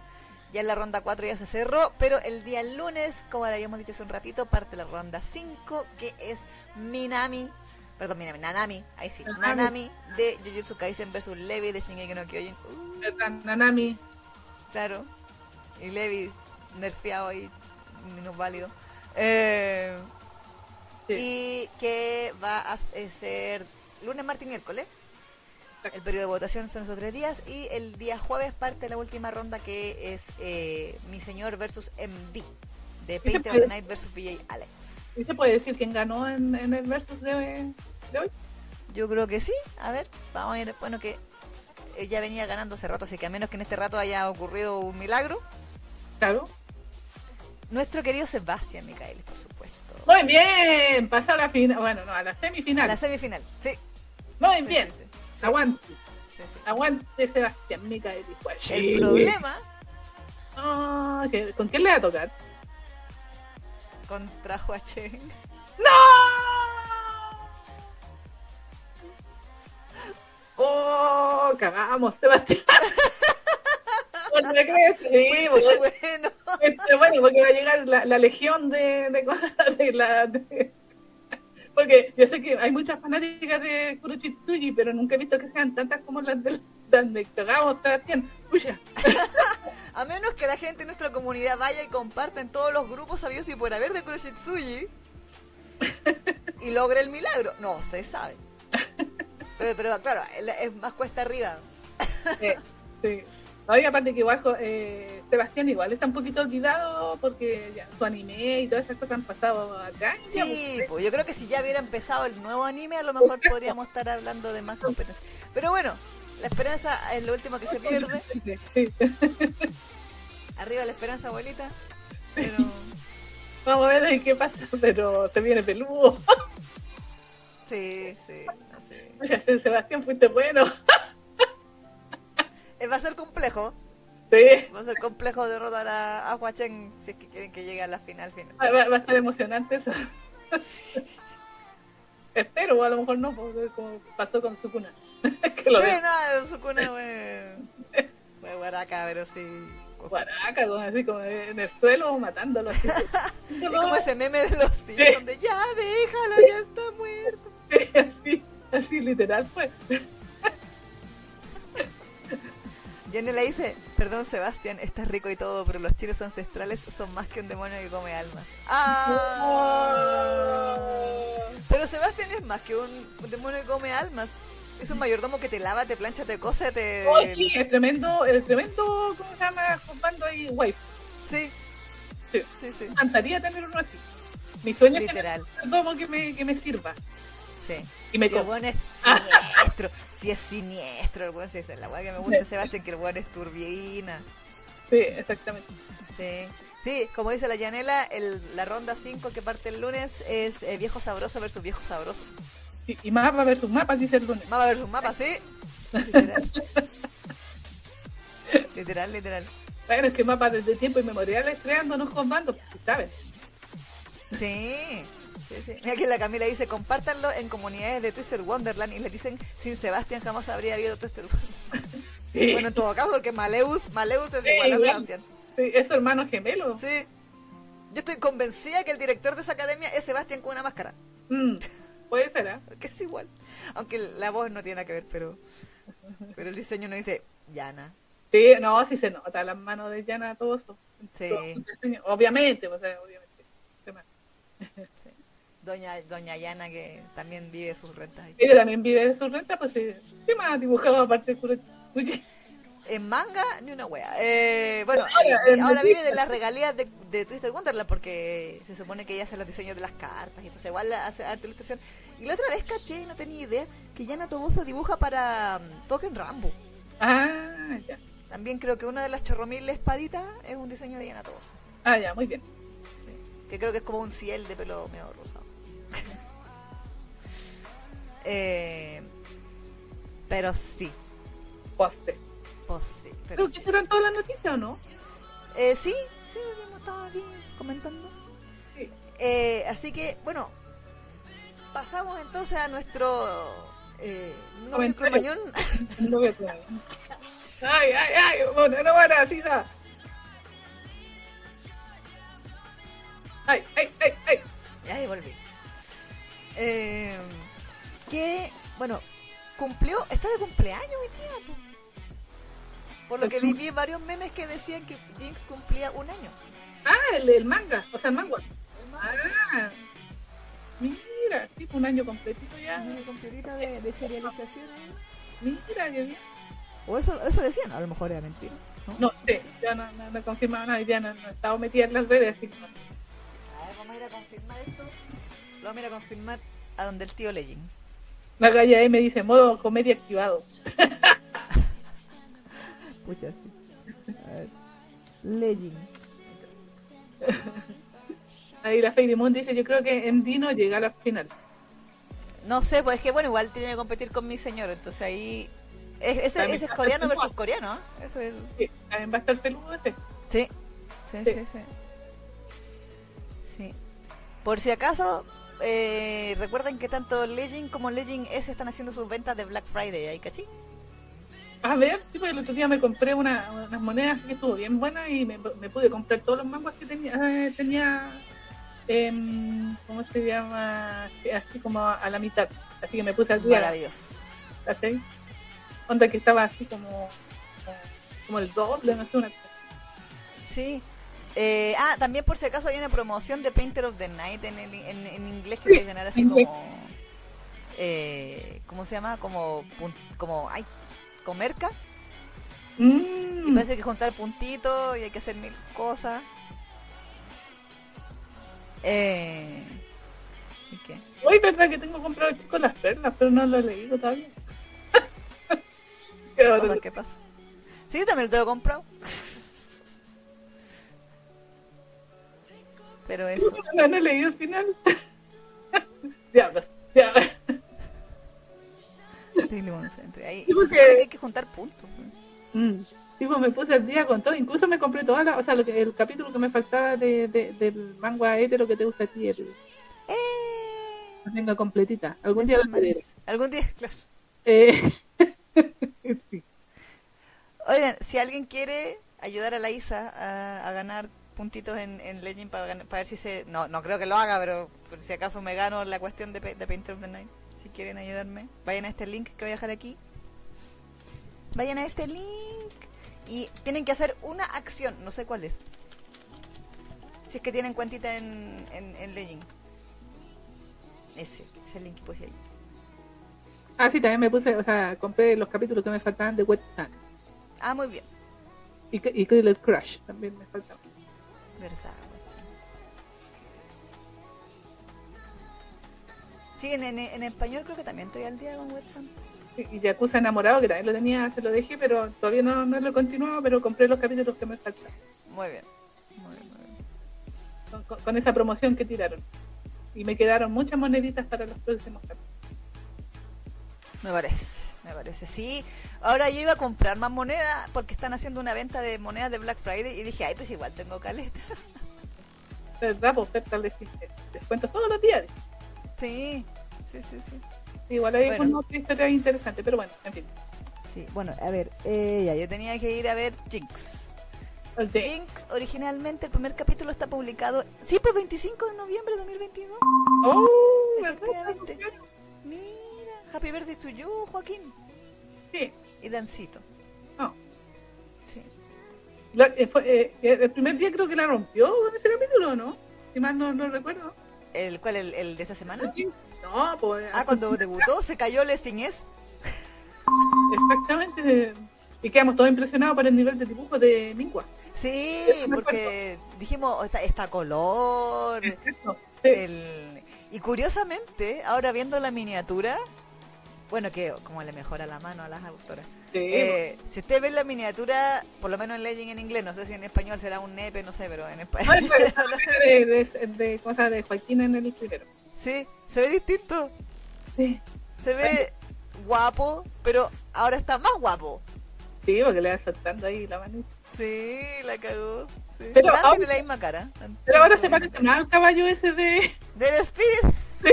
ya la ronda 4 ya se cerró. Pero el día lunes, como le habíamos dicho hace un ratito, parte la ronda 5, que es Minami. Perdón, Minami, Nanami, ahí sí, Nanami. De Jujutsu Kaisen versus Levi de Shingeki no Kyojin. Uh, Nanami. claro. Y Levi nerfeado ahí, minusválido. Eh, Sí. y que va a ser lunes, martes y miércoles. El periodo de votación son esos tres días y el día jueves parte la última ronda que es eh, Mi Señor versus MD de Painter of the Night versus VJ Alex. ¿Y se puede decir quién ganó en, en el versus de, de hoy? Yo creo que sí. A ver, vamos a ver. Bueno, que ella venía ganando hace rato, así que a menos que en este rato haya ocurrido un milagro. Claro. Nuestro querido Sebastián Micaelis, por supuesto. Muy bien, pasó a la final, bueno, no, a la A semifinal. la semifinal. Sí. Muy sí, bien, sí, sí. Sí, aguante, aguante Sebastián Micael. El problema ¿qué- ¿Con quién le va a tocar? Contra Huacheng ¡No! ¡Oh! Cagamos, Sebastián. *laughs* ¿No te crees? Sí, porque- bueno. Bueno, porque va a llegar la, la legión de, de cosas de la. de- porque yo sé que hay muchas fanáticas de Kurochitsuji, pero nunca he visto que sean tantas como las del donde cagamos Sebastián. Puya. *laughs* A menos que la gente en nuestra comunidad vaya y comparta en todos los grupos sabidos y por haber de Kuroshitsuji y logre el milagro. No se sabe. Pero, pero claro, es más cuesta arriba. Sí. Oye, aparte que igual eh, Sebastián igual está un poquito olvidado porque ya su anime y todas esas cosas han pasado acá. Sí, pues yo creo que si ya hubiera empezado el nuevo anime, a lo mejor podríamos estar hablando de más competencia. Pero bueno, La esperanza es lo último que se *laughs* pierde. Sí. *laughs* Arriba la esperanza, abuelita. Pero. Vamos a ver qué pasa, pero se viene peludo. Sí, sí. Oye, Sebastián, fuiste bueno. Eh, Va a ser complejo. Sí. Va a ser complejo derrotar a, a Huacheng si es que quieren que llegue a la final. final. Va, va- va a estar emocionante eso. *laughs* Espero, o a lo mejor no, como pasó con Sukuna. *laughs* que lo sí, veo. no, de Sukuna fue. Fue guaraca, pero sí. Guaraca, así como en el suelo matándolo. Así. *laughs* Es como ese meme de los Simpsons de ya déjalo, ya está muerto. *laughs* Sí, así, así literal pues. Jenny le dice, perdón Sebastián, estás rico y todo, pero los chiles ancestrales son más que un demonio que come almas. ¡Ah! Pero Sebastián es más que un demonio que come almas. Es un mayordomo que te lava, te plancha, te cose, te... Oh, sí, es tremendo, el tremendo, ¿cómo se llama? Bando ahí, wife. Sí, Sí. sí, sí. Encantaría tener uno así. Mi sueño es Literal. tener un mayordomo que me, que me sirva. Sí. Y me Y el weón es siniestro. Si es siniestro, el weón, si es la weá que me gusta Sebastián, que el weón es turbina. Sí, exactamente. Sí. Sí, como dice la Yanela, el, la ronda 5 que parte el lunes es eh, viejo sabroso versus viejo sabroso. Y, y mapa versus mapas, dice el lunes. Mapa versus mapa, sí. Literal. literal, literal. Bueno, es que mapas desde tiempo inmemoriales creándonos con bandos, pues, ¿sabes? Sí. Sí, sí. Mira que la Camila dice, compártanlo en comunidades de Twisted Wonderland y les dicen, sin Sebastián jamás habría habido Twisted Wonderland. Sí, Bueno, en todo caso, porque Maleus, Maleus es Sí, igual a. Sebastián. sí, es su hermano gemelo. Sí. Yo estoy convencida que el director de esa academia es Sebastián con una máscara. Mm, puede ser, ¿ah? Que es igual. Aunque la voz no tiene nada que ver, pero. Pero el diseño no dice Yana. Sí, no, sí se nota las manos de Yana, todo eso. Sí. Todo. Obviamente, o sea, obviamente. Doña, Doña Yana, que también vive sus rentas. Ella también vive de su renta, pues sí. ¿Qué más ha dibujado aparte de? En manga, ni una wea. Eh, bueno, Ahora, Netflix. vive de las regalías de, de Twisted Wonderland porque se supone que ella hace los diseños de las cartas y entonces igual hace arte ilustración. Y la otra vez caché, y no tenía idea, que Yana Toboso dibuja para um, Token Rambo. Ah, ya. También creo que una de las chorromil espaditas es un diseño de Yana Toboso. Ah, ya, muy bien. Que creo que es como un ciel de pelo medio rosado. *laughs* eh, pero sí, Poste. Pues sí. Pero Creo sí. serán todas las noticias, ¿o no? Eh, sí, sí, lo habíamos estado aquí comentando. Sí. Eh, así que, bueno, pasamos entonces a nuestro eh, novio *laughs* cromañón. Ay, ay, ay, bueno, no van así, da. Ay, ay, ay, ay. Ya ahí volví. Eh, que, bueno, cumplió, está de cumpleaños hoy día. Po. Por lo que vi, vi varios memes que decían que Jinx cumplía un año. Ah, el, el manga, o sea, el manga. Ah, mira, tipo un año completito ya. Una completita de, de serialización ahí. Mira, qué bien. O eso, eso decían, a lo mejor era mentira. ¿no? No sé, ya no, no, no he confirmado nada, ya no, no he estado metida en las redes, así que no sé. A ver, vamos a ir a confirmar esto. Lo vamos a ir a confirmar a donde el tío Legend. La galla ahí me dice modo comedia activado. *laughs* Pucha, sí. A ver. Legend. *laughs* Ahí la Fairy Moon dice, yo creo que en Dino llega a la final. No sé, pues es que bueno, igual tiene que competir con mi señor, entonces ahí... es- ese, ese es coreano peludo. versus coreano, ¿eh? Eso es... Sí, también va a estar peludo ese. Sí, sí, Sí. sí, sí. Sí. Por si acaso, eh, recuerden que tanto Legend como Legend S están haciendo sus ventas de Black Friday, ¿ahí cachí? A ver, sí, porque el otro día me compré una, unas monedas así que estuvo bien buena y me, me pude comprar todos los manguas que tenía, eh, tenía em, ¿cómo se llama? Así como a la mitad. Así que me puse al día. Maravilloso. ¿cachai? Onda que estaba así como, como el doble, no sé, una. Sí. Eh, ah, también por si acaso hay una promoción de Painter of the Night en, el- en, en inglés que puedes ganar así como... Eh, ¿Cómo se llama? Como... como ay, comerca. Y Mm, parece que juntar puntitos y hay que hacer mil cosas. Eh, ¿Y qué? Hoy verdad que tengo comprado chicos las perlas, pero no lo he leído todavía. *laughs* Cosas que pasa. Sí, yo también lo tengo comprado. Pero eso. *laughs* No, no he leído el final. *laughs* diablos, diablos. Ahí, sí, porque... hay que juntar puntos. Mm. Me puse al día con todo, incluso me compré o sea, lo que, el capítulo que me faltaba de, de, del manga hetero que te gusta a ti, el, eh... la tengo completita. Algún día lo pediré. Algún día, *laughs* claro. Eh... *laughs* sí. Oigan, si alguien quiere ayudar a la Isa a, a ganar puntitos en, en Legend para, para, ver si se... No, no creo que lo haga, pero por si acaso me gano la cuestión de, de Painter of the Night. Quieren ayudarme, vayan a este link que voy a dejar aquí. Vayan a este link y tienen que hacer una acción, no sé cuál es. Si es que tienen cuentita en, en, en Legend. Ese, ese link que puse ahí. Ah, sí, también me puse, o sea, compré los capítulos que me faltaban de Wet Sun. Ah, muy bien. Y, y Killer Crush también me faltaba. Verdad, Sí, en, en, en, español creo que también estoy al día con Wetson. Y Yakuza enamorado, que también lo tenía, se lo dejé, pero todavía no, no lo he continuado, pero compré los capítulos que me faltan. Muy bien. Muy bien, muy bien. Con, con, con, esa promoción que tiraron. Y me quedaron muchas moneditas para los próximos capítulos. Me parece, me parece. Sí, ahora yo iba a comprar más monedas porque están haciendo una venta de monedas de Black Friday y dije, ay, pues igual tengo caleta. *laughs* ¿Verdad? Ofertas les descuentos todos los días. Sí, sí, sí, sí. Igual hay bueno. otra historia interesante, pero bueno, en fin. Sí, bueno, a ver, eh, ya, yo tenía que ir a ver Jinx. Okay. Jinx, originalmente el primer capítulo está publicado, sí, pues 25 de noviembre de 2022. Oh, Efectivamente. Mira, Happy Birthday to you, Joaquín. Sí. Y Dancito. Oh. Sí. La, eh, fue, eh, el primer día creo que la rompió con ese capítulo, ¿no? Si mal no, no recuerdo. ¿El cuál? El, el, de esta semana? Sí. No, pues. Ah, cuando debutó, se cayó Lessing es. Exactamente. Y quedamos todos impresionados por el nivel de dibujo de Mingua. Sí, porque dijimos, esta, esta color. Exacto. Sí. El... Y curiosamente, ahora viendo la miniatura, bueno, que como le mejora la mano a las autoras. Sí. Eh, si usted ve la miniatura, por lo menos en Legend en inglés, no sé si en español será un nepe, no sé, pero en español. *laughs* de, de, de, cosas de Joaquín en el primero. Sí, se ve distinto. Sí. Se ve guapo, pero ahora está más guapo. Sí, porque le va soltando ahí la manita. Sí, la cagó. Sí. Pero Dante ahora, tiene la misma cara. Pero ahora se parece más al caballo ese de. Del Spirit. Sí.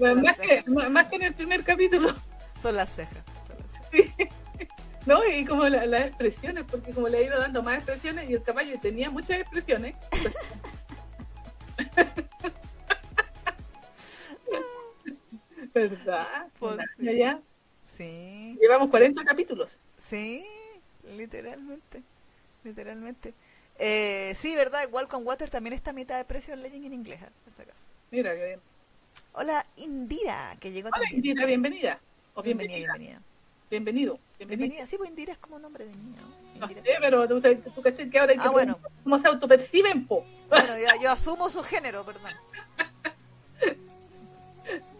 *laughs* más, que, más que en el primer capítulo. Son las cejas. Son las cejas. Sí. *laughs* ¿No? Y como la, las expresiones, porque como le ha ido dando más expresiones y el caballo tenía muchas expresiones. *laughs* ¿Verdad? Pues sí. ¿Ya? sí. Llevamos 40 capítulos. Sí, literalmente. Literalmente. Eh, sí, ¿verdad? Igual con Water también está a mitad de precio en Legend en inglés. ¿eh? En este caso. Mira, que bien. Hola, Indira, que llegó Hola, también. Indira, bienvenida. O bienvenida, bienvenida. Bienvenido. Bienvenida. Bienvenida. Sí, pues Indira es como nombre de niño. No sé, pero tú, tú caché que ahora hay que Ah, bueno. cómo se autoperciben, po. Bueno, yo, yo asumo su género, perdón. *laughs*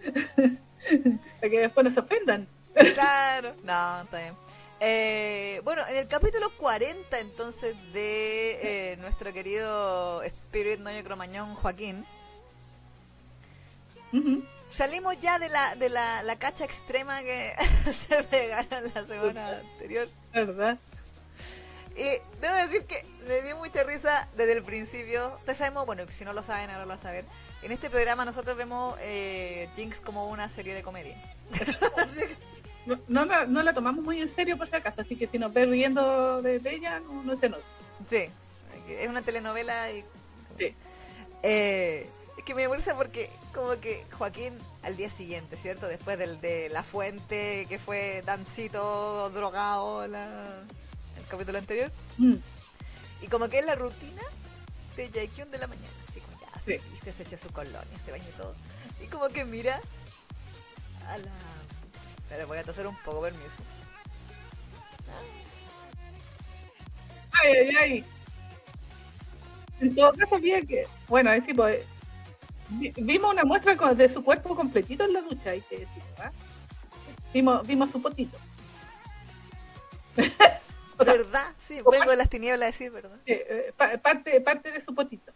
*laughs* Para que después no se ofendan. Claro. No, está bien. Eh, bueno, en el capítulo 40 entonces de eh, nuestro querido Spirit Noño Cromañón Joaquín, salimos ya de la de la, la cacha extrema que *laughs* se pegaron la semana anterior. ¿Verdad? Y debo decir que me dio mucha risa desde el principio. Ustedes sabemos, bueno, si no lo saben, ahora lo van a saber. En este programa nosotros vemos eh, Jinx como una serie de comedia. *laughs* No, no, la, no la tomamos muy en serio por si acaso, así que si nos ves riendo de, de ella, no, no se nota. Sí, es una telenovela y... Sí. Eh, es que me risa porque como que Joaquín al día siguiente, ¿cierto? Después del de La Fuente, que fue Dancito drogado la, el capítulo anterior. Mm. Y como que es la rutina de Jaekyun de la mañana. Sí. viste, se echa su colonia, se baña y todo. Y como que mira a la... Pero voy a toser un poco, permiso. Ay, ay, ay. En todo caso, vi que, bueno, ahí sí, pues, vi- vimos una muestra de su cuerpo completito en la ducha, hay que decirlo, ¿ah? Vimos, vimos su potito. *laughs* ¿Verdad? Sí, vengo de las tinieblas a decir, ¿verdad? Eh, eh, parte, parte de su potito.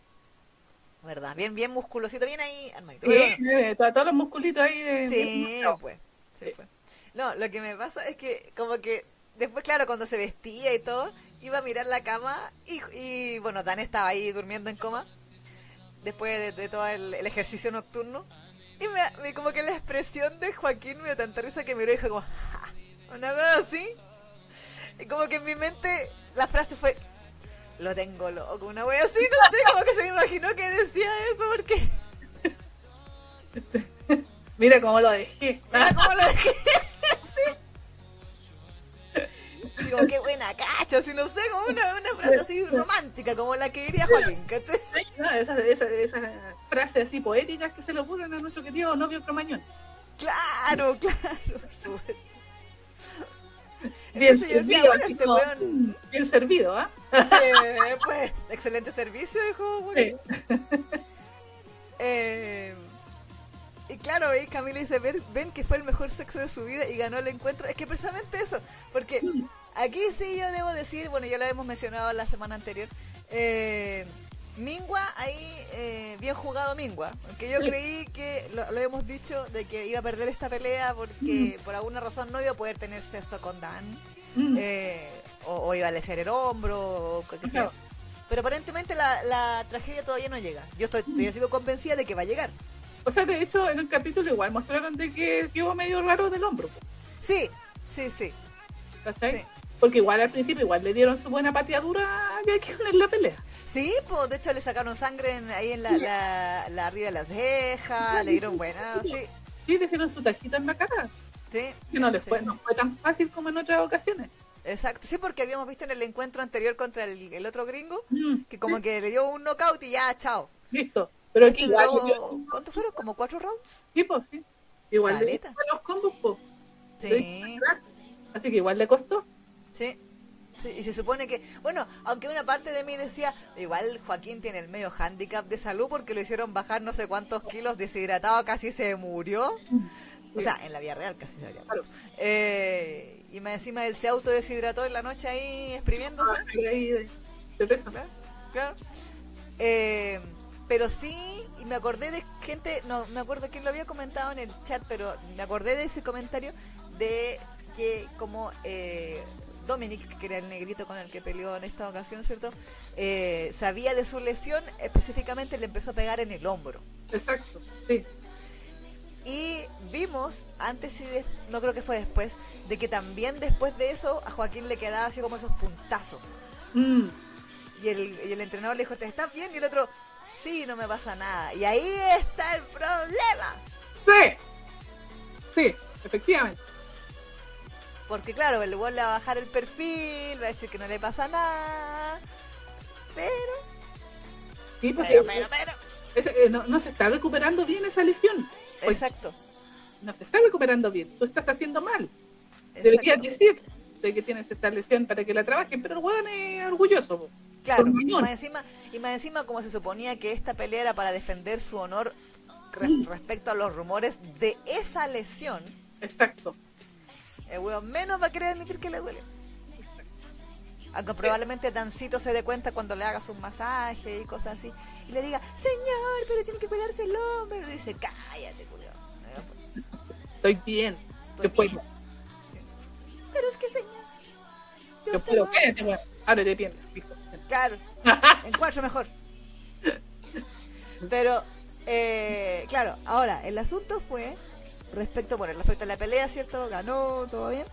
¿Verdad? Bien, bien musculosito, bien ahí, Sí, eh, todos los musculitos ahí. De, sí, pues. Sí, pues. No, lo que me pasa es que como que después, claro, cuando se vestía y todo, iba a mirar la cama y, y bueno, Dan estaba ahí durmiendo en coma después de, todo el, ejercicio nocturno. Y me, como que la expresión de Joaquín me dio tanta risa que me y dijo como, una cosa así. Y como que en mi mente la frase fue, lo tengo loco, una wea así, no sé, como que se me imaginó que decía eso porque... *laughs* Mira cómo lo dejé. Mira *laughs* cómo lo dejé. Digo, qué buena cacha, si no sé, como una, una frase así romántica, como la que diría Joaquín, ¿cachai? No, esas esa, esa frases así poéticas que se le ocurren a nuestro querido novio cromañón. Claro, claro. *laughs* Bien servido, este weón... bien servido, ¿ah? Sí, *laughs* pues, excelente servicio, dijo. Sí. *laughs* Eh, y claro, y Camila dice, ven, que fue el mejor sexo de su vida y ganó el encuentro. Es que precisamente eso, porque aquí sí yo debo decir, bueno, ya lo hemos mencionado la semana anterior, eh, Mingua, ahí eh, bien jugado Mingua, porque yo creí que, lo, hemos dicho, de que iba a perder esta pelea porque por alguna razón no iba a poder tener sexo con Dan, eh, o, iba a leser el hombro, o qué sé Pero aparentemente la, tragedia todavía no llega. Yo estoy, estoy sigo convencida de que va a llegar. O sea, de hecho, en el capítulo igual mostraron de que quedó medio raro del hombro. Sí, sí, sí. Porque igual al principio igual le dieron su buena pateadura que poner la pelea. Sí, pues de hecho le sacaron sangre ahí en la, la, arriba de las cejas, le dieron buena, sí. Sí, le hicieron su tajita en la cara. Sí. Que no, fue, no fue tan fácil como en otras ocasiones. Exacto, sí, porque habíamos visto en el encuentro anterior contra el, otro gringo, mm, que como que le dio un knockout y ya, chao. Listo. Pero aquí igual. ¿Cuántos fueron? ¿Como cuatro rounds? Sí, pues sí. Igual le los combos, pues. Sí. Así que igual le costó. Sí. sí. Y se supone que, bueno, aunque una parte de mí decía, igual Joaquín tiene el medio handicap de salud porque lo hicieron bajar no sé cuántos kilos deshidratado, casi se murió. O sea, en la vida real casi se murió. Eh, y más encima él se autodeshidrató en la noche ahí exprimiéndose. Ah. Claro. Eh, pero sí, y me acordé de gente, no me acuerdo quién lo había comentado en el chat, pero me acordé de ese comentario de que como eh, Dominic, que era el negrito con el que peleó en esta ocasión, ¿cierto? Eh, sabía de su lesión, específicamente le empezó a pegar en el hombro. Exacto, sí. Y vimos, antes y no creo que fue después, de que también después de eso a Joaquín le quedaba así como esos puntazos. Mm. Y, el, y el entrenador le dijo, ¿te estás bien? Y el otro, sí, no me pasa nada. Y ahí está el problema. Sí, sí, efectivamente. Porque claro, el gol le va a bajar el perfil, va a decir que no le pasa nada. Pero... Sí, pues pero, pero, eh, no, se está recuperando bien esa lesión. Pues, Exacto. No se está recuperando bien. Tú estás haciendo mal. Deberías decir que tienes esta lesión para que la trabajen, pero el weón es orgulloso. Claro, y más, encima, y más encima como se suponía que esta pelea era para defender su honor respecto a los rumores de esa lesión. Exacto. El weón menos va a querer admitir que le duele. Aunque probablemente Dancito se dé cuenta cuando le hagas un masaje y cosas así. Y le diga, señor, pero tiene que cuidarse el hombre. Y dice, cállate, Julio. Estoy bien. Estoy bien. Pero es que, señor. Yo puedo, cállate, weón. Ahora te piensas, listo. Claro, *laughs* en cuatro mejor. Pero, eh, claro, ahora, el asunto fue respecto, bueno, respecto a la pelea, ¿cierto? Ganó, todo bien.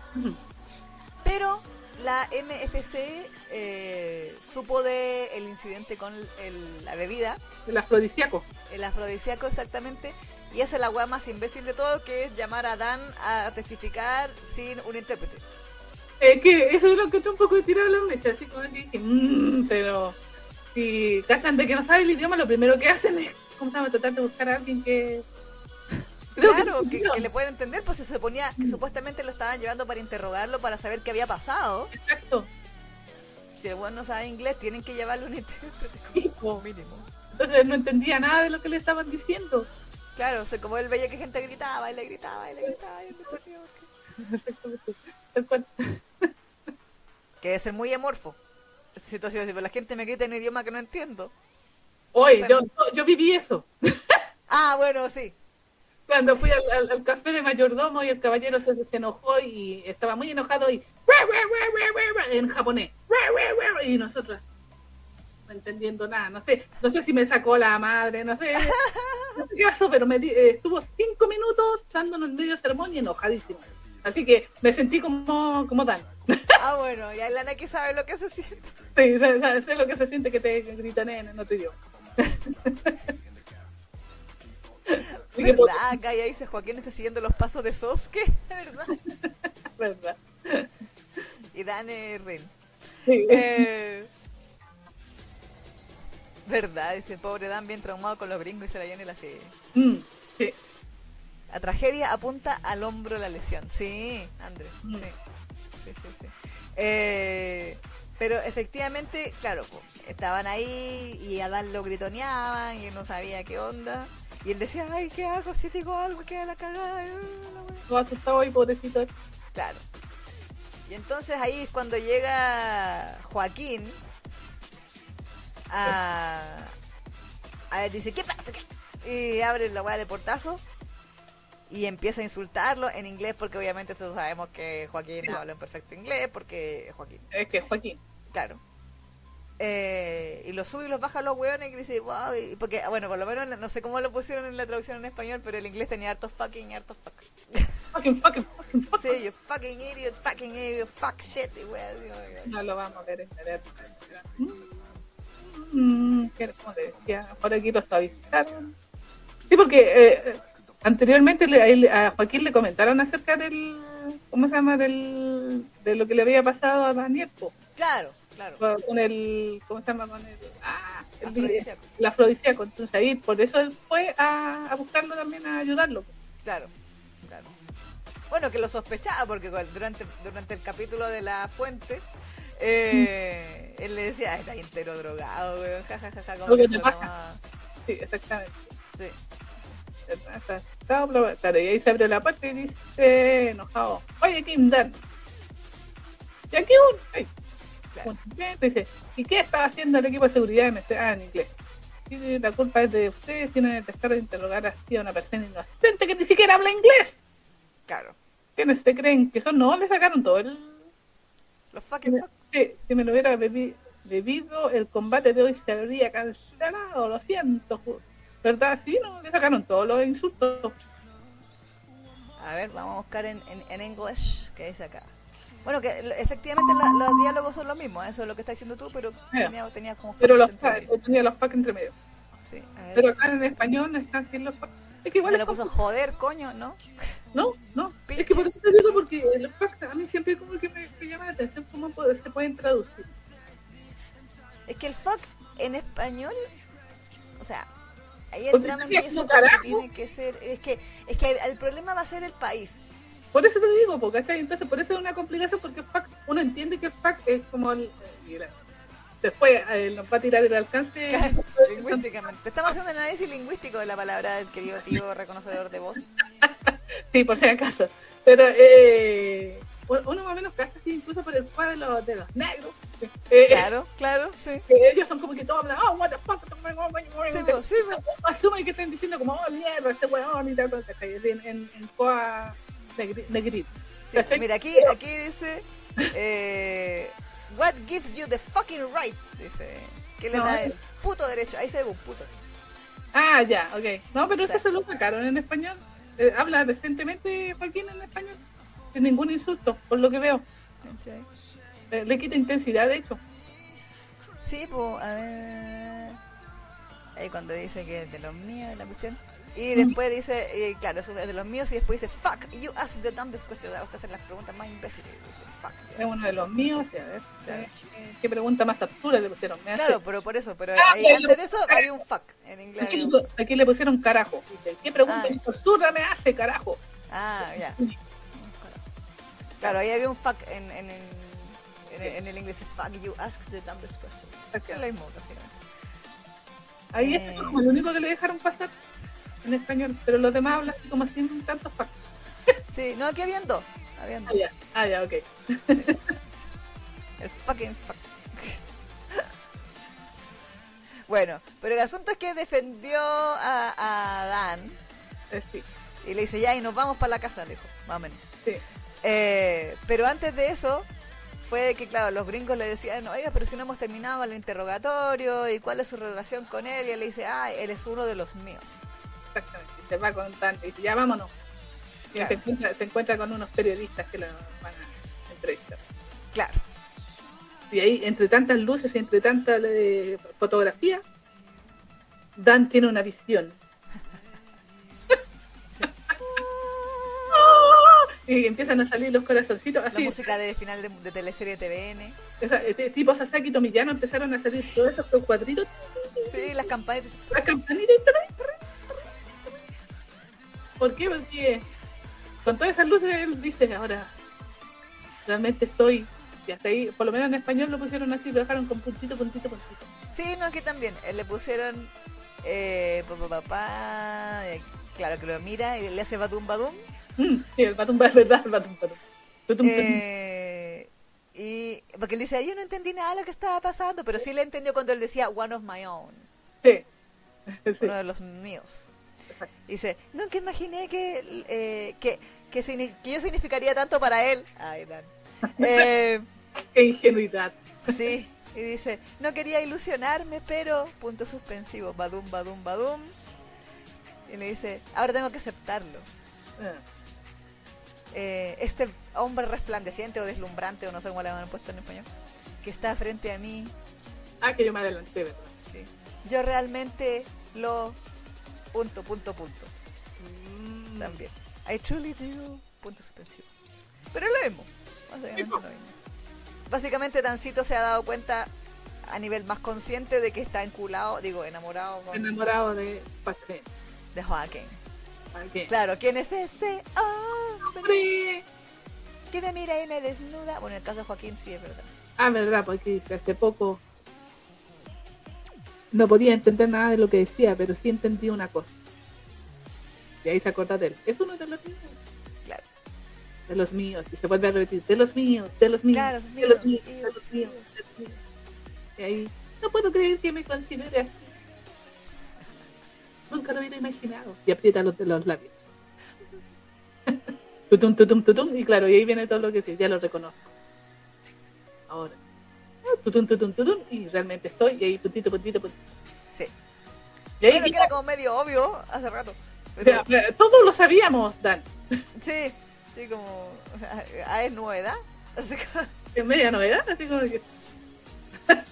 Pero la MFC eh, supo de el incidente con la bebida. El afrodisíaco. El afrodisíaco, exactamente. Y es la weá más imbécil de todo, que es llamar a Dan a testificar sin un intérprete. Es que eso es lo que está un poco tirado la mecha, así como que dije, mmm, pero si cachan de que no sabe el idioma, lo primero que hacen es, ¿cómo se llama? Tratar de buscar a alguien que... Claro, que, le pueda entender, pues se suponía que supuestamente lo estaban llevando para interrogarlo, para saber qué había pasado. Exacto. Si el bueno no sabe inglés, tienen que llevarlo un intérprete como mínimo. Entonces no entendía nada de lo que le estaban diciendo. Claro, o sea, como él veía que gente gritaba y le gritaba y le gritaba y le gritaba. *laughs* que debe ser muy amorfo. Pero la gente me grita en un idioma que no entiendo. Oye, yo, yo viví eso. Ah, bueno, sí. Cuando fui al, al, café de mayordomo y el caballero se, se, enojó y estaba muy enojado y en japonés. Y nosotros no entendiendo nada, no sé, no sé si me sacó la madre, no sé, no sé qué pasó, pero me eh, estuvo cinco minutos dándonos medio sermón y enojadísimo. Así que me sentí como, como Dan. Ah, bueno, y Lana que sabe lo que se siente. Sí, sé, lo que se siente que te gritan en otro idioma. *laughs* ¿Verdad? Ya dice Joaquín está siguiendo los pasos de Sosuke, *laughs* ¿verdad? *laughs* ¿Verdad? Y Dan Ren. Sí. Eh, ¿Verdad? Ese pobre Dan bien traumado con los gringos y se la llena la serie. Mm, sí. La tragedia apunta al hombro la lesión. Sí, Andrés. Mm. Sí, sí, sí. sí. Eh, pero efectivamente, claro, estaban ahí y a Dan lo gritoneaban y no sabía qué onda. Y él decía, ay, ¿qué hago? Si digo algo, queda la cagada. Todo asustado y pobrecito. Claro. Y entonces ahí es cuando llega Joaquín a, a ver, dice, ¿qué pasa? ¿Qué? Y abre la weá de portazo y empieza a insultarlo en inglés porque obviamente todos sabemos que Joaquín habla en perfecto inglés porque Joaquín. Es que Joaquín. Claro. Eh, y los sube y los baja los hueones y dice, wow, y porque, bueno, por lo menos no sé cómo lo pusieron en la traducción en español, pero el inglés tenía harto fucking y harto fuck. Fucking, fucking, fucking, fuck. Sí, you fucking idiot, fucking idiot, fuck shit, y wea, No lo vamos a ver en ver. Mm, ¿Cómo te decía? Por aquí lo suavizaron. Sí, porque eh, anteriormente le, a Joaquín le comentaron acerca del, ¿cómo se llama? Del, de lo que le había pasado a Daniel. Po. Claro, claro. Con el, ¿cómo se llama? Con el, ah, el, Afrodisíaco. el afrodisíaco. Entonces ahí, por eso él fue a, a buscarlo también, a ayudarlo. Claro, claro. Bueno, que lo sospechaba porque durante, durante el capítulo de la fuente, eh, él le decía, está entero drogado, weón, jajajaja. Lo que te pasa. Sí, exactamente. Sí. Claro, y ahí se abre la puerta y dice, enojado, oye, Kim Dan. Y aquí un, dice, ¿y qué está haciendo el equipo de seguridad en este, ah, en inglés? Y la culpa es de ustedes, tienen el descaro de interrogar así a una persona inocente que ni siquiera habla inglés. Claro. ¿Quiénes se creen que son? No, le sacaron todo el... Los fucking fuck. Sí, si me lo hubiera bebi- bebido, el combate de hoy se habría cancelado, lo siento. ¿Verdad? Sí, no, le sacaron todos los insultos. A ver, vamos a buscar en, en, en English, que dice acá. Bueno, que efectivamente la- los diálogos son los mismos, eso es lo que estás diciendo tú, pero Ya. tenía, tenía como... Pero los medio. tenía los fuck entre medio. Sí, a ver, Pero sí, acá en sí. español no están sin los fuck. Es que igual Te lo puso joder, coño, ¿no? No, no. Pinche. Es que por eso te digo, porque los fuck a mí siempre como que me, me llama la atención cómo se pueden traducir. Es que el fuck en español, o sea, ahí el drama empieza tiene que ser, es que, es que el, el problema va a ser el país. Por eso te digo, po, ¿cachai? Entonces, por eso es una complicación, porque el uno entiende que el fuck es como el. eh, después eh, nos va a tirar el alcance. *laughs* Lingüísticamente. Estamos haciendo el análisis lingüístico de la palabra del querido tío reconocedor de voz. *laughs* Sí, por si acaso. Pero eh, uno más o menos cacha así, incluso por el cuadro de los, de los negros. Eh, Claro, claro, sí. *laughs* que ellos son como que todos hablan, oh, what the fuck, oh, oh, oh, Sí, sí, pues. asumen que están diciendo como, oh, mierda, este weón y tal. En, en, en Sí, ¿cachai? Mira, aquí, aquí dice, eh, what gives you the fucking right, dice, que le No, da el puto derecho, ahí se ve un puto. Ah, ya, ok. No, pero eso Exacto. se lo sacaron en español. Eh, habla decentemente Joaquín en español. Sin ningún insulto, por lo que veo. Eh, le quita intensidad, de hecho. Sí, pues, a ver. Ahí cuando dice que es de los míos la cuestión. Y después dice, eh, claro, eso es de los míos. Y después dice, fuck, you ask the dumbest questions. A usted hacer las preguntas más imbéciles. Dice, fuck. Es uno de los míos. y a ver, eh, ¿qué pregunta más absurda le pusieron? Me hace- Claro, pero por eso. Pero Ah, ahí, pero- antes de eso había un fuck en inglés. Aquí, aquí le pusieron carajo. Dice, ¿Qué pregunta Ah. absurda me hace, carajo? Ah, ya. Claro, ahí había un fuck en, en, en, en, en el inglés. Fuck, you ask the dumbest questions. Es lo mismo. Ahí Eh. es como el único que le dejaron pasar en español. Pero los demás hablan así como sin tantos factos. Sí, no, aquí habían dos. Habían Ah, ya, ah, ya, ok. El fucking fuck. bueno, pero el asunto es que defendió a, a Dan. Eh, sí, Y le dice, ya, y nos vamos para la casa, le dijo, más o menos. sí. Eh, pero antes de eso, fue que, claro, los gringos le decían, oiga, pero si no hemos terminado el interrogatorio, ¿y cuál es su relación con él? Y él le dice, ah, él es uno de los míos. Exactamente. Y se va contando y dice, ya vámonos. Y Claro. se, encuentra, se encuentra con unos periodistas que lo van a entrevistar. Claro. Y ahí, entre tantas luces y entre tanta eh, fotografía, Dan tiene una visión. *laughs* y empiezan a salir los corazoncitos La así. música de final de, de teleserie TVN. Esa, este, tipo Sasaki Tomillano empezaron a salir todos esos cuadritos, Sí, las campanitas. las campanitas. ¿Por qué? Porque con todas esas luces él dice, ahora realmente estoy. Y hasta ahí, por lo menos en español lo pusieron así, lo dejaron con puntito, puntito, puntito. Sí, no, aquí también. Él le pusieron. Eh, pa, pa, pa, pa, eh, claro que lo mira y le hace batum badum. Mm, sí, el batumba *laughs* es verdad, el. Eh, y porque él dice, yo no entendí nada de lo que estaba pasando, pero sí le entendió cuando él decía one of my own, Sí. *laughs* Sí, uno de los míos. Dice, nunca imaginé que, eh, que, que yo significaría tanto para él. Ay, Dan. *laughs* Eh, Qué ingenuidad. sí, y dice, no quería ilusionarme, pero, punto suspensivo, badum, badum, badum. Y le dice, ahora tengo que aceptarlo. Ah, Eh, este hombre resplandeciente o deslumbrante, o no sé cómo le han puesto en español, que está frente a mí, Ah, que yo me adelanté, ¿verdad? Sí. Yo realmente lo punto, punto, punto. Mm, También. I truly do. Punto suspensivo. Pero es lo mismo. Básicamente lo mismo. Básicamente Tancito se ha dado cuenta a nivel más consciente de que está enculado, digo, enamorado con- Enamorado de Patrick. de Joaquín. Claro, ¿quién es ese hombre que me mira y me desnuda? Bueno, en el caso de Joaquín sí es verdad. Ah, verdad, porque hace poco no podía entender nada de lo que decía, pero sí entendí una cosa. Y ahí se acorda de él. Es uno de los míos. Claro. De los míos. Y se vuelve a repetir, de los míos, de los míos, Claro, de los míos, míos, de los míos, de los míos. Y ahí, no puedo creer que me considere así. Nunca lo hubiera imaginado. Y aprieta los, los labios. *laughs* tutum, tutum, tutum. Y claro, y ahí viene todo lo que dice, ya lo reconozco. Ahora. Ah. Y realmente estoy. Y ahí, puntito, puntito, puntito. Sí. Y ahí, Bueno, que era como medio obvio hace rato. o sea, eh, todos lo sabíamos, Dan. Sí, sí, como. A *laughs* es novedad. Así que- *laughs* En media novedad, así como que. *laughs*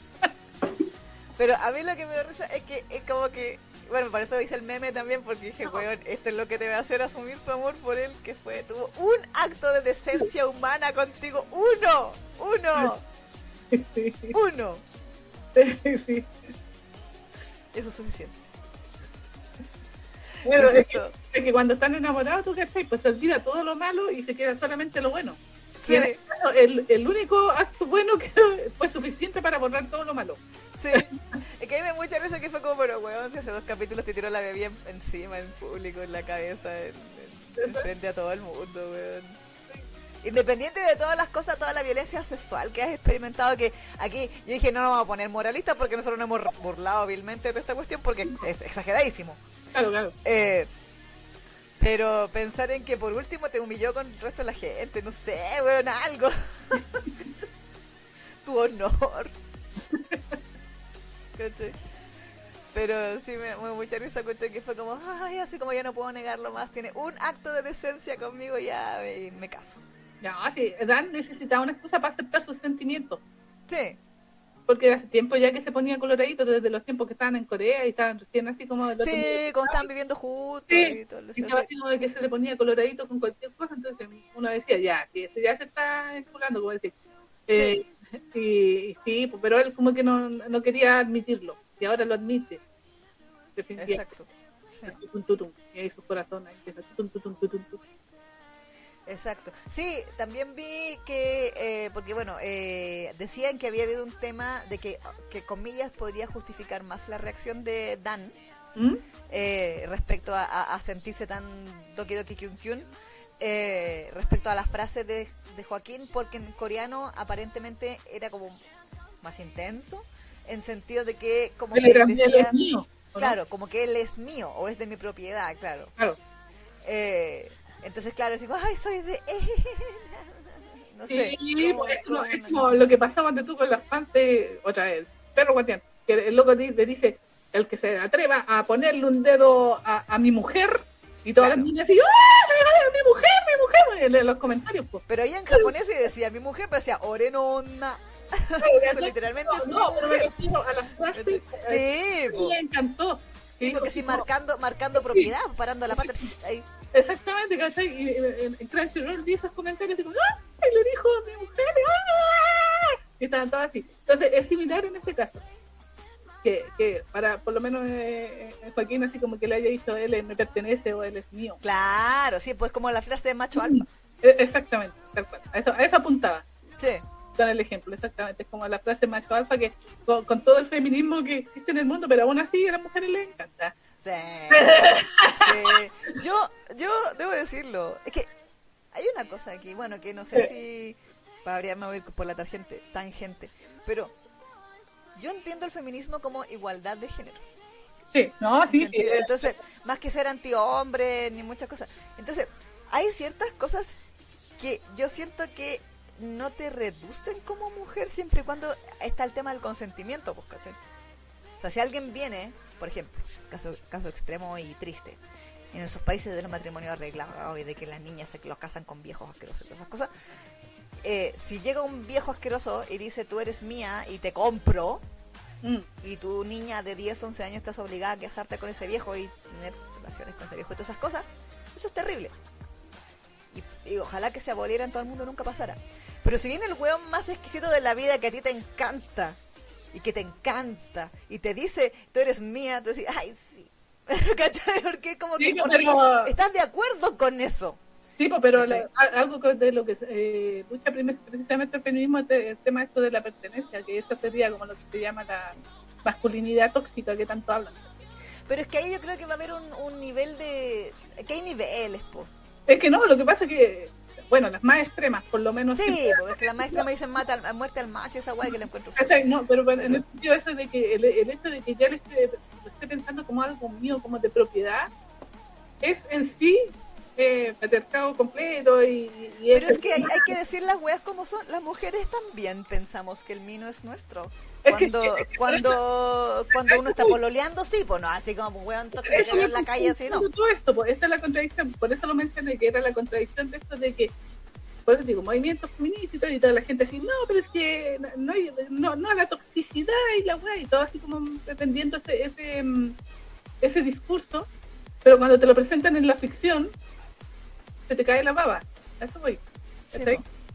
Pero a mí lo que me da risa es que es como que. Bueno, por eso hice el meme también, porque dije, weón, esto es lo que te va a hacer asumir tu amor por él, que fue, tuvo un acto de decencia humana contigo. ¡Uno! ¡Uno! Sí, ¡Uno! *laughs* sí. Eso es suficiente. Bueno, es que, es que cuando están enamorados, tú cachai, pues se olvida todo lo malo y se queda solamente lo bueno. Sí, este el, el único acto bueno que *laughs* fue suficiente para borrar todo lo malo. sí. Es que a mí me da mucha risa que fue como, pero weón, si hace dos capítulos te tiró la bebida en- encima, en público, en la cabeza, en, en- en frente a todo el mundo, weón. Independiente de todas las cosas, toda la violencia sexual que has experimentado, que aquí yo dije no nos vamos a poner moralistas porque nosotros nos hemos burlado vilmente de toda esta cuestión porque es exageradísimo. Claro, claro. Eh, pero pensar en que por último te humilló con el resto de la gente, no sé, weón, algo. *laughs* tu honor. *laughs* Pero sí me, me mucha risa cuestión que fue como, ay, así como ya no puedo negarlo más, tiene un acto de decencia conmigo ya me, me caso. No, sí, Dan necesitaba una excusa para aceptar sus sentimientos. Sí, Porque hace tiempo ya que se ponía coloradito, desde los tiempos que estaban en Corea y estaban recién así como... sí, como están viviendo juntos Sí, y todo lo Y estaba así. como de que se le ponía coloradito con cualquier cosa, entonces uno decía, ya, este ya se está enculando, como decir. Eh, y, y sí, pues, pero él como que no, no quería admitirlo, y ahora lo admite. Definitivamente. Exacto. Sí. Y ahí su corazón ahí tum, tum. Exacto. Sí, también vi que, eh, porque bueno, eh, decían que había habido un tema de que, que comillas podría justificar más la reacción de Dan ¿Mm? eh, respecto a, a- a sentirse tan doki doki kyun kyun eh, respecto a las frases de, de Joaquín, porque en coreano aparentemente era como más intenso, en sentido de que como que decía- él es mío, claro, como que él es mío o es de mi propiedad, claro. Claro. Eh, entonces, claro, decimos, ay, soy de... *laughs* no Sí, sé. pues, es, como, es como lo que pasaba de tú con las fans de otra vez, perro guardián, que el loco le dice, el que se atreva a ponerle un dedo a, a mi mujer, y todas Claro. las niñas así, ¡ah! mi mujer, mi mujer! En, los comentarios, pues. Pero ahí en japonés sí decía, mi mujer, pero decía, Orenonna. *laughs* Eso literalmente es mi no, pero me mujer. refiero a las frases. Sí, eh, po. le encantó. Sí, porque sí, marcando, marcando Sí. propiedad, parando la pata. pss, ahí. Exactamente, ¿cachai? Y en, en Crunchyroll vi esos comentarios y como, ¡ah! Y le dijo a mi mujer, ¡ah! Y estaban todos así. Entonces, es similar en este caso. Que, que para, por lo menos, eh, eh, Joaquín, así como que le haya dicho, él me pertenece o él es mío. Claro, sí, pues como la frase de macho alfa. Eh, Exactamente, tal cual. A eso, a eso apuntaba Sí, con el ejemplo, exactamente. Es como la frase macho alfa que con, con todo el feminismo que existe en el mundo, pero aún así a las mujeres les encanta. *laughs* sí. Yo, yo debo decirlo, es que hay una cosa aquí, bueno, que no sé si para variar me voy por la tangente, tangente, pero yo entiendo el feminismo como igualdad de género. Sí, no, sí, sí. Entonces, más que ser antihombre ni muchas cosas. Entonces, hay ciertas cosas que yo siento que no te reducen como mujer siempre y cuando está el tema del consentimiento, pues, ¿cachai? Sea, si alguien viene, por ejemplo, caso, caso extremo y triste, en esos países de los matrimonios arreglados y de que las niñas se los casan con viejos asquerosos y todas esas cosas, eh, si llega un viejo asqueroso y dice tú eres mía y te compro, mm. y tu niña de 10, 11 años estás obligada a casarte con ese viejo y tener relaciones con ese viejo y todas esas cosas, eso es terrible. Y, y ojalá que se aboliera en todo el mundo nunca pasara. Pero si viene el weón más exquisito de la vida que a ti te encanta y que te encanta y te dice, tú eres mía, tú decís, ay, sí. *laughs* ¿Cachai? Porque como que Sí, porque pero- estás de acuerdo con eso. Sí, pero la- algo que- de lo que eh, prim- precisamente el feminismo es de- el tema esto de la pertenencia, que eso sería como lo que se llama la masculinidad tóxica que tanto hablan. Pero es que ahí yo creo que va a haber un, un nivel de... que hay niveles, po. Es que no, lo que pasa es que, bueno, las más extremas, por lo menos. Sí, porque es que la maestra me dice mata al- a muerte al macho, esa weá que le encuentro. ¿Cachai? No, pero en el sentido ese de que el, el hecho de que ya le esté, lo esté pensando como algo mío, como de propiedad, es en sí eh, patriarcado completo y, y Pero es que hay, hay que decir las weas como son. Las mujeres también pensamos que el mino es nuestro. Cuando, cuando, cuando uno está pololeando, sí, pues no, así como un weón tóxico que Eso ve es en la calle, así no. todo esto, pues, esta es la contradicción, por eso lo mencioné, que era la contradicción de esto de que, por eso digo, movimientos feministas y toda la gente así, no, pero es que no, hay- no, no la toxicidad y la weá, y todo así como pretendiendo ese, ese, mm, ese discurso, pero cuando te lo presentan en la ficción, se te cae la baba, a eso voy. Sí.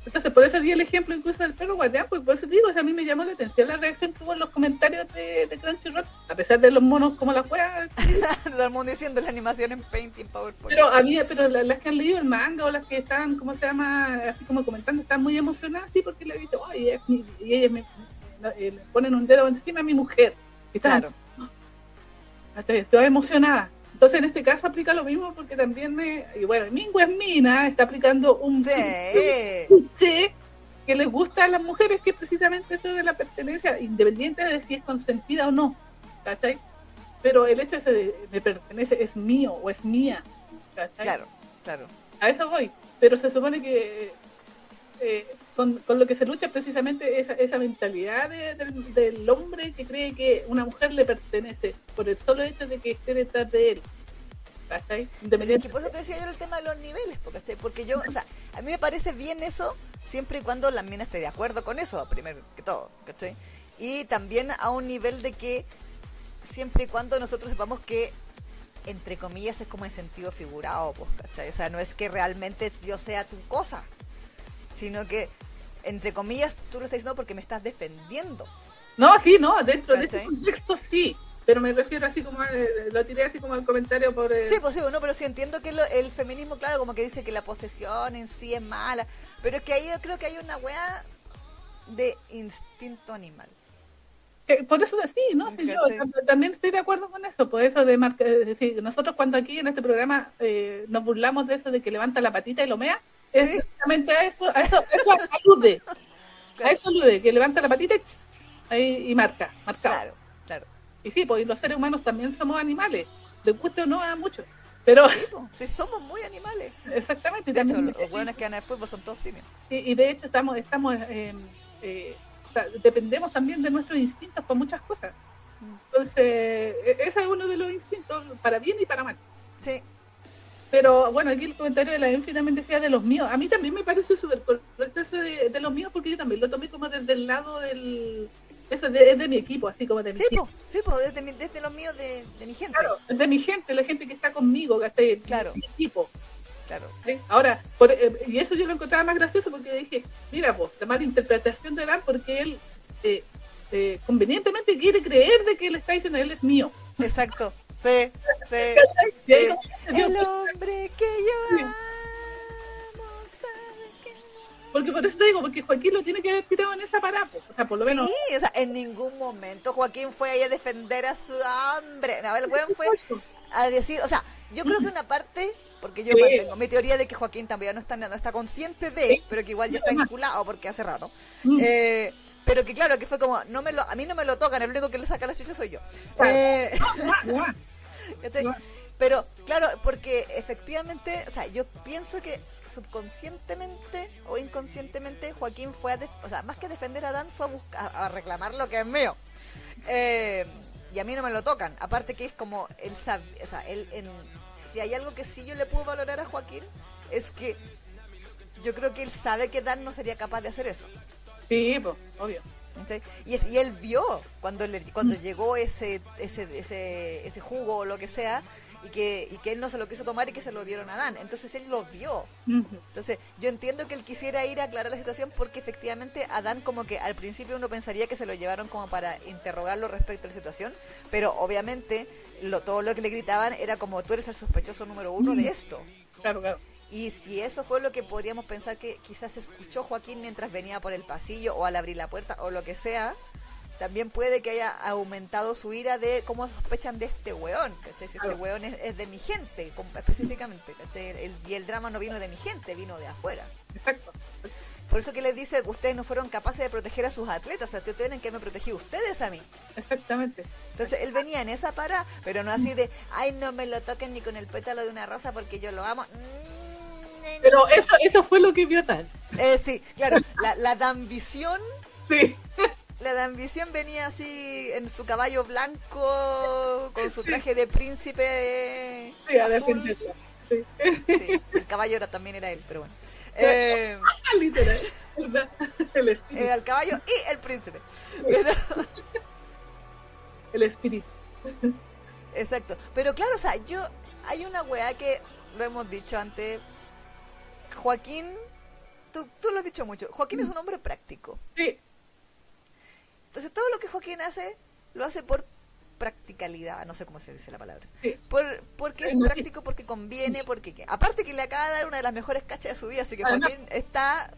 Entonces, por eso di el ejemplo incluso del perro guardián, pues por eso digo, o sea, a mí me llamó la atención la reacción que hubo en los comentarios de, de Crunchyroll, a pesar de los monos como la weá, *laughs* Todo el mundo diciendo la animación en Paint y en PowerPoint. Pero había, pero la- las que han leído el manga o las que estaban, ¿cómo se llama? Así como comentando, están muy emocionadas, sí, porque le he dicho, ay, es mi- y ellas me, eh, ponen un dedo encima a mi mujer. Y están, Claro. entonces, estoy emocionada. Entonces, en este caso aplica lo mismo porque también, me, y bueno, Mingo es Mina, está aplicando un cliché que les gusta a las mujeres, que es precisamente esto de la pertenencia, independiente de si es consentida o no, ¿cachai? Pero el hecho ese de, de pertenece es mío o es mía, ¿cachai? Claro, claro. A eso voy. Pero se supone que eh, con, con lo que se lucha precisamente esa, esa mentalidad de- del, del hombre que cree que una mujer le pertenece por el solo hecho de que esté detrás de él. ¿Cachai? Independiente. por eso te decía yo el tema de los niveles, ¿cachai? porque yo, o sea, a mí me parece bien eso siempre y cuando la mina esté de acuerdo con eso, primero que todo, ¿cachai? Y también a un nivel de que siempre y cuando nosotros sepamos que, entre comillas, es como en sentido figurado, pues, ¿cachai? O sea, no es que realmente yo sea tu cosa, sino que, entre comillas, tú lo estás diciendo porque me estás defendiendo. No, sí, no, dentro de ese contexto sí. Pero me refiero así como, al- lo tiré así como al comentario por... eh, Sí, pues sí, no, pero sí entiendo que lo- el feminismo, claro, como que dice que la posesión en sí es mala, pero es que ahí yo creo que hay una weá de instinto animal. Por eso sí, ¿no? Sí, yo también estoy de acuerdo con eso, por eso de marca, es decir, nosotros cuando aquí en este programa eh, nos burlamos de eso de que levanta la patita y lo mea, es exactamente a eso, a eso, eso alude, *laughs* a eso alude, que levanta la patita y, y marca, marca. Claro, claro. Y sí, pues los seres humanos también somos animales, de gusto o no a muchos. Pero sí, somos muy animales. Exactamente. De también, hecho, los buenos que ganan el fútbol son todos simios. Y, y de hecho estamos, estamos eh, dependemos también de nuestros instintos por muchas cosas. Entonces, e, ese es uno de los instintos, para bien y para mal. Sí. Pero bueno, aquí el comentario de la Enfi también decía de los míos. A mí también me parece súper correcto eso de, de, los míos porque yo también lo tomé como desde el lado del... Eso es de, de mi equipo, así como de mi sí, sí, desde, desde los míos de, de, mi gente. Claro, de mi gente, la gente que está conmigo, que está en claro. mi equipo. Claro. Ahora, por, eh, y eso yo lo encontraba más gracioso porque dije, mira, pues, la mala interpretación de Dan porque él eh, eh, convenientemente quiere creer de que él está diciendo él es mío. Exacto. Sí, sí. *laughs* sí. El hombre que yo amo Porque por eso te digo, porque Joaquín lo tiene que haber tirado en esa parada, pues, o sea, por lo menos. Sí, o sea, en ningún momento Joaquín fue ahí a defender a su hombre. No, el weón fue a decir, o sea, yo creo que una parte porque yo mantengo mi teoría de que Joaquín también no está, no está consciente de, pero que igual ya está vinculado porque hace rato. Mm. Eh, pero que claro, que fue como, no me lo, a mí no me lo tocan, el único que le saca la chucha soy yo. Eh, *laughs* pero claro, porque efectivamente, o sea, yo pienso que subconscientemente o inconscientemente Joaquín fue a, o sea, más que defender a Dan, fue a, buscar, a reclamar lo que es mío. Eh, y a mí no me lo tocan. Aparte que es como, él o sea, él en si hay algo que sí yo le puedo valorar a Joaquín, es que yo creo que él sabe que Dan no sería capaz de hacer eso. Sí, pues, obvio. Y, y, él vio cuando le, cuando mm. llegó ese, ese, ese, ese jugo o lo que sea, y que, y que él no se lo quiso tomar y que se lo dieron a Dan. Entonces él lo vio. Entonces yo entiendo que él quisiera ir a aclarar la situación porque efectivamente a Dan como que al principio uno pensaría que se lo llevaron como para interrogarlo respecto a la situación, pero obviamente lo, todo lo que le gritaban era como tú eres el sospechoso número uno de esto. Claro, claro. Y si eso fue lo que podríamos pensar que quizás escuchó Joaquín mientras venía por el pasillo o al abrir la puerta o lo que sea, también puede que haya aumentado su ira de cómo sospechan de este weón, ¿cachai? Si este weón es, de mi gente, específicamente, ¿cachai? y el drama no vino de mi gente, vino de afuera. Exacto. Por eso que les dice que ustedes no fueron capaces de proteger a sus atletas, o sea, ustedes tienen que me proteger ustedes a mí. Exactamente. Entonces él venía en esa para, pero no así de, ay, no me lo toquen ni con el pétalo de una rosa porque yo lo amo. Pero eso, eso fue lo que vio tal. Eh, sí, claro, la, la ambición. Sí la de ambición venía así en su caballo blanco, con su traje de príncipe. Sí, azul. Sí. sí. el caballo era, también era él, pero bueno. Eh, Literal, el espíritu. el caballo y el príncipe. El espíritu. Exacto. Pero claro, o sea, yo. Hay una weá que lo hemos dicho antes. Joaquín. Tú, tú lo has dicho mucho. Joaquín es un hombre práctico. Sí. Entonces todo lo que Joaquín hace, lo hace por practicalidad, no sé cómo se dice la palabra. Por, porque es práctico, porque conviene, porque aparte que le acaba de dar una de las mejores cachas de su vida, así que Joaquín está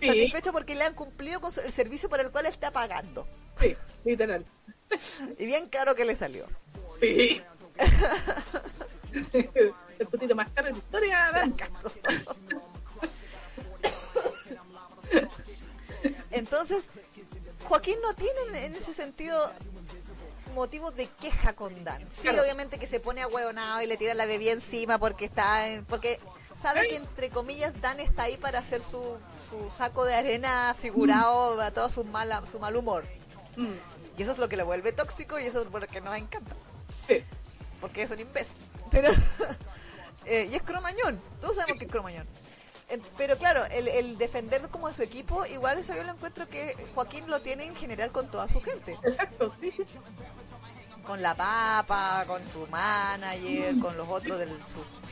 satisfecho porque le han cumplido con el servicio por el cual está pagando. Sí, literal. *laughs* Y bien caro que le salió. Sí. *laughs* el putito más caro de la historia. Entonces, Joaquín no tiene en ese sentido motivos de queja con Dan. Sí, obviamente que se pone a huevonado y le tira la bebida encima porque está porque sabe que entre comillas Dan está ahí para hacer su, su saco de arena figurado a todo su mala, su mal humor. Mm. Y eso es lo que le vuelve tóxico y eso es lo que nos encanta. Sí. Porque es un imbécil. Pero *laughs* eh, y es cromañón. Todos sabemos que es cromañón pero claro, el, el defender como a su equipo, igual eso yo lo encuentro que Joaquín lo tiene en general con toda su gente. Exacto, sí, Con la papa, con su manager, con los otros de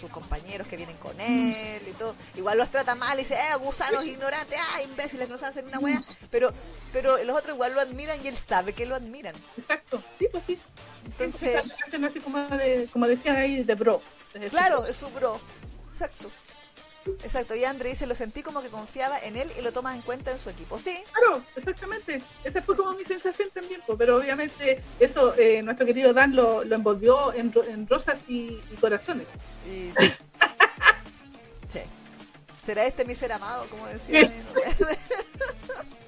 sus compañeros que vienen con él y todo. Igual los trata mal y dice, eh, gusanos ignorantes, ah, imbéciles, no saben hacer una wea. Pero, pero los otros igual lo admiran y él sabe que lo admiran. Exacto, sí, pues sí. Entonces, hacen así como, de, como decían ahí, de bro. Claro, es su bro. Exacto. Exacto, y Andre dice, lo sentí como que confiaba en él y lo toma en cuenta en su equipo. Sí. Claro, exactamente. Esa fue como mi sensación también, pues, pero obviamente eso eh, nuestro querido Dan lo, lo envolvió en, en rosas y, y corazones. Y... *laughs* sí. ¿Será este mi ser amado, como decía? *laughs*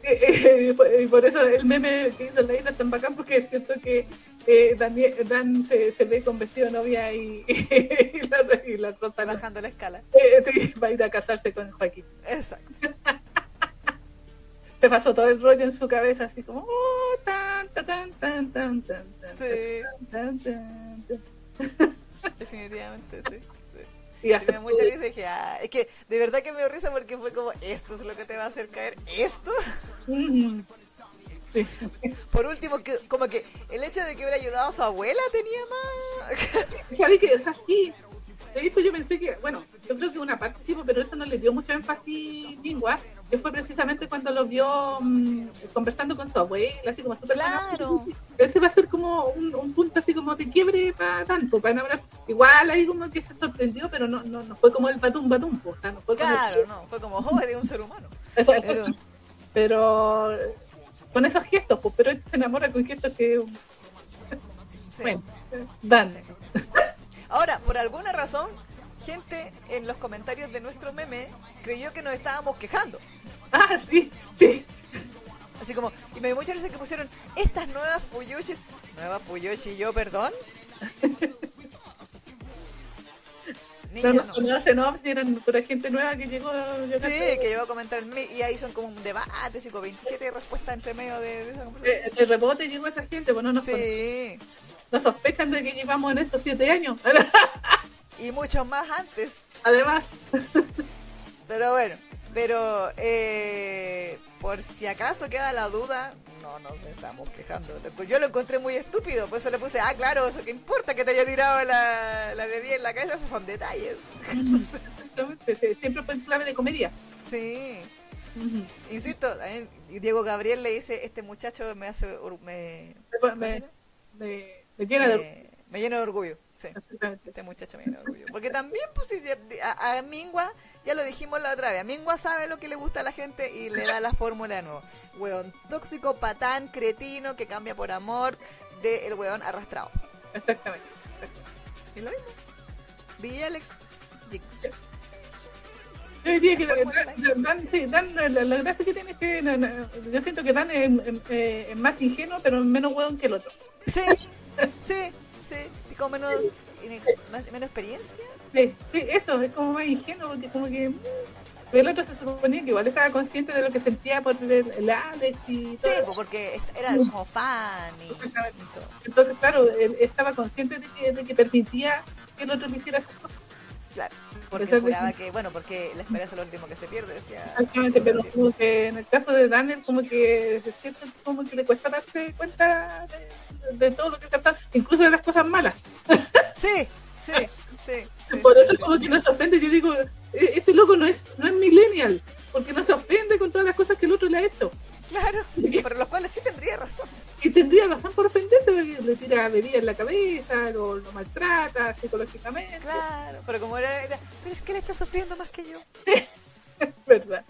*laughs* y por eso el meme que hizo la isla es tan bacán porque siento que eh, Daniel, Dan se, se, ve con vestido de novia y, *laughs* y, la, y la Rosa bajando la escala eh, va a ir a casarse con Joaquín exacto *laughs* se pasó todo el rollo en su cabeza así como oh, tan, tan, tan, tan, tan, tan, sí. tan, tan, tan. *laughs* definitivamente sí y sí, me mucha risa y dije, ah, es que de verdad que me dio risa porque fue como, esto es lo que te va a hacer caer, esto. Mm. Sí. Por último, que, como que el hecho de que hubiera ayudado a su abuela tenía más. *laughs* ¿Sabes que es así? De hecho, yo pensé que, bueno, yo creo que una parte sí, pero eso no le dio mucho énfasis lingua, que fue precisamente cuando lo vio mmm, conversando con su abuela, así como súper Claro. Ese va a ser como un, un, punto así como de quiebre para tanto, para enamorarse. Igual ahí como que se sorprendió, pero no, no, no fue como el batum batum, o sea, no fue como claro, el... no, fue como, oh, de un ser humano. Eso, eso, pero... pero con esos gestos, pues, pero él se enamora con gestos que. Sí. Bueno, dan. Ahora, por alguna razón, gente en los comentarios de nuestro meme creyó que nos estábamos quejando. Ah, sí, sí. Así como, y me dio mucha risa que pusieron estas nuevas Fuyoshis. Nueva Fuyoshi, yo, perdón. *laughs* no, no, no, no, eran pura gente nueva que llegó. Sí, que llegó a comentar y ahí son como un debate, como 27 respuestas entre medio de, de esa conversación. Eh, de rebote llegó esa gente, bueno, no sí. no sospechan de que llevamos en estos 7 años. *laughs* y muchos más antes. Además. Pero bueno, pero eh, por si acaso queda la duda, no nos estamos quejando. Yo lo encontré muy estúpido, por eso le puse, ah, claro, eso que importa que te haya tirado la, la bebida en la cabeza, esos son detalles. *laughs* Siempre fue en clave de comedia. Sí. Uh -huh. Insisto, Diego Gabriel le dice, este muchacho me hace... Me, me, me, me llena de... Me llena de orgullo, sí. Este muchacho me llena de orgullo. Porque también, pues, a, a Mingua, ya lo dijimos la otra vez, a Mingua sabe lo que le gusta a la gente y le da la *laughs* fórmula de nuevo. Weón tóxico, patán, cretino, que cambia por amor, de el weón arrastrado. Exactamente. ¿Y lo mismo? Villa Alex, Jinx. Yo diría que Dan, Dan, sí, Dan la, la, gracia que tiene es que no, no, yo siento que Dan es, es, es, más ingenuo, pero menos hueón que el otro. Sí, *laughs* sí, sí, como menos, más, menos experiencia. Sí, sí, eso, es como más ingenuo, porque como que el otro se suponía que igual estaba consciente de lo que sentía por el, el Alex y todo. Sí, porque era como fan y, y todo. Entonces, claro, él estaba consciente de que, de que permitía que el otro le hiciera esas cosas. Claro, porque juraba que, bueno, porque la esperanza es lo último que se pierde, decía. Exactamente, pero como que en el caso de Daniel, como que se siente como que le cuesta darse cuenta de, de todo lo que está pasando, incluso de las cosas malas. Sí, sí, sí. sí Por sí, eso sí. como que no se ofende, yo digo, este loco no es, no es millennial, porque no se ofende con todas las cosas que el otro le ha hecho. Claro, *laughs* por los cuales sí tendría razón. Y tendría razón por ofenderse, porque le tira bebida en la cabeza, lo, lo maltrata psicológicamente. Claro, pero como era, era, pero es que él está sufriendo más que yo. *laughs* verdad.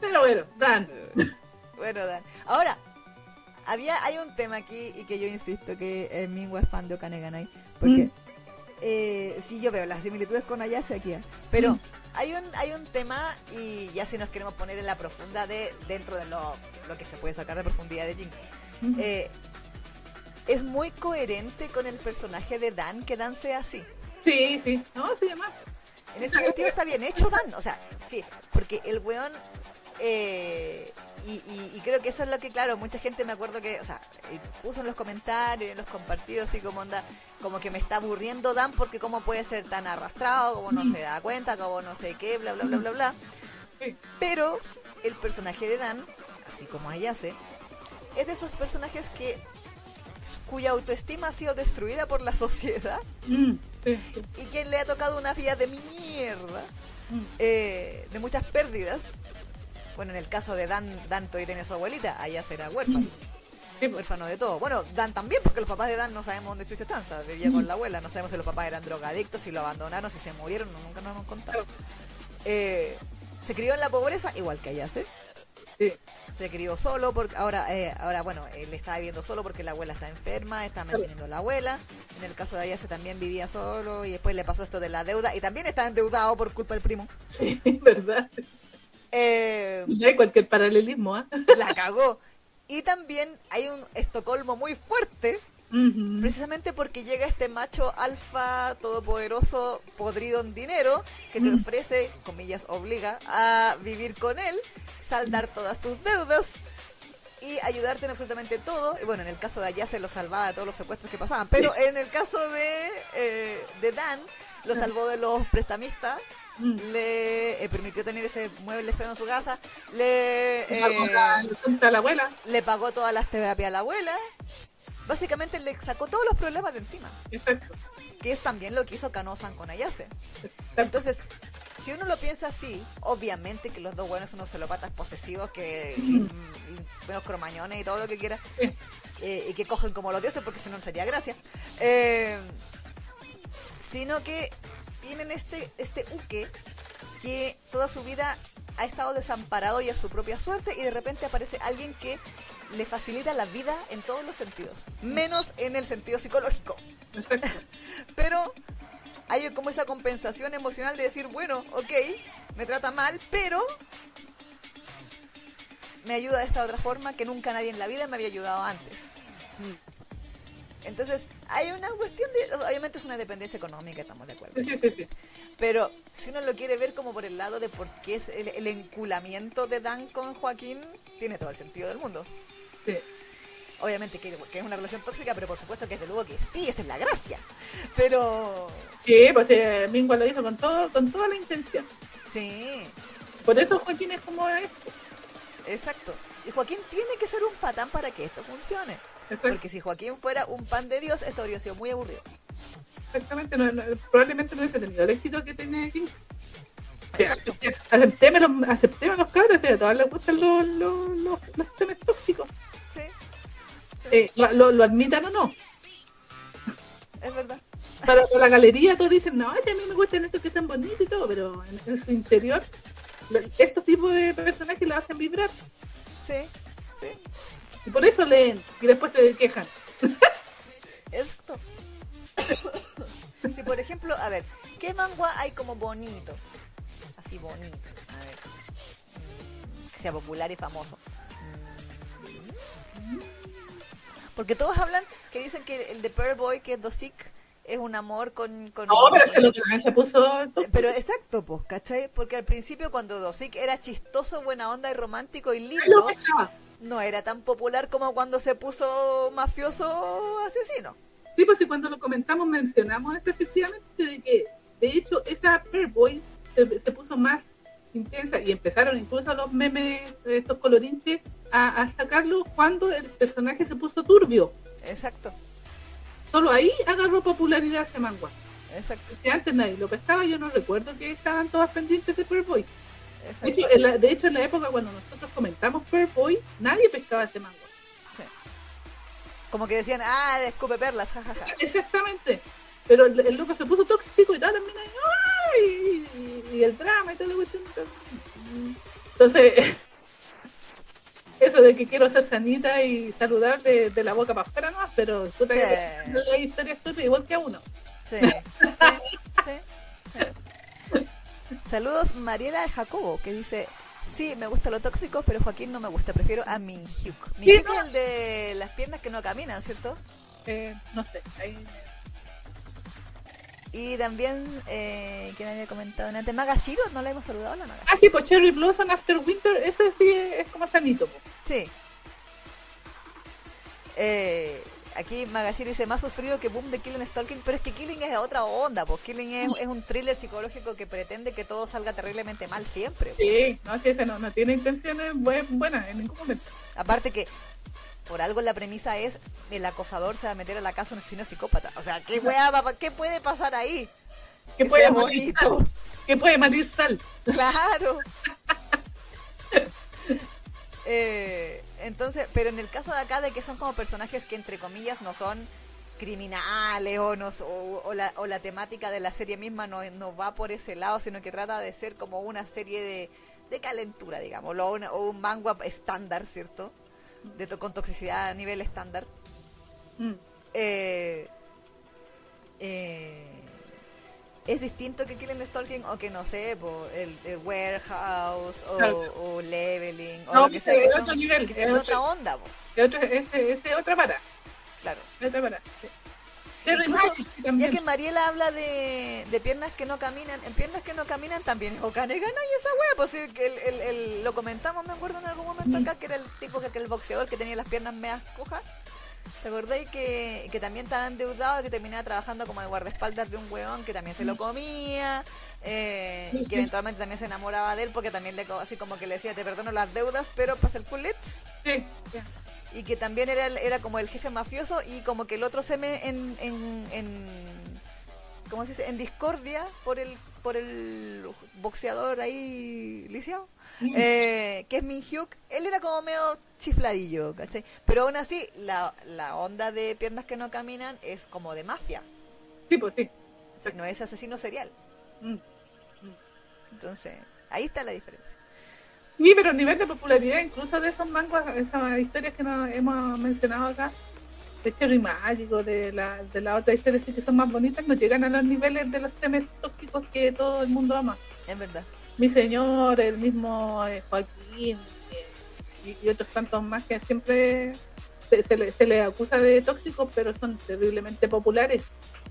Pero bueno, Dan. *laughs* Bueno, Dan. Ahora, había, hay un tema aquí y que yo insisto que eh, Mingo es fan de Okaneganai, porque mm. eh, sí yo veo las similitudes con Ayase aquí, pero mm. Hay un hay un tema y ya si nos queremos poner en la profunda de dentro de lo, lo que se puede sacar de profundidad de Jinx. Eh, es muy coherente con el personaje de Dan que Dan sea así. Sí, sí, no, se llama. En ese sentido está bien hecho Dan, o sea, sí, porque el weón eh, y, y, y, creo que eso es lo que, claro, mucha gente me acuerdo que, o sea, puso en los comentarios, en los compartidos, así como onda, como que me está aburriendo Dan porque cómo puede ser tan arrastrado, como no se da cuenta, como no sé qué, bla, bla, bla, bla, bla. Pero el personaje de Dan, así como Ayase, es de esos personajes que cuya autoestima ha sido destruida por la sociedad mm, y que le ha tocado una vida de mierda, mm. eh, de muchas pérdidas bueno, en el caso de Dan, Dan todavía tiene su abuelita, allá será huérfano. Sí. Huérfano de todo. Bueno, Dan también, porque los papás de Dan no sabemos dónde chucha están. O sea, vivía con la abuela, no sabemos si los papás eran drogadictos, si lo abandonaron, si se murieron, nunca nos han contado. eh, se crió en la pobreza, igual que Ayase. Sí. Se crió solo, porque ahora, eh, ahora bueno, él estaba viviendo solo porque la abuela está enferma, está manteniendo a la abuela. En el caso de Ayase también vivía solo y después le pasó esto de la deuda y también está endeudado por culpa del primo. Sí, *laughs* verdad. Eh, No hay cualquier paralelismo, ¿ah? *laughs* la cagó. Y también hay un Estocolmo muy fuerte, precisamente porque llega este macho alfa todopoderoso podrido en dinero que te ofrece, comillas, obliga a vivir con él, saldar todas tus deudas y ayudarte en absolutamente todo. Y bueno, en el caso de allá se lo salvaba de todos los secuestros que pasaban, pero en el caso de, eh, de Dan, lo salvó de los prestamistas. Mm. Le eh, permitió tener ese mueble feo en su casa. Le, eh, la- la abuela. le pagó todas las terapias a la abuela. Básicamente le sacó todos los problemas de encima, Exacto. que es también lo que hizo Kano-san con Ayase. Entonces, si uno lo piensa así, obviamente que los dos buenos son unos celopatas posesivos que *laughs* y, y unos cromañones y todo lo que quiera, Sí. eh, y que cogen como los dioses porque si no no sería gracia. Eh, sino que tienen este, este uke que toda su vida ha estado desamparado y a su propia suerte y de repente aparece alguien que le facilita la vida en todos los sentidos, menos en el sentido psicológico. *laughs* Pero hay como esa compensación emocional de decir, bueno, ok, me trata mal, pero me ayuda de esta otra forma que nunca nadie en la vida me había ayudado antes. Entonces, hay una cuestión de, obviamente es una dependencia económica, estamos de acuerdo. Sí, sí, sí. Pero si uno lo quiere ver como por el lado de por qué es el, el enculamiento de Dan con Joaquín, tiene todo el sentido del mundo. sí. Obviamente que, que es una relación tóxica, pero por supuesto que desde luego que sí, esa es la gracia. Pero Sí, pues eh, Mingua lo hizo con todo, con toda la intención. sí, Por eso Joaquín es como es. exacto. Y Joaquín tiene que ser un patán para que esto funcione. Porque si Joaquín fuera un pan de Dios, esto habría sido muy aburrido. Exactamente, no, no- probablemente no hubiese tenido el éxito que tiene. Aceptémoslo, aceptemos los cabros, o sea, a todas les gustan los, los, los, los sistemas tóxicos. Sí, Eh, lo, lo, lo admitan o no. es verdad. Para, para la galería todos dicen, no, a mí me gustan esos que están bonitos y todo, pero en, en su interior, estos tipos de personajes lo hacen vibrar. Sí, sí, Y por eso leen y después se quejan. exacto. Si por ejemplo, a ver, ¿qué mangua hay como bonito? Así bonito. A ver. Mm, Que sea popular y famoso. Mm. Porque todos hablan que dicen que el de Pearl Boy, que es Dosick, es un amor con... con No, pero se lo que se puso. Pero exacto, pues, ¿cachai? Porque al principio cuando Dosick era chistoso, buena onda y romántico y lo lindo, pesaba. No era tan popular como cuando se puso mafioso asesino. Sí, pues sí, cuando lo comentamos mencionamos eso efectivamente, de que de hecho esa Boy se, se puso más intensa y empezaron incluso los memes de estos colorinches a, a sacarlo cuando el personaje se puso turbio. Exacto, Solo ahí agarró popularidad ese manga. exacto, Que antes nadie lo pescaba, yo no recuerdo que estaban todas pendientes de Boy. De hecho, en la, de hecho, en la época cuando nosotros comentamos Boy, nadie pescaba ese manga. Sí. Como que decían, ah, escupe perlas, jajaja. Exactamente. Pero el, el loco se puso tóxico y tal, también. Y, y el drama y todo cuestión. Entonces, *laughs* eso de que quiero ser sanita y saludable de la boca para afuera no, pero tú te Sí. la historia es tuya igual que a uno. Sí, *laughs* sí, sí, sí. Saludos Mariela Jacobo, que dice, sí, me gusta lo tóxico, pero Joaquín no me gusta, prefiero a mi Hyuk. Sí, es el de las piernas que no caminan, ¿cierto? Eh, no sé, ahí Y también, eh, ¿quién había comentado antes? Magashiro, ¿no la hemos saludado la Maga? Ah, sí, pues Cherry Blossom After Winter, ese sí es, es como sanito. po. Sí. Eh, aquí Magashiro dice, más sufrido que Boom de Killing Stalking, pero es que Killing es otra onda, pues Killing es, es un thriller psicológico que pretende que todo salga terriblemente mal siempre. Sí, no, es que ese no, no tiene intenciones bue- buenas en ningún momento. Aparte que por algo la premisa es el acosador se va a meter a la casa de un asesino psicópata. O sea, ¿qué, weá va- ¿qué puede pasar ahí? Que puede, sal, que puede malir sal. Claro. *laughs* Eh, entonces, pero en el caso de acá de que son como personajes que entre comillas no son criminales o, no, o, la, o la temática de la serie misma no, no va por ese lado, sino que trata de ser como una serie de, de calentura, digamos, o, o un manga estándar, ¿cierto? De con toxicidad a nivel estándar. Mm. Eh, eh, es distinto que Killing Stalking o que no sé, el, Warehouse o, Leveling o lo que sea. Es otro nivel. Que es otra onda. ese, ese otra para. Claro. Otra para. ya que Mariela habla de, de, piernas que no caminan, en piernas que no caminan también es Okane Gana y esa wea, pues el, el, el, lo comentamos, me acuerdo en algún momento acá, que era el tipo que, que el boxeador que tenía las piernas meas cojas ¿Te acordáis que, que también estaba endeudado que terminaba trabajando como de guardaespaldas de un weón que también se lo comía? Eh, y que eventualmente también se enamoraba de él porque también le así como que le decía te perdono las deudas pero para hacer culets sí, y que también era era como el jefe mafioso y como que el otro se me en, en, en ¿cómo se dice? en discordia por el por el boxeador ahí lisiado eh, que es Min Hyuk, él era como medio chifladillo, ¿cachai? Pero aún así, la, la onda de piernas que no caminan es como de mafia. Sí, pues sí. no es asesino serial. Mm, mm. Entonces, ahí está la diferencia. Sí, pero a nivel de popularidad, incluso de esos mangos, esas historias que nos hemos mencionado acá, de Cherry Mágico, de la, de la otra historia que son más bonitas, no llegan a los niveles de los temas tóxicos que todo el mundo ama. Es verdad mi señor, el mismo eh, Joaquín eh, y, otros tantos más que siempre se, le, se le acusa de tóxicos, pero son terriblemente populares.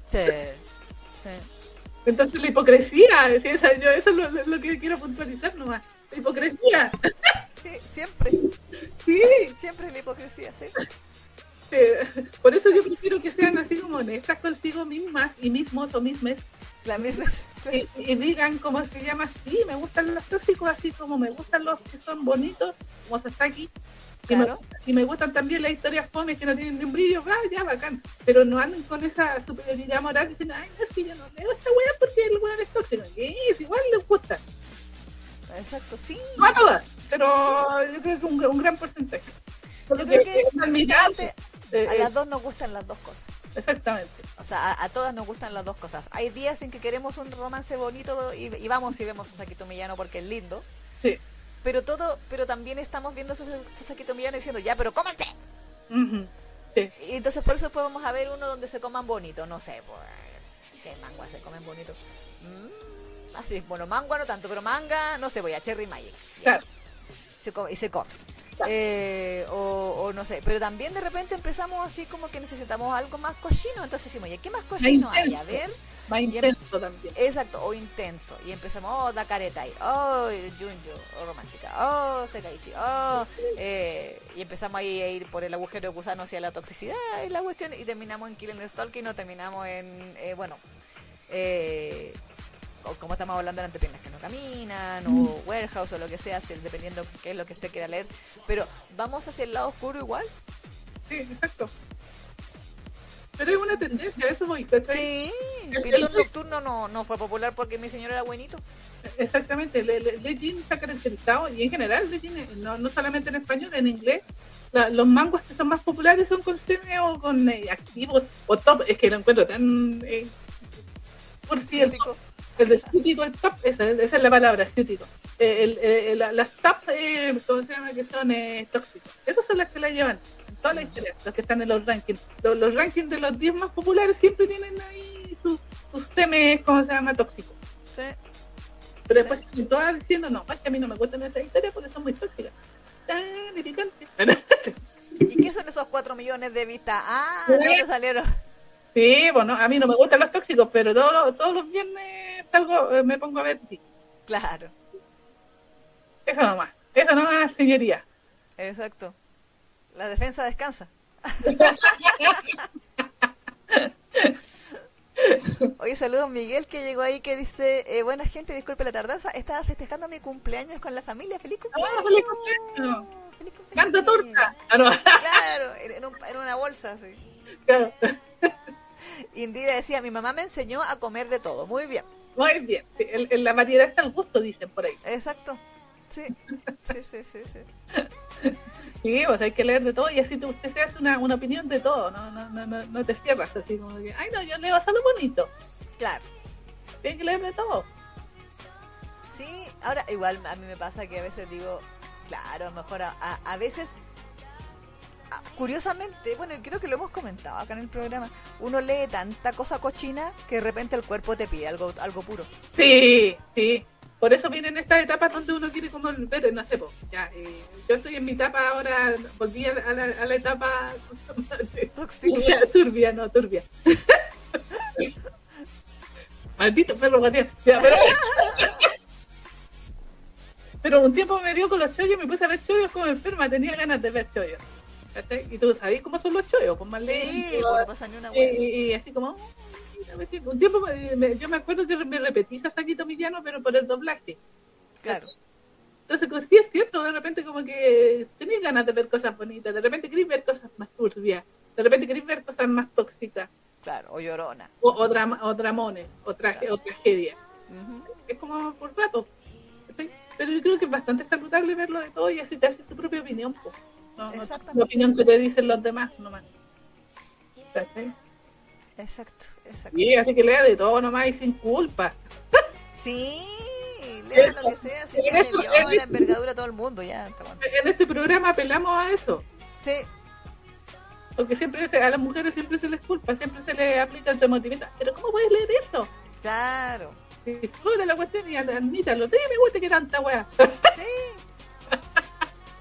Sí. *laughs* Entonces la hipocresía, yo eso es lo, que quiero puntualizar nomás. La hipocresía. Sí, siempre. Sí. Siempre la hipocresía, sí. *laughs* Por eso yo prefiero que sean así como honestas consigo mismas y mismos o mismes la misma. Y, digan cómo se llama, sí, me gustan los tóxicos así como me gustan los que son bonitos, como Sasaki. Claro. Y, me, gustan también las historias fome que no tienen ni un brillo, ah, ya, bacán. Pero no anden con esa superioridad moral diciendo, ay, no, es que yo no leo esta weá porque el weón es tóxico. es igual les gusta. Exacto, sí. No a todas, pero yo creo que un, un gran porcentaje. Yo creo que, que a las dos nos gustan las dos cosas. Exactamente. O sea, a, todas nos gustan las dos cosas. Hay días en que queremos un romance bonito y, vamos y vemos a Saquito Millano porque es lindo. Sí. Pero todo, pero también estamos viendo a Saquito Millano diciendo, ya, pero cómete. sí. Y entonces por eso después vamos a ver uno donde se coman bonito. No sé, pues, ¿qué mangua se comen bonito? Mm, así, bueno, mangua no tanto, pero manga, no sé, voy a Cherry Magic. Claro. Se come, y se come. Eh, o, no sé, pero también de repente empezamos así como que necesitamos algo más cochino, entonces decimos, oye, ¿qué más cochino hay? A ver. Más em- intenso también. Exacto, o intenso. Y empezamos, oh, da careta ahí, oh, Junjo, oh, romántica, oh, Sekaichi, oh, eh, y empezamos ahí a ir por el agujero de gusano hacia la toxicidad y la cuestión, y terminamos en Killing Stalking, no terminamos en, eh, bueno, eh, como estamos hablando de antepiernas que no caminan, o warehouse o lo que sea, dependiendo qué es lo que usted quiera leer. Pero vamos hacia el lado oscuro igual. Sí, exacto. Pero es una tendencia, eso voy. Sí, el nocturno no, no fue popular porque mi señor era buenito. Exactamente, Legend está caracterizado, y en general Legend, no, no solamente en español, en inglés, los mangos que son más populares son con o con eh, activos o top, es que lo encuentro tan... Eh, por cierto el de ciútico, el top, esa, esa es la palabra, ciútico. El, el, las top, eh, ¿cómo se llama? Que son eh, tóxicos. Esas son las que la llevan en toda la historia, los que están en los rankings. Los, rankings de los 10 más populares siempre tienen ahí sus, sus temas, ¿cómo se llama? Tóxicos. Sí. Pero después sí. todas diciendo, no, es que a mí no me gustan esas historias porque son muy tóxicas. Tan irritantes. *laughs* ¿Y qué son esos 4 millones de vistas? Ah, ¿de dónde salieron? Sí, bueno, a mí no me gustan los tóxicos, pero todos, todos los viernes salgo, eh, me pongo a ver. Claro. Eso nomás, eso nomás, señoría. Exacto. La defensa descansa. *laughs* Oye, saludos Miguel que llegó ahí que dice, eh, buena gente, disculpe la tardanza, estaba festejando mi cumpleaños con la familia, feliz cumpleaños. ¡Ah, feliz cumpleaños! ¡Feliz cumpleaños! ¡Canta torta! Ah, claro, en, en, una bolsa, sí. Claro. Indira decía, mi mamá me enseñó a comer de todo. Muy bien. Muy bien. en, la variedad está el gusto, dicen por ahí. Exacto. Sí, sí, sí, sí. Sí, *laughs* o sea, hay que leer de todo y así te, usted se hace una, una opinión de todo, ¿no? No, no, no, no te cierras así como que, ay, no, yo leo solo bonito. Claro. Tienes que leer de todo. Sí, ahora igual a mí me pasa que a veces digo, claro, mejor a, a, a veces, curiosamente, bueno, creo que lo hemos comentado acá en el programa, uno lee tanta cosa cochina que de repente el cuerpo te pide algo, algo puro. Sí, sí. Por eso vienen estas etapas donde uno quiere como ver, no sé, po, ya, eh, yo estoy en mi etapa ahora, volví a la, a la etapa *laughs* turbia, *laughs* turbia, no, turbia. *laughs* Maldito perro guardián. Ya, pero... pero un tiempo me dio con los chollos, me puse a ver chollos como enferma, tenía ganas de ver chollos. ¿Cachai? Y tú sabes cómo son los chollos, pues más Sí, lentos, no pasa ni una y, así como, "Oh, un tiempo me- me- yo me acuerdo que me repetí Saquito Millano, pero por el doblaje. Claro. Entonces, pues, sí es cierto, de repente como que tenés ganas de ver cosas bonitas, de repente querés ver cosas más turbias, de repente querés ver cosas más tóxicas, Claro, o llorona. o, o, drama- o dramones, o, traje, o tragedia. Es como por rato. Pero yo creo que es bastante saludable verlo de todo y así te haces tu propia opinión. po. No, no Exactamente. la opinión que te dicen los demás nomás. ¿Cachai? Exacto, exacto. Y así que lea de todo nomás y sin culpa. Sí, lea lo que sea, si *laughs* En eso- dio en la envergadura a todo el mundo, ya. En este programa apelamos a eso. Sí, Porque siempre se- a las mujeres siempre se les culpa, siempre se les aplica el remordimiento. Pero ¿cómo puedes leer eso? claro. Disfruta la cuestión y admítalo. Sí, me gusta que tanta weá. Sí. *laughs*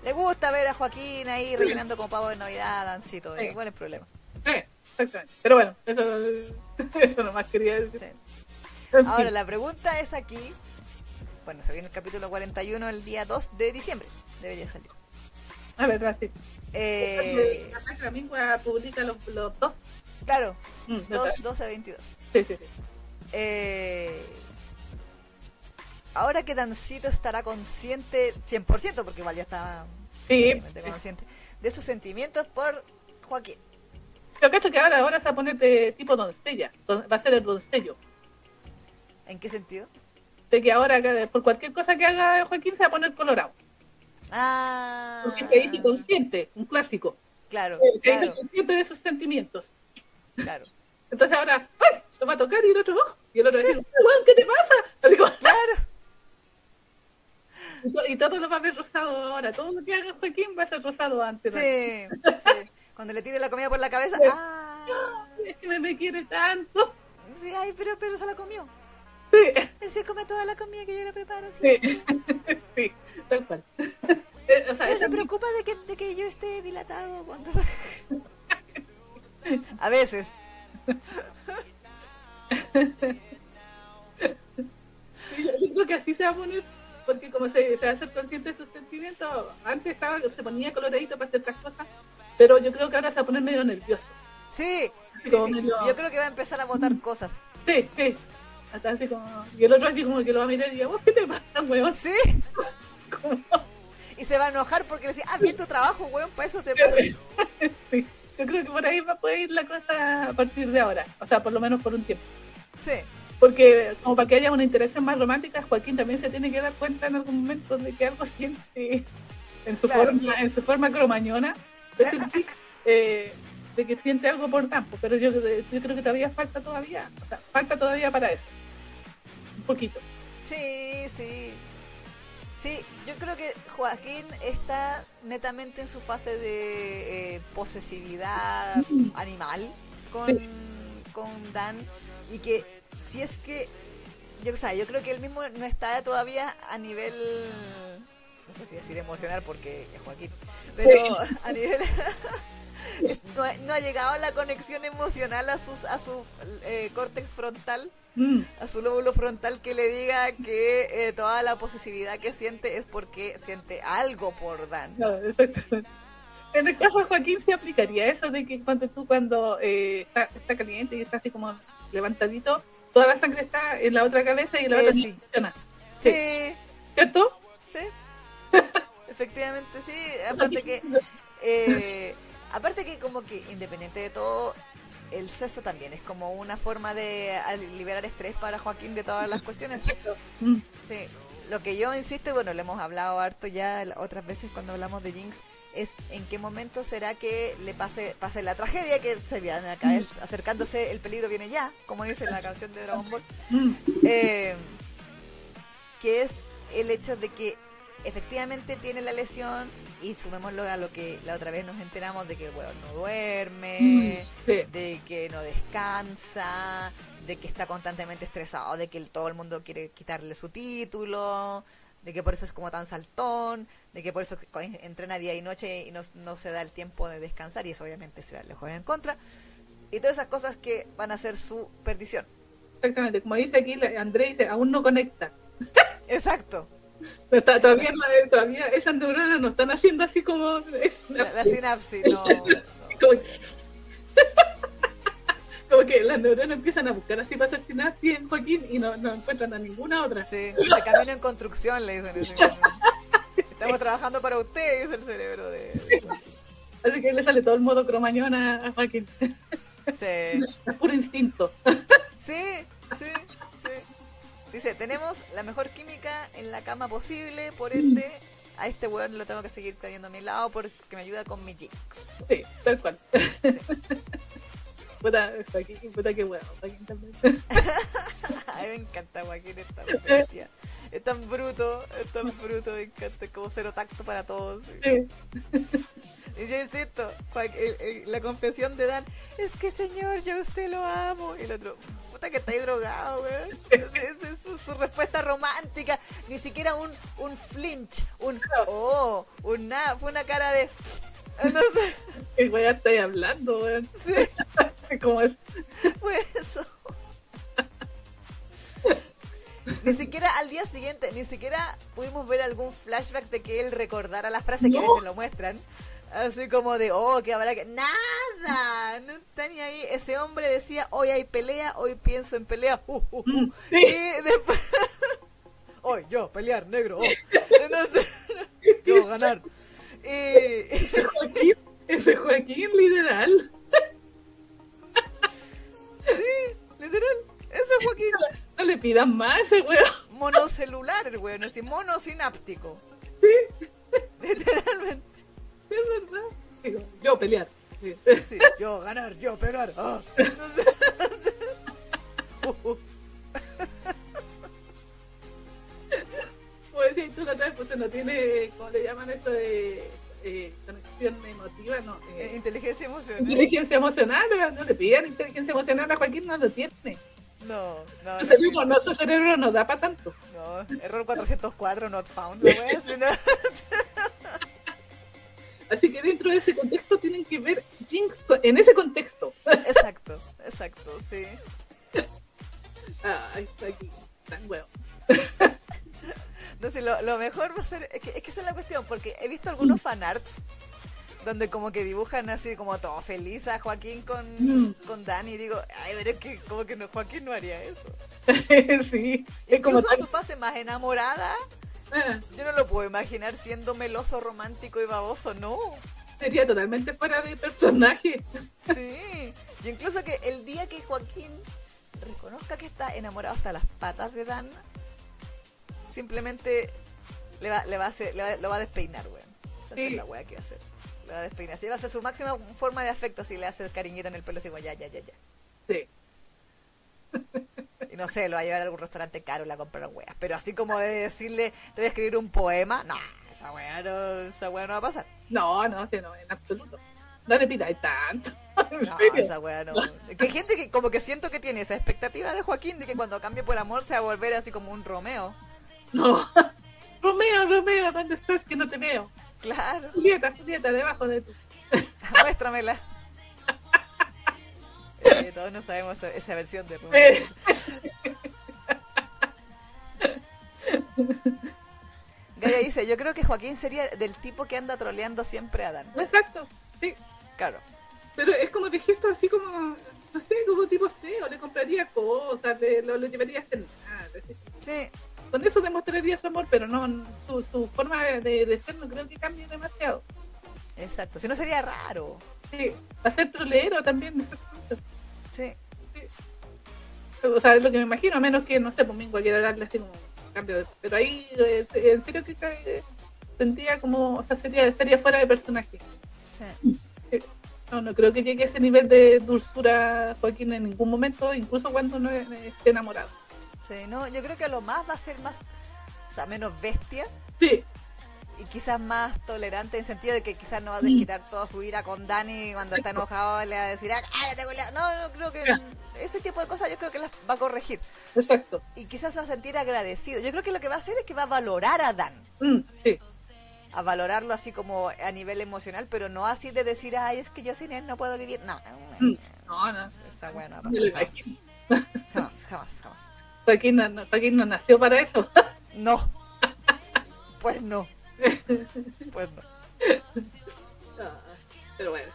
Le gusta ver a Joaquín ahí rellenando como pavo de Navidad, Dancito. Sí. ¿Cuál es el problema? Eh, exactamente. Pero bueno, eso, *laughs* eso nomás quería decir. Sí. Ahora, la pregunta es aquí. Bueno, se viene el capítulo 41 el día 2 de diciembre. Debería salir. A ver, sí. Eh, La Mingua publica los, los dos. claro, Mm, 2, 12 22. Sí, sí, sí. Eh, ahora que Dancito estará consciente 100%, porque igual ya está Sí, consciente, de sus sentimientos por Joaquín. yo cacho que ahora, ahora se va a poner de tipo doncella. Don- Va a ser el doncello. ¿En qué sentido? De que ahora, por cualquier cosa que haga Joaquín, se va a poner colorado. Ah, Porque se hizo consciente, un clásico. claro, Se claro, hizo consciente de sus sentimientos. claro, Entonces ahora, ¡ay! Lo va a tocar y el otro, ¡oh! Y el otro "Weón, ¿qué te pasa? Así como, claro. Y, to- y todo lo va a ver rosado ahora. Todo lo que haga Joaquín va a ser rosado antes. Sí, sí. Cuando le tire la comida por la cabeza, ah, Es que me, me quiere tanto. sí, ay, pero, pero se la comió. Sí, Él se come toda la comida que yo le preparo. sí, Sí. *laughs* tal cual. Eh, O sea, se mi- preocupa de que, de que yo esté dilatado cuando... A veces. *laughs* Yo creo que así se va a poner, porque como se, se va a ser consciente de sus sentimientos, antes estaba, se ponía coloradito para hacer otras cosas, pero yo creo que ahora se va a poner medio nervioso. Sí, sí, Como sí. medio- Yo creo que va a empezar a botar cosas. Sí, sí. Hasta así como, y el otro así como que lo va a mirar y diga, "¿Vos ¿qué te pasa, weón? Sí. *laughs* Como- Y se va a enojar porque le dice, ah, bien tu trabajo, weón, para eso te. *laughs* Sí, yo creo que por ahí va a poder ir la cosa a partir de ahora, o sea, por lo menos por un tiempo. Sí, Porque como para que haya una interacción más romántica, Joaquín también se tiene que dar cuenta en algún momento de que algo siente en su Claro. forma, en su forma cromañona, de, sentir, eh, de que siente algo por campo, pero yo, yo creo que todavía falta todavía, o sea, falta todavía para eso. Un poquito. sí, sí. Sí, yo creo que Joaquín está netamente en su fase de eh, posesividad animal con, con Dan y que si es que yo, o sea, yo creo que él mismo no está todavía a nivel no sé si decir emocional porque es Joaquín, pero *laughs* a nivel *laughs* no, ha- no ha llegado la conexión emocional a sus a su eh, córtex frontal Mm, a su lóbulo frontal que le diga que eh, toda la posesividad que siente es porque siente algo por Dan. claro, exactamente. En el caso de Joaquín se aplicaría eso de que cuando tú cuando eh, está, está caliente y está así como levantadito, toda la sangre está en la otra cabeza y la Eh, otra sí. no funciona. Sí, ¿Cierto? sí. *laughs* Efectivamente, sí. Aparte que, eh, aparte que como que independiente de todo, el sexo también es como una forma de liberar estrés para Joaquín de todas las cuestiones. Mm, Sí, lo que yo insisto, y bueno, le hemos hablado harto ya otras veces cuando hablamos de Jinx, es en qué momento será que le pase, pase la tragedia, que se viene acá, mm. acercándose, el peligro viene ya, como dice la canción de Dragon Ball, mm. eh, que es el hecho de que efectivamente tiene la lesión y sumémoslo a lo que la otra vez nos enteramos de que el weón no duerme, mm, de que no descansa, de que está constantemente estresado, de que todo el mundo quiere quitarle su título, de que por eso es como tan saltón, de que por eso entrena día y noche y no, se da el tiempo de descansar y eso obviamente se le juega en contra. Y todas esas cosas que van a ser su perdición. Exactamente, como dice aquí Andrés, dice, aún no conecta. *laughs* Exacto. todavía, todavía, esas neuronas no están haciendo así como... La, sinapsis, no. *laughs* *laughs* como, que, las neuronas empiezan a buscar así para hacer sinapsis en Joaquín y no, no encuentran a ninguna otra. Sí, el camino en construcción le dicen. Estamos trabajando para usted, dice el cerebro de... Así que le sale todo el modo cromañón a, Joaquín. Sí. Es *laughs* puro instinto. Sí, sí, sí. Dice, tenemos la mejor química en la cama posible, por ende, a este weón lo tengo que seguir teniendo a mi lado porque me ayuda con mi jigs. Sí, tal cual. *laughs* Puta, Joaquín, puta que weón, Joaquín también. *laughs* A mí me encanta Joaquín, esta bestia. Es tan bruto, es tan bruto, me encanta, es como cero tacto para todos. Sí. Y yo insisto, la confesión de Dan, es que señor, yo a usted lo amo. Y el otro, puta que está ahí drogado, weón. Es, su, respuesta romántica, ni siquiera un, un flinch, un oh, un nada, fue una cara de... No sé. ¿Qué weón estoy hablando, weón? Sí. *laughs* ¿Cómo es? Fue eso. Ni siquiera al día siguiente, ni siquiera pudimos ver algún flashback de que él recordara las frases que a veces lo muestran. Así como de, oh, que habrá que... Nada, no está ni ahí. Ese hombre decía, hoy hay pelea, hoy pienso en pelea. Uh, *laughs* uh, uh. Mm, y después... *laughs* hoy yo, pelear, negro. Oh. *laughs* Entonces, yo ganar. Y... Ese Joaquín, ese Joaquín literal. Sí, literal. Ese Joaquín. No le pidan más ese weón. Monocelular el weón, así monosináptico. Sí. Literalmente. Es verdad. yo pelear. Sí. yo ganar, yo pegar. Ah. Pues sí, tú la vez pues no tiene, ¿cómo le llaman esto de eh, conexión emotiva? No, eh, inteligencia emocional. Inteligencia emocional, no le piden inteligencia emocional a Joaquín, no lo tiene. No, no. Su cerebro, no, su cerebro no da para tanto. No, error 404, not found. No voy a decir nada. Así que dentro de ese contexto tienen que ver Jinx en ese contexto. *laughs* Exacto, exacto, sí. Ah, está aquí, tan huevo. Entonces, lo, lo, mejor va a ser. Es que, es que esa es la cuestión, porque he visto algunos *clears throat* fanarts donde como que dibujan así como todo feliz a Joaquín con, mm. con Dani digo, ay, pero es que como que no, Joaquín no haría eso. *laughs* sí. Es como su fase más enamorada Ah. Yo no lo puedo imaginar siendo meloso, romántico y baboso, no. Sería totalmente fuera de personaje. *laughs* Sí, y incluso que el día que Joaquín reconozca que está enamorado hasta las patas de Dan, simplemente le va, le va a hacer, le va, lo va a despeinar, weón. Esa es la weá que va a hacer. Le va a despeinar. Si va a ser su máxima forma de afecto si le hace cariñito en el pelo, así como ya, ya, ya, ya. Sí. Y no sé, lo va a llevar a algún restaurante caro y la comprar weas. Pero así como de decirle, te voy a escribir un poema, no, esa wea no, esa wea no va a pasar. No, no, no, en absoluto. No le pidáis tanto. *laughs* No, esa wea no. Que hay gente que como que siento que tiene esa expectativa de Joaquín de que cuando cambie por amor se va a volver así como un Romeo. No. *laughs* Romeo, Romeo, ¿dónde estás que no te veo? Claro. Julieta, Julieta, debajo de ti. *laughs* Muéstramela. *laughs* Eh, todos no sabemos esa versión de Romeo. Gaia dice, yo creo que Joaquín sería del tipo que anda troleando siempre a Dan. Exacto, sí. Claro. Pero es como dijiste así como, no sé, como tipo CEO, le compraría cosas, lo, llevaría a cenar. Sí. Con eso demostraría su amor, pero no, su, su forma de, ser no creo que cambie demasiado. Exacto, si no sería raro. Sí, hacer trolero también, Sí. O sea, es lo que me imagino, a menos que, no sé, pues quiera darle así como cambio. Pero ahí, eh, en serio que eh, sentía como, o sea, sería, estaría fuera de personaje. Sí. No, no creo que llegue a ese nivel de dulzura Joaquín en ningún momento, incluso cuando no esté enamorado. Sí, no, yo creo que lo más va a ser más, o sea, menos bestia. Sí. Y quizás más tolerante en sentido de que quizás no va a desquitar toda su ira con Dani cuando está enojado le va a decir, ah, no, no creo que ese tipo de cosas yo creo que las va a corregir. Exacto. Y quizás se va a sentir agradecido. Yo creo que lo que va a hacer es que va a valorar a Dan. Mm, sí a valorarlo así como a nivel emocional, pero no así de decir, ay, es que yo sin él no puedo vivir. No, no, no. no. Esa buena. Jamás, jamás, jamás. Joaquín no, no, no nació para eso. *laughs* No. Pues no. Pues no. Ah, pero bueno.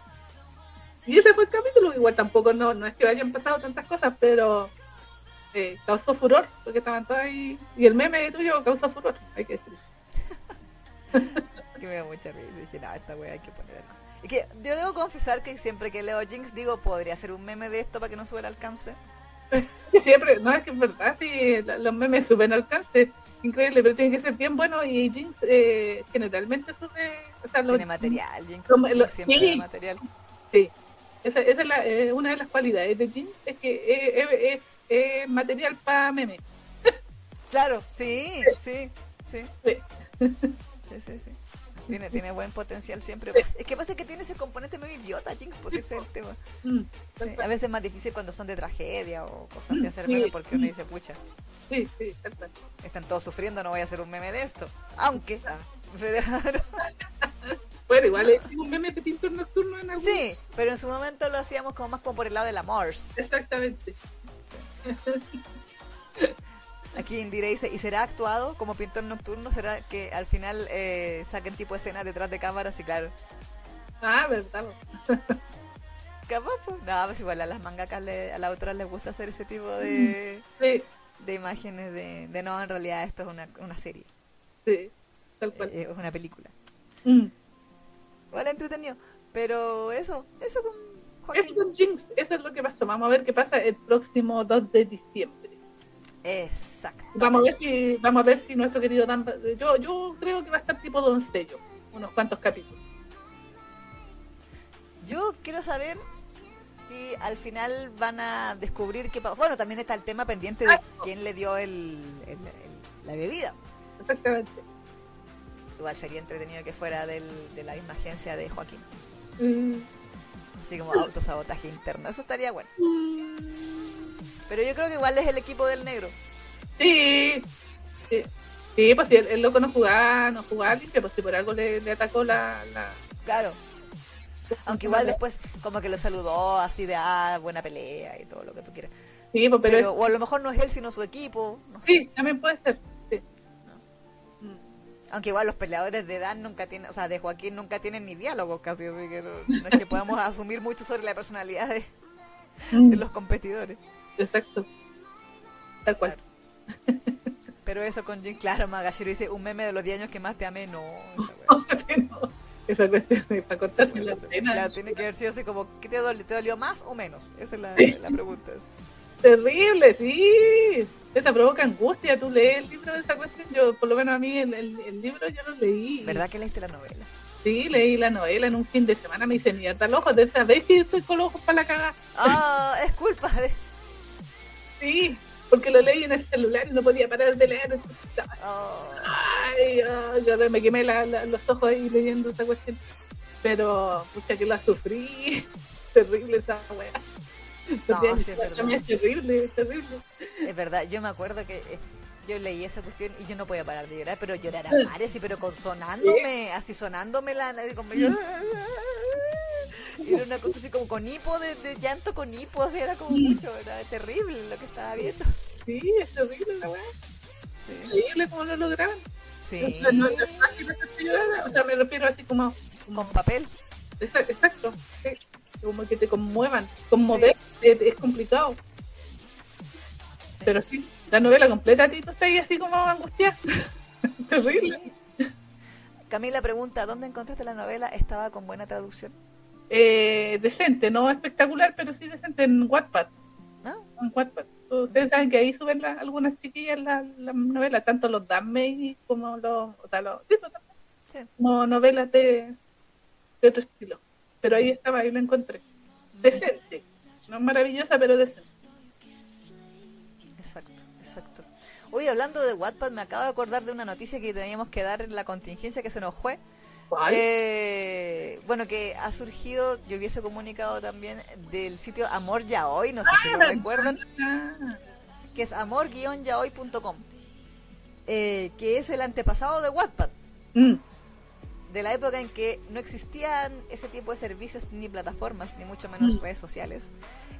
Y ese fue el capítulo. Igual tampoco no, no es que hayan pasado tantas cosas, pero eh, causó furor, porque estaban todos ahí. Y el meme tuyo causó furor, hay que decirlo. *laughs* que me da mucha risa. Dije, no, esta wea hay que ponerla. Y que yo debo confesar que siempre que leo Jinx digo, podría ser un meme de esto para que no suba el alcance. *laughs* Siempre, no, es que es verdad, sí, los memes suben alcance. Increíble, pero tiene que ser bien bueno y Jinx eh, generalmente sube. O sea, tiene material, Jinx. Lo, siempre sí, material. Sí, esa, esa es la, eh, una de las cualidades de Jinx, es que es material para meme. Claro, sí, sí, sí. sí. Sí, sí, sí. Tiene, tiene buen potencial siempre. Es que pasa que tiene ese componente medio idiota, Jinx, pues ese es el tema. Mm, a veces es más difícil cuando son de tragedia o cosas así hacer meme porque uno dice, pucha. Sí, sí, Están todos sufriendo, no voy a hacer un meme de esto. Aunque. *laughs* Ah, bueno, igual es un meme de pintor nocturno en algún Sí, pero en su momento lo hacíamos como más como por el lado de la Mars. Exactamente. *laughs* Aquí Indira dice, ¿y será actuado como pintor nocturno? ¿Será que al final eh, saquen tipo escena detrás de cámaras? Y claro. Ah, verdad. Capaz, pues. No, pues igual a las mangakas, a las autoras les gusta hacer ese tipo de, *laughs* de imágenes de, de, no, en realidad esto es una, una serie. Sí, tal cual. Eh, es una película. Mm. Igual entretenido. Pero eso, eso con Eso con Jinx, eso es lo que pasó. Vamos a ver qué pasa el próximo 2 de diciembre. Exacto. Vamos a ver si, vamos a ver si nuestro querido Dan, yo, yo creo que va a estar tipo doncello, unos cuantos capítulos. Yo quiero saber si al final van a descubrir que bueno también está el tema pendiente de quién le dio el, la bebida. Exactamente. Igual sería entretenido que fuera del, de la misma agencia de Joaquín. Mm. Así como autosabotaje interno, eso estaría bueno. Mm. Pero yo creo que igual es el equipo del negro. Sí, sí, pues si el, loco no jugaba, no jugaba limpio, pues si por algo le, atacó la, Claro. Aunque igual después como que lo saludó así de, ah, buena pelea y todo lo que tú quieras. Sí, pues, pero, O a lo mejor no es él, sino su equipo. sí, también puede ser. Sí. Mm. Aunque igual los peleadores de Dan nunca tienen, o sea, de Joaquín nunca tienen ni diálogos casi, así que no, es que podamos *laughs* asumir mucho sobre la personalidad de, mm. de los competidores. Exacto. Tal cual. Pero eso con Jim, claro, Magashiro dice, un meme de los 10 años que más te amé, no. Esa *laughs* cuestión es para cortarse la pena. Claro, tiene que haber sido así como, ¿qué te dolió? ¿Te dolió más o menos? Esa es la, la pregunta. *laughs* Terrible, sí. Esa provoca angustia. Tú lees el libro de esa cuestión. Yo, por lo menos a mí, el, el, libro yo lo leí. ¿Verdad que leíste la novela? Sí, leí la novela en un fin de semana. Me dice, mierda, los ojos de esa vez que estoy con los ojos para la cagada. Ah, es culpa de Sí, porque lo leí en el celular y no podía parar de leer. Oh. Ay, yo me quemé los ojos ahí leyendo esa cuestión. Pero, pucha, que la sufrí. *laughs* terrible esa weá. No, sí, es, verdad. es terrible, es terrible. Es verdad, yo me acuerdo que eh, yo leí esa cuestión y yo no podía parar de llorar, pero llorar a mares, pero con sonándome, así sonándome la... Como yo, *laughs* era una cosa así como con hipo, de, llanto con hipo, así era como mucho, era terrible lo que estaba viendo. Sí, es terrible la weá. Increíble cómo lo lograron. Sí. O sea, no, es fácil o sea, me refiero así como... Con papel. Exacto, sí. como que te conmuevan. Conmover es, complicado. Pero sí, la novela completa, ti tú estás ahí así como angustiada. *laughs* terrible. Camila pregunta, ¿dónde encontraste la novela? ¿Estaba con buena traducción? Eh, decente, no espectacular, pero sí decente en Wattpad. ¿No? En Wattpad. Ustedes saben que ahí suben algunas chiquillas las la novelas, tanto los Damei como los, o sea, los sí. como novelas de, de otro estilo. Pero ahí estaba, ahí lo encontré. Decente. No maravillosa, pero decente. Exacto, exacto. Hoy hablando de Wattpad, me acabo de acordar de una noticia que teníamos que dar en la contingencia que se nos fue. Eh, bueno, que ha surgido, yo hubiese comunicado también del sitio Amor Yaoi, no sé si lo ah, recuerdan, que es amor-yaoi.com, eh, que es el antepasado de Wattpad. Mm. De la época en que no existían ese tipo de servicios ni plataformas, ni mucho menos mm. redes sociales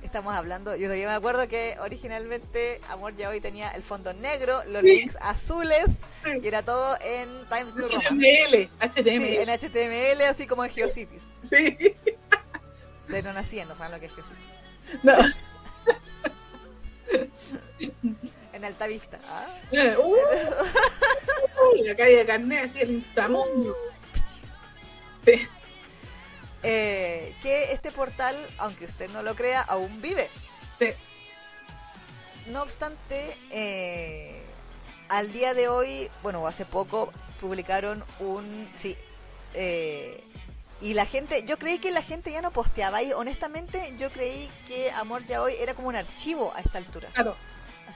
estamos hablando, yo todavía me acuerdo que originalmente Amor Ya Hoy tenía el fondo negro, los links azules, y era todo en Times New Roman. HTML, HTML. en HTML, así como en Geocities. Sí. De no nacían, no saben lo que es Geocities. No. en Altavista. ¿ah? Eh, uh, *laughs* la calle de carnet, así el inframundo. Sí. Eh, que este portal, aunque usted no lo crea, aún vive. Sí. No obstante, eh, al día de hoy, bueno, hace poco publicaron un, sí, eh, y la gente, yo creí que la gente ya no posteaba y honestamente yo creí que Amor Ya Hoy era como un archivo a esta altura. Claro.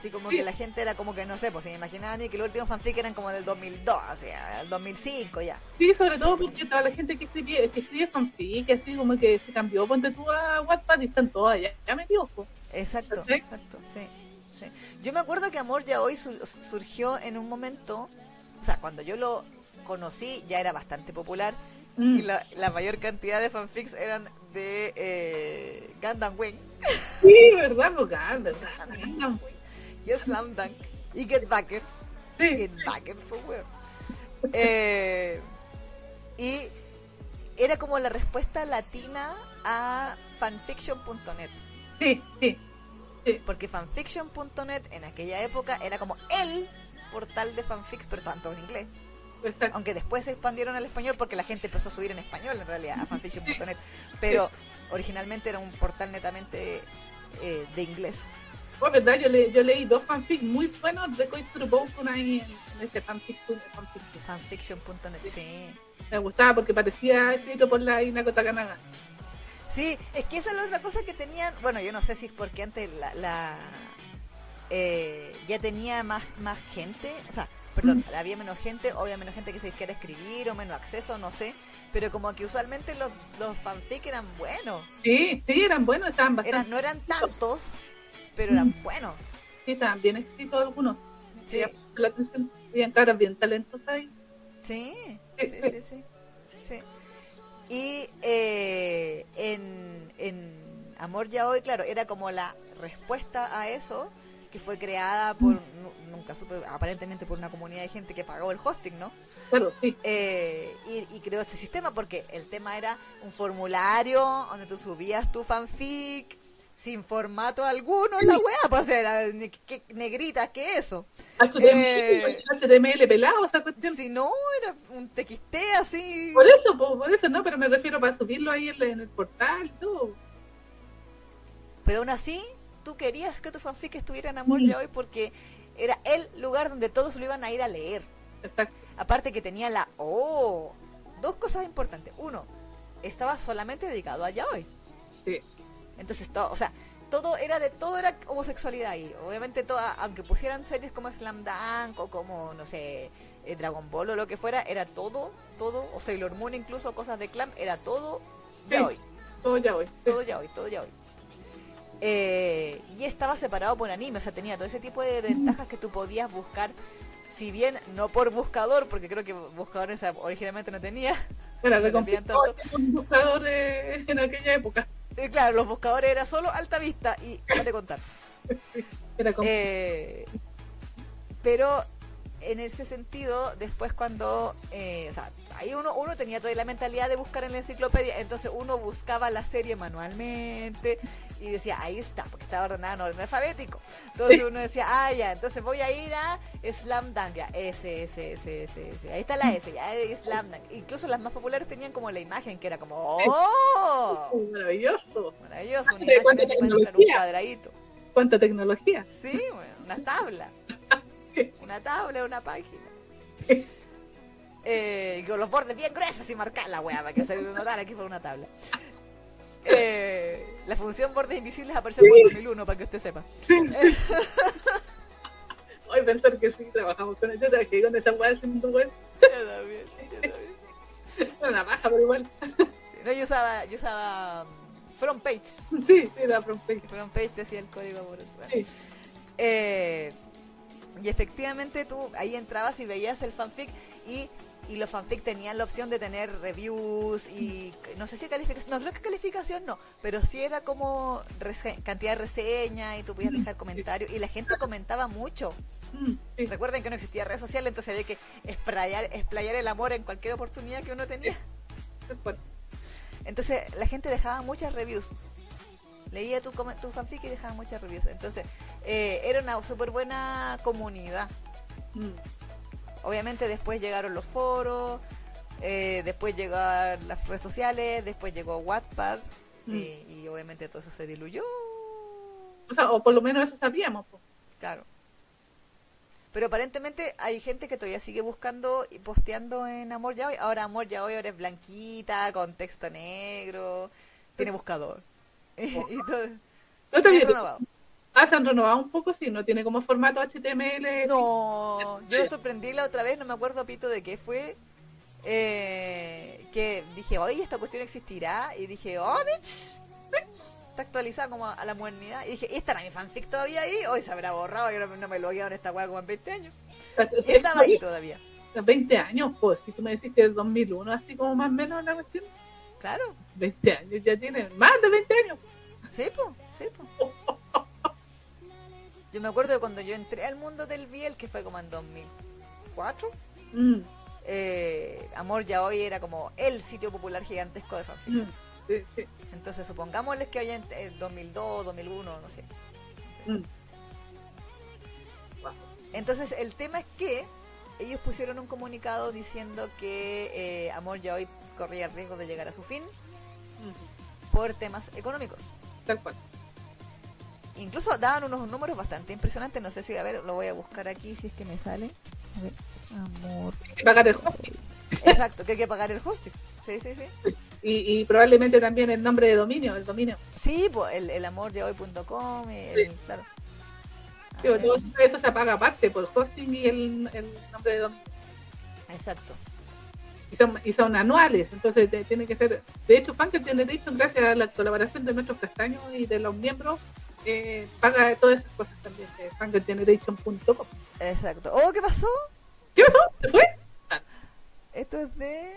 Así como que la gente era como que, no sé, pues se me imaginaba a mí que los últimos fanfic eran como del 2002, o sea, el 2005 ya. Sí, sobre todo porque toda la gente que escribe, que escribe fanfic, así como que se cambió, ponte tú a Wattpad y están todas allá, ya me equivoco. Exacto, exacto, sí, sí. Yo me acuerdo que Amor ya hoy surgió en un momento, o sea, cuando yo lo conocí ya era bastante popular mm. y la, la, mayor cantidad de fanfics eran de eh, Gundam Wing. Sí, verdad, pues. Gundam Wing y Slam Dunk y Get Back Get Back for where. Eh, y era como la respuesta latina a fanfiction.net. Sí, sí, sí. Porque fanfiction.net en aquella época era como el portal de fanfics, pero tanto en inglés. Aunque después se expandieron al español porque la gente empezó a subir en español en realidad a *laughs* fanfiction.net. Pero originalmente era un portal netamente eh, de inglés. Oh, verdad, yo, le, yo leí dos fanfics muy buenos de Coins con ahí en, ese fanfic. Fanfiction.net, sí. Me gustaba porque parecía escrito por la Inako Takanaga. Sí, es que esa es la otra cosa que tenían. Bueno, yo no sé si es porque antes la, la eh, ya tenía más, más gente, o sea, perdón, había menos gente, o había menos gente que se quiera escribir o menos acceso, no sé, pero como que usualmente los, los fanfic eran buenos. Sí, sí, eran buenos, estaban bastante. no eran tantos, pero eran buenos. Sí, estaban bien escritos algunos. Sí. La atención, bien caras, bien talentos ahí. Sí, sí, sí, sí. Y eh, en, en Amor Ya Hoy, claro, era como la respuesta a eso, que fue creada por, nunca supe, aparentemente por una comunidad de gente que pagó el hosting, ¿no? Claro, sí. Eh, y, y, creó ese sistema porque el tema era un formulario donde tú subías tu fanfic, sin formato alguno la weá, pues era negrita que eso. HTML, eh, HTML pelado esa cuestión. Si no, era un TXT así. Por eso, por eso no, pero me refiero para subirlo ahí en, el portal y todo. Pero aún así, tú querías que tu fanfic estuviera en Amor de hoy porque era el lugar donde todos lo iban a ir a leer. Exacto. Aparte que tenía la oh, dos cosas importantes. Uno, estaba solamente dedicado a Yaoi. Sí. Entonces, todo, o sea, todo era de todo era homosexualidad y obviamente toda, aunque pusieran series como Slam Dunk o como no sé eh, Dragon Ball o lo que fuera era todo todo o Sailor Moon incluso cosas de clan era todo ya hoy. Todo ya hoy. Todo ya hoy todo ya hoy. Eh, y estaba separado por anime o sea tenía todo ese tipo de ventajas que tú podías buscar si bien no por buscador porque creo que buscador originalmente no tenía. Era *laughs* un buscador eh, en aquella época claro, los buscadores era solo alta vista y de contar. eh, pero en ese sentido, después cuando, eh, o sea, ahí uno, uno tenía toda la mentalidad de buscar en la enciclopedia, entonces uno buscaba la serie manualmente y decía, ahí está, porque estaba ordenada en orden alfabético. Entonces uno decía, ah, ya, entonces voy a ir a Slam Dunk, ya, S, S, S, S, S, ahí está la S, ya, Slam Dunk. Incluso las más populares tenían como la imagen que era como, ¡oh! Maravilloso. Maravilloso, una imagen que se un cuadradito. ¿Cuánta tecnología? Sí, bueno, una tabla. *laughs* Una tabla, una página. Eh, con los bordes bien gruesos y marcar la weá para que se notara aquí por una tabla. Eh, la función bordes invisibles apareció en 2001 para que usted sepa. *laughs* Hoy pensar que sí, trabajamos con ellos, que con esta weá haciendo *laughs* web. Yo también, yo también. Es una baja, pero igual. No, yo usaba, yo usaba um, front page. *laughs* Sí, sí, la front page. Front page decía el código por bueno. Sí. Eh, y efectivamente tú ahí entrabas y veías el fanfic y, y los fanfic tenían la opción de tener reviews y no sé si calificación, no creo que calificación no, pero sí era como cantidad de reseñas y tú podías dejar comentarios y la gente comentaba mucho. Sí. Recuerden que no existía red social, entonces había que explayar, explayar el amor en cualquier oportunidad que uno tenía. Entonces la gente dejaba muchas reviews. Leía tu, tu fanfic y dejaba muchas reviews. Entonces eh, era una súper buena comunidad. Mm. Obviamente después llegaron los foros, eh, después llegaron las redes sociales, después llegó Wattpad Mm. y, y obviamente todo eso se diluyó. O sea, o por lo menos eso sabíamos. Claro. Pero aparentemente hay gente que todavía sigue buscando y posteando en Amor Ya Hoy. Ahora Amor Ya Hoy ahora es blanquita, con texto negro, tiene buscador. *laughs* y todo. No Bien. Ah, se han renovado un poco, sí, no tiene como formato HTML. No, yo me sorprendí la otra vez, no me acuerdo pito de qué fue. eh, que dije, oye, esta cuestión existirá. Y dije, oh, bitch, está actualizada como a la modernidad. Y dije, ¿y estará mi fanfic todavía ahí? Hoy se habrá borrado, yo no, no me lo en esta weá como en 20 años. Y estaba ahí todavía. 20 años, pues, si tú me decís que es 2001, así como más o menos la cuestión, Claro, 20 años, ya tiene más de 20 años. sí, po, sí, po. Yo me acuerdo de cuando yo entré al mundo del Biel, que fue como en 2004. Mm, Eh, Amor ya hoy era como el sitio popular gigantesco de fanfics. mm, sí, sí. Entonces supongámosles que haya en eh, 2002, 2001, no sé. Mm. Entonces el tema es que ellos pusieron un comunicado diciendo que eh, Amor ya hoy corría el riesgo de llegar a su fin Mm, por temas económicos. Tal cual. Incluso daban unos números bastante impresionantes. No sé si, a ver, lo voy a buscar aquí si es que me sale. A ver, Amor. Hay que pagar el hosting. Exacto, que hay que pagar el hosting. Sí, sí, sí. Y, y probablemente también el nombre de dominio, el dominio. Sí, pues el, el amoryahoy.com, Sí. claro. Sí, ver, todo eso, se paga aparte por hosting y el, el nombre de dominio. Exacto. Y son, y son anuales, entonces tiene que ser. De hecho, Funker Generation, gracias a la colaboración de nuestros castaños y de los miembros, eh, paga todas esas cosas también de funkergeneration.com. Exacto. Oh, ¿qué pasó? ¿Qué pasó? ¿Se fue? Esto es de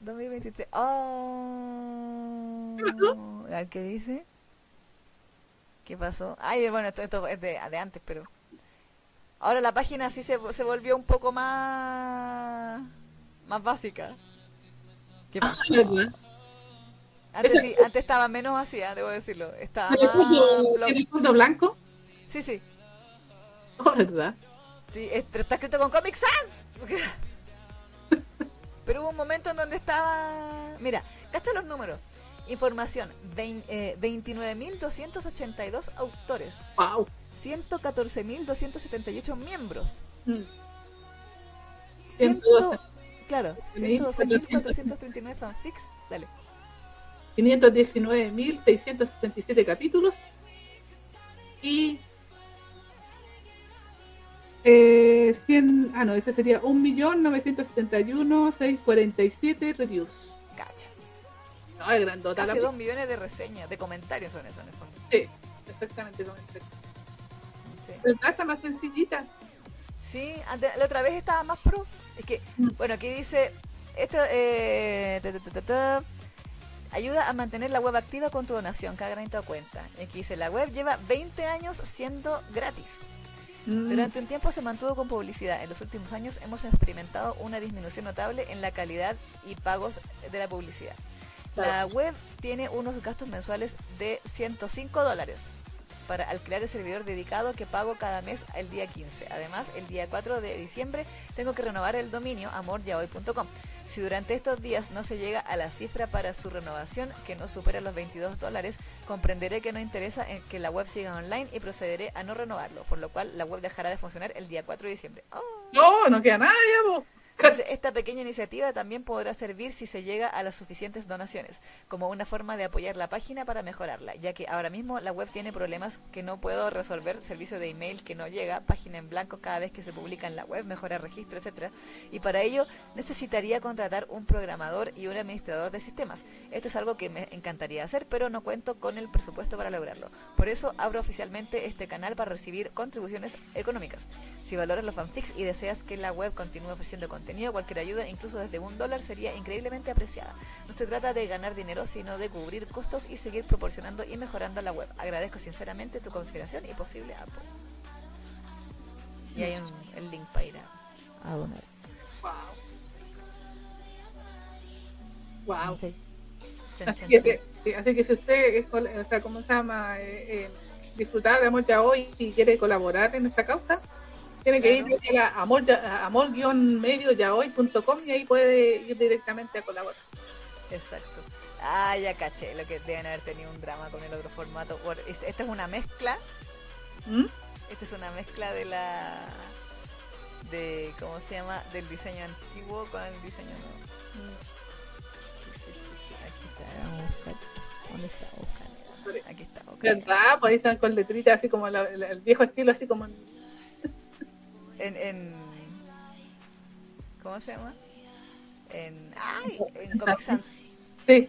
2023. Oh. ¿Qué pasó? A ver, ¿qué dice? ¿Qué pasó? Ay, bueno, esto, esto es de, de antes, pero... Ahora la página sí se, se volvió un poco más... Más básica. ¿Qué Ah, pasó? ¿verdad? Antes, sí, antes estaba menos vacía, debo decirlo. Estaba ¿Tiene más... tiene fondo blanco? Sí, sí. *laughs* Oh, ¿verdad? Sí, est- está escrito con Comic Sans. *laughs* Pero hubo un momento en donde estaba... Mira, cacha los números. Información, eh, 29.282 autores, ¡Wow! 114.278 miembros. Mm. 100 112. claro, 112.439 fanfics. Dale. 519.677 capítulos y eh, 100, ah no, ese sería 1.971.647 reviews. Cacha. No, es grandota la Casi 2 millones de reseñas, de comentarios son eso en el fondo. Sí, exactamente. este. Sí. ¿Verdad? Está más sencillita. Sí, la otra vez estaba más pro. Es que, Mm. bueno, aquí dice, esto, eh, ta, ta, ta, ayuda a mantener la web activa con tu donación, cada granito cuenta. Y aquí dice, la web lleva 20 años siendo gratis. Mm, Durante un tiempo se mantuvo con publicidad. En los últimos años hemos experimentado una disminución notable en la calidad y pagos de la publicidad. La web tiene unos gastos mensuales de 105 dólares. Para alquilar el servidor dedicado que pago cada mes el día 15. Además, el día 4 de diciembre tengo que renovar el dominio amoryahoy.com. Si durante estos días no se llega a la cifra para su renovación, que no supera los 22 dólares, comprenderé que no interesa en que la web siga online y procederé a no renovarlo, por lo cual la web dejará de funcionar el día 4 de diciembre. Oh. No, no queda nada ya, esta pequeña iniciativa también podrá servir si se llega a las suficientes donaciones, como una forma de apoyar la página para mejorarla, ya que ahora mismo la web tiene problemas que no puedo resolver, servicio de email que no llega, página en blanco cada vez que se publica en la web, mejora registro, etcétera, y para ello necesitaría contratar un programador y un administrador de sistemas. Esto es algo que me encantaría hacer, pero no cuento con el presupuesto para lograrlo. Por eso abro oficialmente este canal para recibir contribuciones económicas. Si valoras los fanfics y deseas que la web continúe ofreciendo contenido cualquier ayuda, incluso desde un dólar, sería increíblemente apreciada. No se trata de ganar dinero, sino de cubrir costos y seguir proporcionando y mejorando la web. Agradezco sinceramente tu consideración y posible apoyo. Y hay un, el link para ir a, donar. Wow. Wow. Así, que, así, que, si usted, o sea, ¿cómo se llama? Eh, eh, disfrutar de Amor Ya Hoy y quiere colaborar en esta causa, tiene que ir a amor-medio-yahoy.com y ahí puede ir directamente a colaborar. Exacto. Ah, ya caché lo que deben haber tenido un drama con el otro formato. Esta es una mezcla. ¿Mm? Esta es una mezcla de la. de. ¿Cómo se llama? Del diseño antiguo con el diseño nuevo. ¿Dónde está Aquí está. ¿Verdad? Pues ahí están con letritas así como el viejo estilo, así como en, en ¿cómo se llama? En, ay, en Comic Sans. Sí.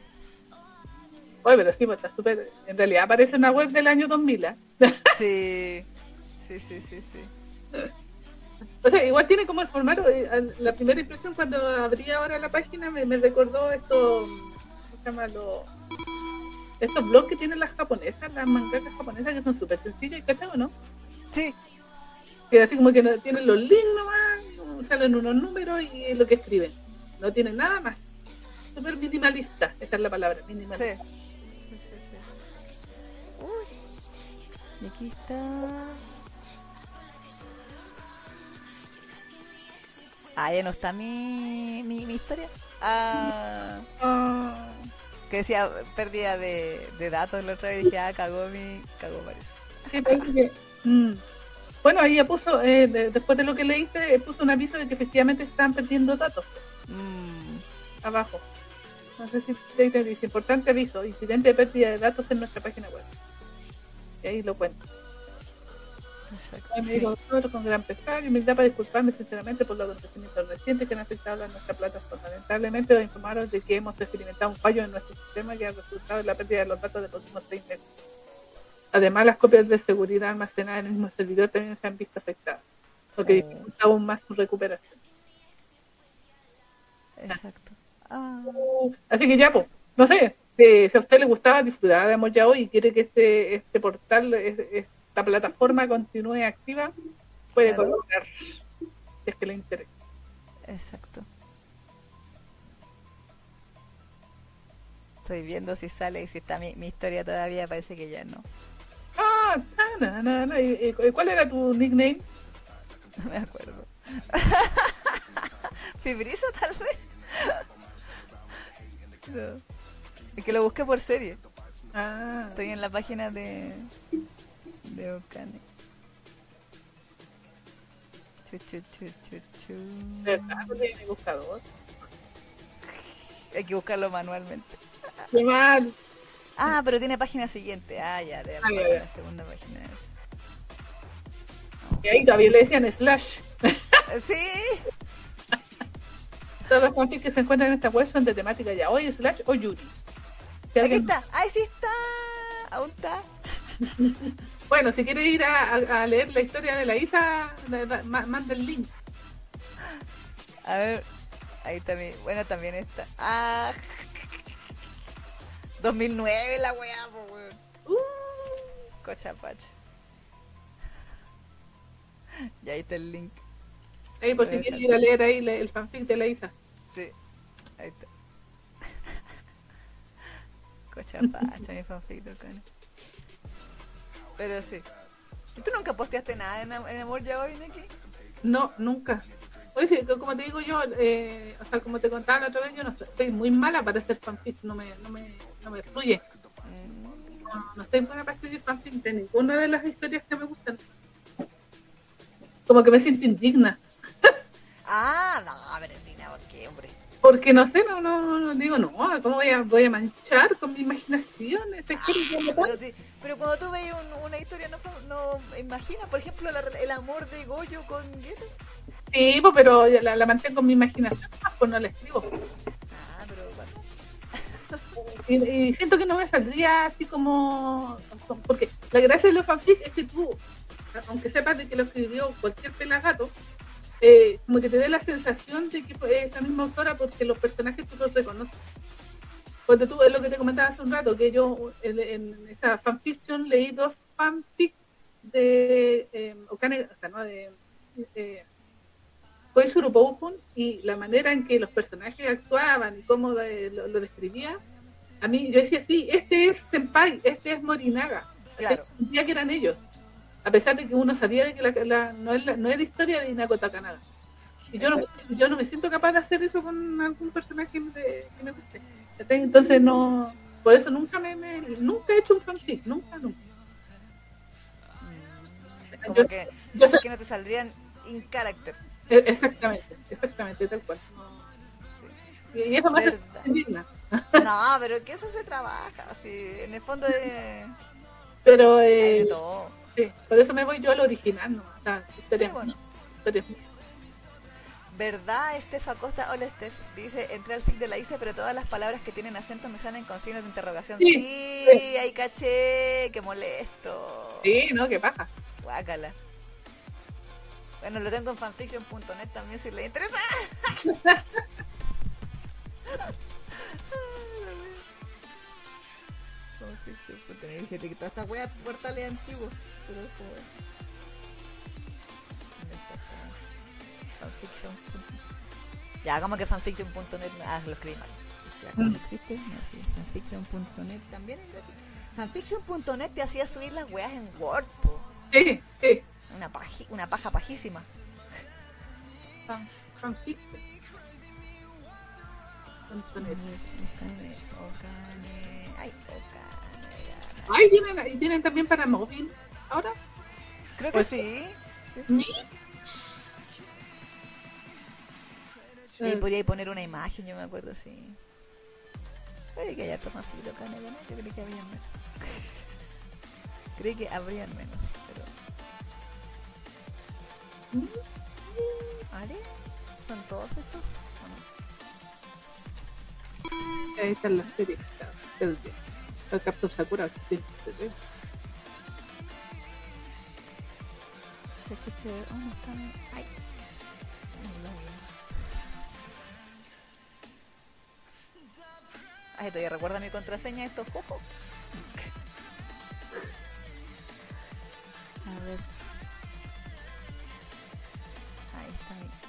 Oye, pero sí, pues está súper. En realidad aparece una web del año 2000, ¿eh? *laughs* Sí, sí, sí, sí, sí. O sea, igual tiene como el formato. Eh, la primera impresión cuando abrí ahora la página me, me recordó esto. ¿Cómo se llama? Lo, estos blogs que tienen las japonesas, las mangakas japonesas que son súper sencillas, ¿cachai o no? Sí, que así como que no, tienen los links nomás, salen unos números y lo que escriben. No tienen nada más. Súper minimalista, esa es la palabra, minimalista. Sí. Sí, sí, Uy. Y aquí está. Ah, ya no está mi, mi, mi historia. Ah, ah. Que decía pérdida de, de datos la otra vez y dije, ah, cagó mi. cagó parece. Sí, parece que. Mm. Bueno, ahí ya puso, eh, después de lo que leíste, puso un aviso de que efectivamente están perdiendo datos. Mm. Abajo. No sé si te dice, importante aviso, incidente de pérdida de datos en nuestra página web. Y ahí lo cuento. Exacto. Me digo, con gran pesar y humildad para disculparme sinceramente por los acontecimientos recientes que han afectado a nuestra plataforma. Lamentablemente, lo informaron de que hemos experimentado un fallo en nuestro sistema que ha resultado en la pérdida de los datos de los últimos seis meses. Además, las copias de seguridad almacenadas en el mismo servidor también se han visto afectadas, lo que dificulta aún más su recuperación. Exacto. Ah. Así que ya, pues, no sé, si a usted le gustaba disfrutar de Amor Ya Hoy y quiere que este, este portal, esta plataforma continúe activa, puede colaborar, si es que le interesa. Exacto. Estoy viendo si sale y si está mi, mi historia todavía, parece que ya no. Ah, ¿Cuál era tu nickname? No me acuerdo. *laughs* ¿Fibrizo tal vez? Es que lo busqué por serie. Ah. Estoy en la página de de Ocane. Chu, chu, chu, chu, chu. ¿Verdad? ¿No tiene buscador? Hay que buscarlo manualmente. ¡Qué mal! Ah, pero tiene página siguiente. Ah, ya, de la, ah, segunda página es. Y ahí todavía le decían slash. *laughs* sí. Todos los fanfics que se encuentran en esta web son de temática ya, hoy slash o Yuri. Aquí está, ahí sí está. Aún está. *laughs* bueno, si quieres ir a, leer la historia de la Isa, manda el link. A ver, ahí también, bueno, también está. Ah, 2009 la weá, po, weón. Uh, cochapacha. *laughs* Y ahí está el link. Ahí, por si quieres ir a leer ahí el fanfic de la Isa. Sí, ahí está. *laughs* Cochapacha, mi fanfic de Pero sí. ¿Y tú nunca posteaste nada en, en Amor Ya Hoy, Neki? No, nunca. Oye, sí, como te digo yo, eh, o sea, como te contaba la otra vez, yo no estoy muy mala para hacer fanfic, no me, no me, no me fluye. No, no estoy buena para escribir fanfic de ninguna de las historias que me gustan. Como que me siento indigna. Ah, no, Valentina, ¿por qué, hombre? Porque no sé, no, no, no digo, no, ¿cómo voy a, voy a manchar con mi imaginación esta historia que me Pero, pasa? sí, pero cuando tú veis un- una historia, no, no imaginas, por ejemplo, la- el amor de Goyo con Guetta. Sí, pues, pero la, la mantengo en mi imaginación, pues no la escribo. Y, siento que no me saldría así como... Porque la gracia de los fanfic es que tú, aunque sepas de que lo escribió cualquier pelagato, eh, como que te dé la sensación de que fue la misma autora porque los personajes tú los reconoces. Porque tú, es lo que te comentaba hace un rato, que yo en, en esta fanfiction leí dos fanfics de eh, Okane, o sea, ¿no? de, de Koizuru y la manera en que los personajes actuaban y cómo lo, lo describía, a mí yo decía, sí, este es Senpai, este es Morinaga. Claro. Sentía que eran ellos. A pesar de que uno sabía de que la, la- no, es la, no es la historia de Inako Takanaga. Y yo no, me- yo no me siento capaz de hacer eso con algún personaje de- que me guste. Entonces no, por eso nunca me, me- nunca he hecho un fanfic, nunca, nunca. Como Yo- que, yo cosas sé- que no te saldrían in character. E- Exactamente, exactamente, tal cual. Y y eso me hace indigna. *laughs* No, pero que eso se trabaja, así, en el fondo de, Pero eh, sí, por eso me voy yo al original, ¿no? O sea, historias, Sí, bueno. historias- ¿Verdad, Estef Acosta? Hola, Estef. Dice, entré al fic de la ICE, pero todas las palabras que tienen acento me salen con signos de interrogación. Sí, Sí, sí. ahí caché, qué molesto. Sí, ¿no? ¿Qué pasa? Guácala. Bueno, lo tengo en fanfiction.net también si le interesa. *laughs* Fanfiction.net, dice que toda esta wea portales antiguos. Pero es como. Fanfiction. Ya, como que fanfiction.net. Ah, lo escribí mal. Ya, ¿cómo existe? No, sí, fanfiction.net también es gratis. Fanfiction.net te hacía subir las weas en Word, po. Sí, sí. Una, paji- una paja pajísima. Fan- fanfic. Punto net. Okane, Okane. Ay, Okane. Ay, tienen, y tienen también para móvil ahora. Creo que Pues- sí. Sí, sí. ¿Sí? Y podría poner una imagen, yo me acuerdo, sí. Puede que haya acá en el canal, yo creí que habría menos. *laughs* creí que habrían menos, pero. ¿Ale? ¿Son todos estos? ¿O no? Ahí están las series. El, el Captain Sakura. sí, sí, sí. ¿dónde están? Ay. Todavía recuerda mi contraseña estos jojos. A ver. Ahí está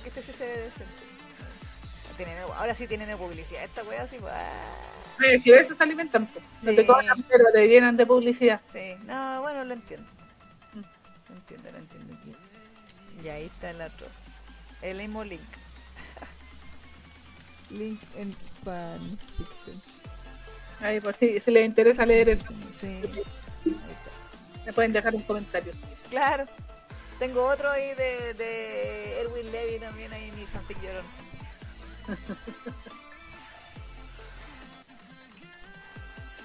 creo que este sí se ve decente. Ahora sí tienen publicidad esta wea así, pues. ah. Si de eso se alimentan, pues. no Sí. te cobran, pero te llenan de publicidad. Sí, no, bueno, lo entiendo. Lo entiendo, lo entiendo. Y ahí está el otro. El mismo link. *laughs* Link en fanfiction. Ahí, por si, si les interesa leer, el- Sí. me pueden dejar un comentario. Claro. Tengo otro ahí de, de Erwin Levy también ahí mi fanfic llorón.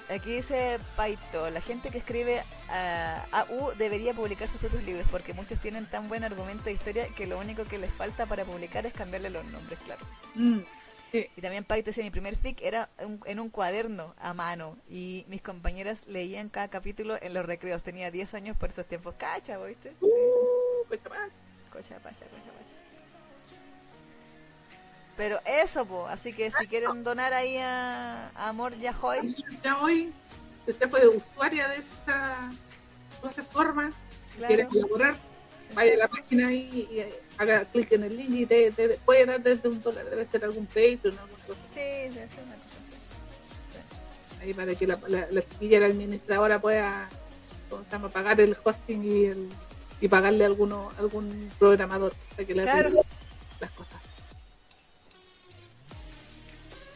Aquí dice Paito, la gente que escribe a AU debería publicar sus propios libros porque muchos tienen tan buen argumento de historia que lo único que les falta para publicar es cambiarle los nombres, claro. Mm, sí. Y también Paito decía, mi primer fic era un- en un cuaderno a mano y mis compañeras leían cada capítulo en los recreos. Tenía 10 años por esos tiempos. Cacha, ¿viste? Uh, Cocha, pacha, cocha, pacha. Pero eso, po. Así que si quieren donar ahí a, a Amor Yahoy, Ya hoy, si usted fue usuaria de esta plataforma, Claro. quiere colaborar, vaya a la página ahí y eh, haga clic en el link y te, te- puede dar desde un dólar, debe ser algún Patreon, algún cosa. Sí, sí, sí, una cosa ahí para que la, la, la chiquilla, la administradora pueda ¿cómo se llama? pagar el hosting y el y pagarle a alguno, algún programador para que le Claro. las cosas.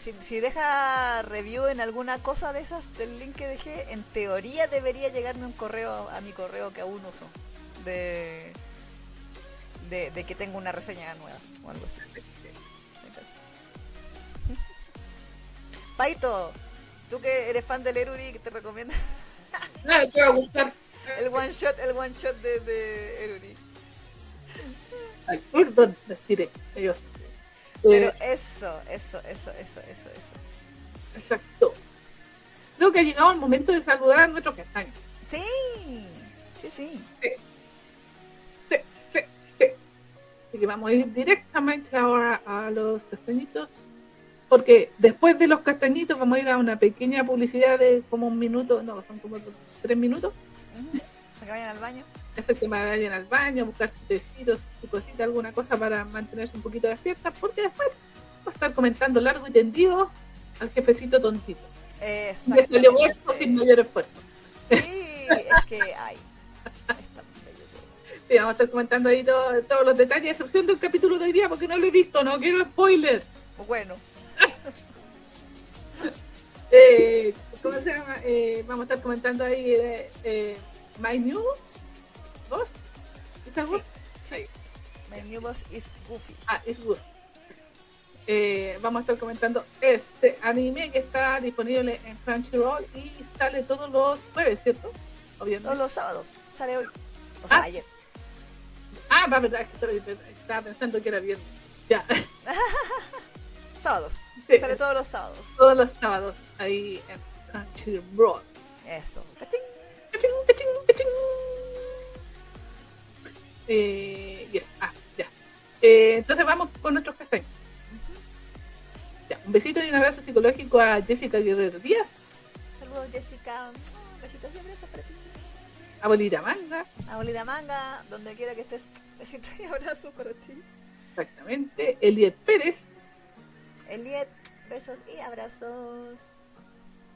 Si, si deja review en alguna cosa de esas del link que dejé, en teoría debería llegarme un correo a mi correo que aún uso. De, de, de que tengo una reseña nueva o algo así. Paito, tú que eres fan del Eruri, que te recomiendo Ah, te va a gustar. El one shot, el one shot de, de Eruri. Les tiré. Ellos. Pero Eh, eso, eso, eso, eso, eso, eso. exacto. Creo que ha llegado el momento de saludar a nuestros castaños. Sí, sí, sí. Sí, sí, sí. Así que vamos a ir directamente ahora a los castañitos. Porque después de los castañitos vamos a ir a una pequeña publicidad de como un minuto, no, son como tres minutos. Ujú. Para que vayan al baño. Ese que vayan al baño, buscar sus tecitos, su cosita, alguna cosa para mantenerse un poquito despierta. Porque después vamos a estar comentando largo y tendido al jefecito tontito. Que se le sin mayor esfuerzo. Sí, es que ay. Está bello todo. Sí, vamos a estar comentando ahí todo- todos los detalles, a excepción del capítulo de hoy día, porque no lo he visto, no quiero spoiler. Bueno, *laughs* Eh, ¿Cómo se llama? Eh, vamos a estar comentando ahí eh, eh, My New Boss. ¿Esta voz? sí. My new boss is Goofy. Ah, es good. Eh, vamos a estar comentando este anime que está disponible en Crunchyroll y sale todos los jueves, ¿cierto? Obviamente. Todos los sábados. Sale hoy. O sea, Ah. ayer. Ah, va, verdad, estaba, estaba pensando que era viernes. Ya, *laughs* Sábados. Sí. Sale todos los sábados. todos los sábados ahí en Crunchyroll. Eso. ¿Cachín? Cachín, cachín, cachín. Eh, yes. Ah, ya. Eh, entonces vamos con nuestros castaños. Ya, un besito y un abrazo psicológico a Jessica Guerrero Díaz, Saludos, Jessica. Besitos y abrazos para ti. a Bolita Manga, Abuelita Manga, donde quiera que estés. *laughs* Besitos y abrazos para ti. exactamente, Eliet Pérez, Eliet, besos y abrazos.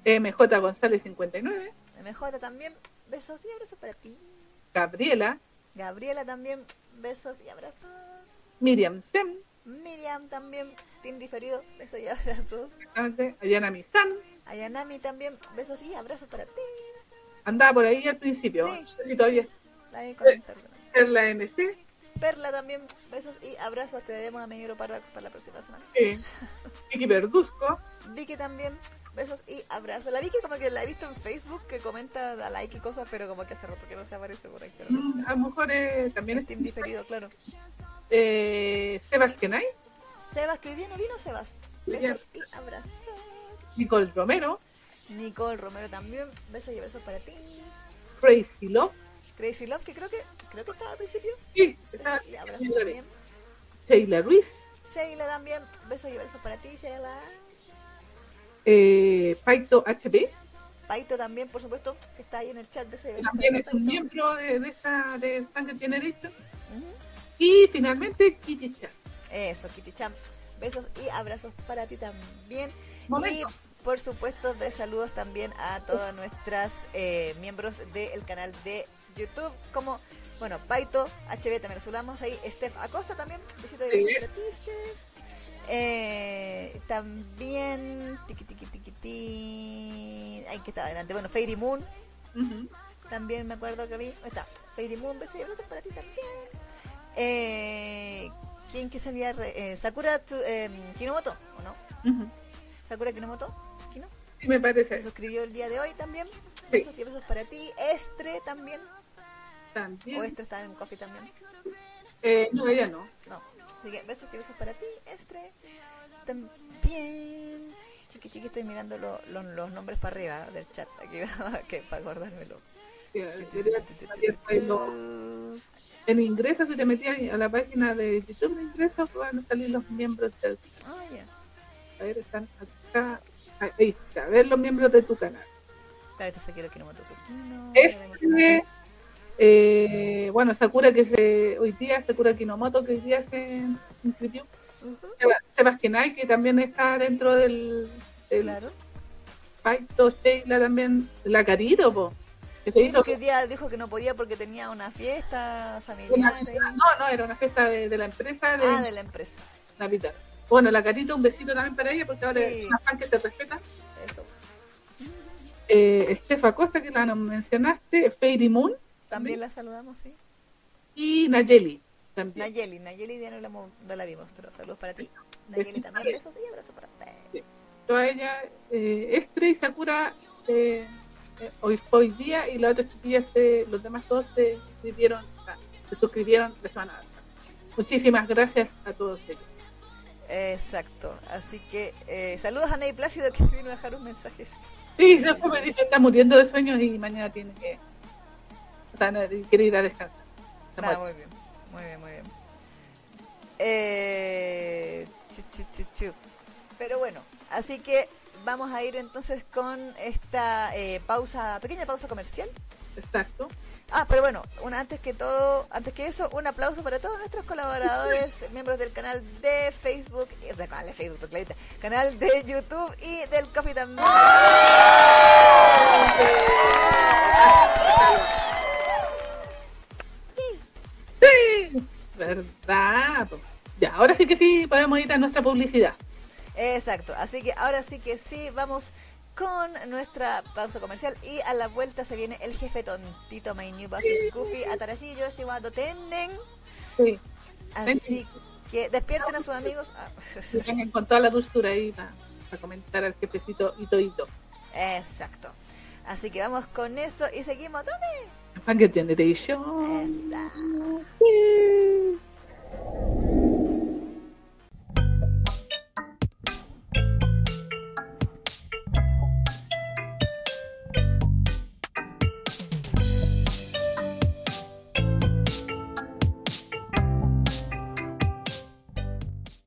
MJ González 59, MJ también, besos y abrazos para ti. Gabriela, Gabriela también, besos y abrazos. Miriam Sem, Miriam también, Team Diferido, besos y abrazos. entonces, Ayana Misan, Ayanami también, besos y abrazos para ti. andaba por ahí al principio, Sí. todavía es La de comentar. la NC, Perla también, besos y abrazos. Te debemos a Meñero Paradox para la próxima semana. Sí. Vicky Verduzco, Vicky también, besos y abrazos. La Vicky como que la he visto en Facebook que comenta, da like y cosas, pero como que hace rato que no se aparece por no mm, a lo mejor eh, también es team diferido, claro. eh, Sebas Kenay, Sebas, que hoy día no vino, Sebas. Besos y abrazos. Nicole Romero, Nicole Romero también, besos y abrazos para ti. Crazy Love, Crazy Love, que creo que creo que estaba al principio. sí, estaba Besos. Sheila Ruiz, Sheila también, besos y abrazos para ti, Sheila. Eh, Paito HB, Paito también, por supuesto, que está ahí en el chat. Y abrazos también es un miembro de, de esta de Sangre Generation. Ujú. Y finalmente Kitty Chan. Eso, Kitty Champ. Besos y abrazos para ti también. Momento. Y por supuesto, de saludos también a todas nuestras eh, miembros del canal de YouTube, como, bueno, Paito, HB también lo saludamos ahí, Steph Acosta también, besito de Sí. Eh, también, tiki tiki tiki ti, ay, que está adelante, bueno, Fairy Moon, también me acuerdo que vi. Ahí está. Fairy Moon, besos y abrazos para ti también. Eh, ¿Quién que se re- eh, Sakura tu- eh, Kinomoto, ¿o no? Sakura Kinomoto, Kino, Sí, me se parece. suscribió el día de hoy también. Sí. Besos y besos para ti. Estre también. También. O Estre está en coffee también. Eh, no, ella no. No. Así que besos y besos para ti, Estre. También. Chiqui chiqui, estoy mirando lo- lo- los nombres para arriba del chat. Aquí, *laughs* que, para acordármelo. En ingreso, si te metías a la página de YouTube de ingresos, van a salir los miembros del Ah, ya. A ver, están acá. Ahí está, a ver los miembros de tu canal. Este, una- Eh, bueno, Sakura que se hoy día, Sakura Kinomoto que hoy día se, se inscribió. Sebastián que también está dentro del, del Claro. Paito, Sheila también, la Carito, po, que se Sí, hizo que hoy día dijo que no podía porque tenía una fiesta una- familiar. no, no, era una fiesta de, de la empresa de Ah, de la empresa. Navidad. Bueno, la Carito, un besito también para ella, porque ahora Sí. es una fan que se respeta. Eso. Eh, Estefa Costa, que la mencionaste, Fairy Moon También la saludamos, sí. y Nayeli. También. Nayeli, Nayeli ya no la, no la vimos, pero saludos para ti. Nayeli también, besos y abrazos para ti. Yo a ella, eh, Estre y Sakura, eh, eh, hoy hoy día, y las otras chiquillas, se- los demás todos se inscribieron, o sea, se suscribieron la semana. Muchísimas gracias a todos ellos. Exacto. Así que eh, saludos a Ney Plácido que vino a dejar un mensaje. Sí, se fue, me dice, está muriendo de sueños y mañana tiene que, no, quiere ir a descansar. Ah, muere. muy bien, muy bien, muy bien. Eh, chu, chu, chu. Pero bueno, así que vamos a ir entonces con esta eh, pausa, pequeña pausa comercial. Exacto. Ah, pero bueno, una, antes que todo, antes que eso, un aplauso para todos nuestros colaboradores, *laughs* miembros del canal de Facebook, eh, del canal de Facebook, clarita, canal de YouTube y del Coffee también. Sí, verdad. Ya, ahora sí que sí podemos ir a nuestra publicidad. Exacto, así que ahora sí que sí, vamos con nuestra pausa comercial y a la vuelta se viene el jefe tontito My New Boss Goofy Atarashi Yoshiwado Tenden. Sí. Así que despierten a sus amigos. Ah, con toda la dulzura ahí para, para comentar al jefecito Ito Ito. Exacto. Así que vamos con eso y seguimos. ¿Dónde? Funk Generation. Esta. Yeah.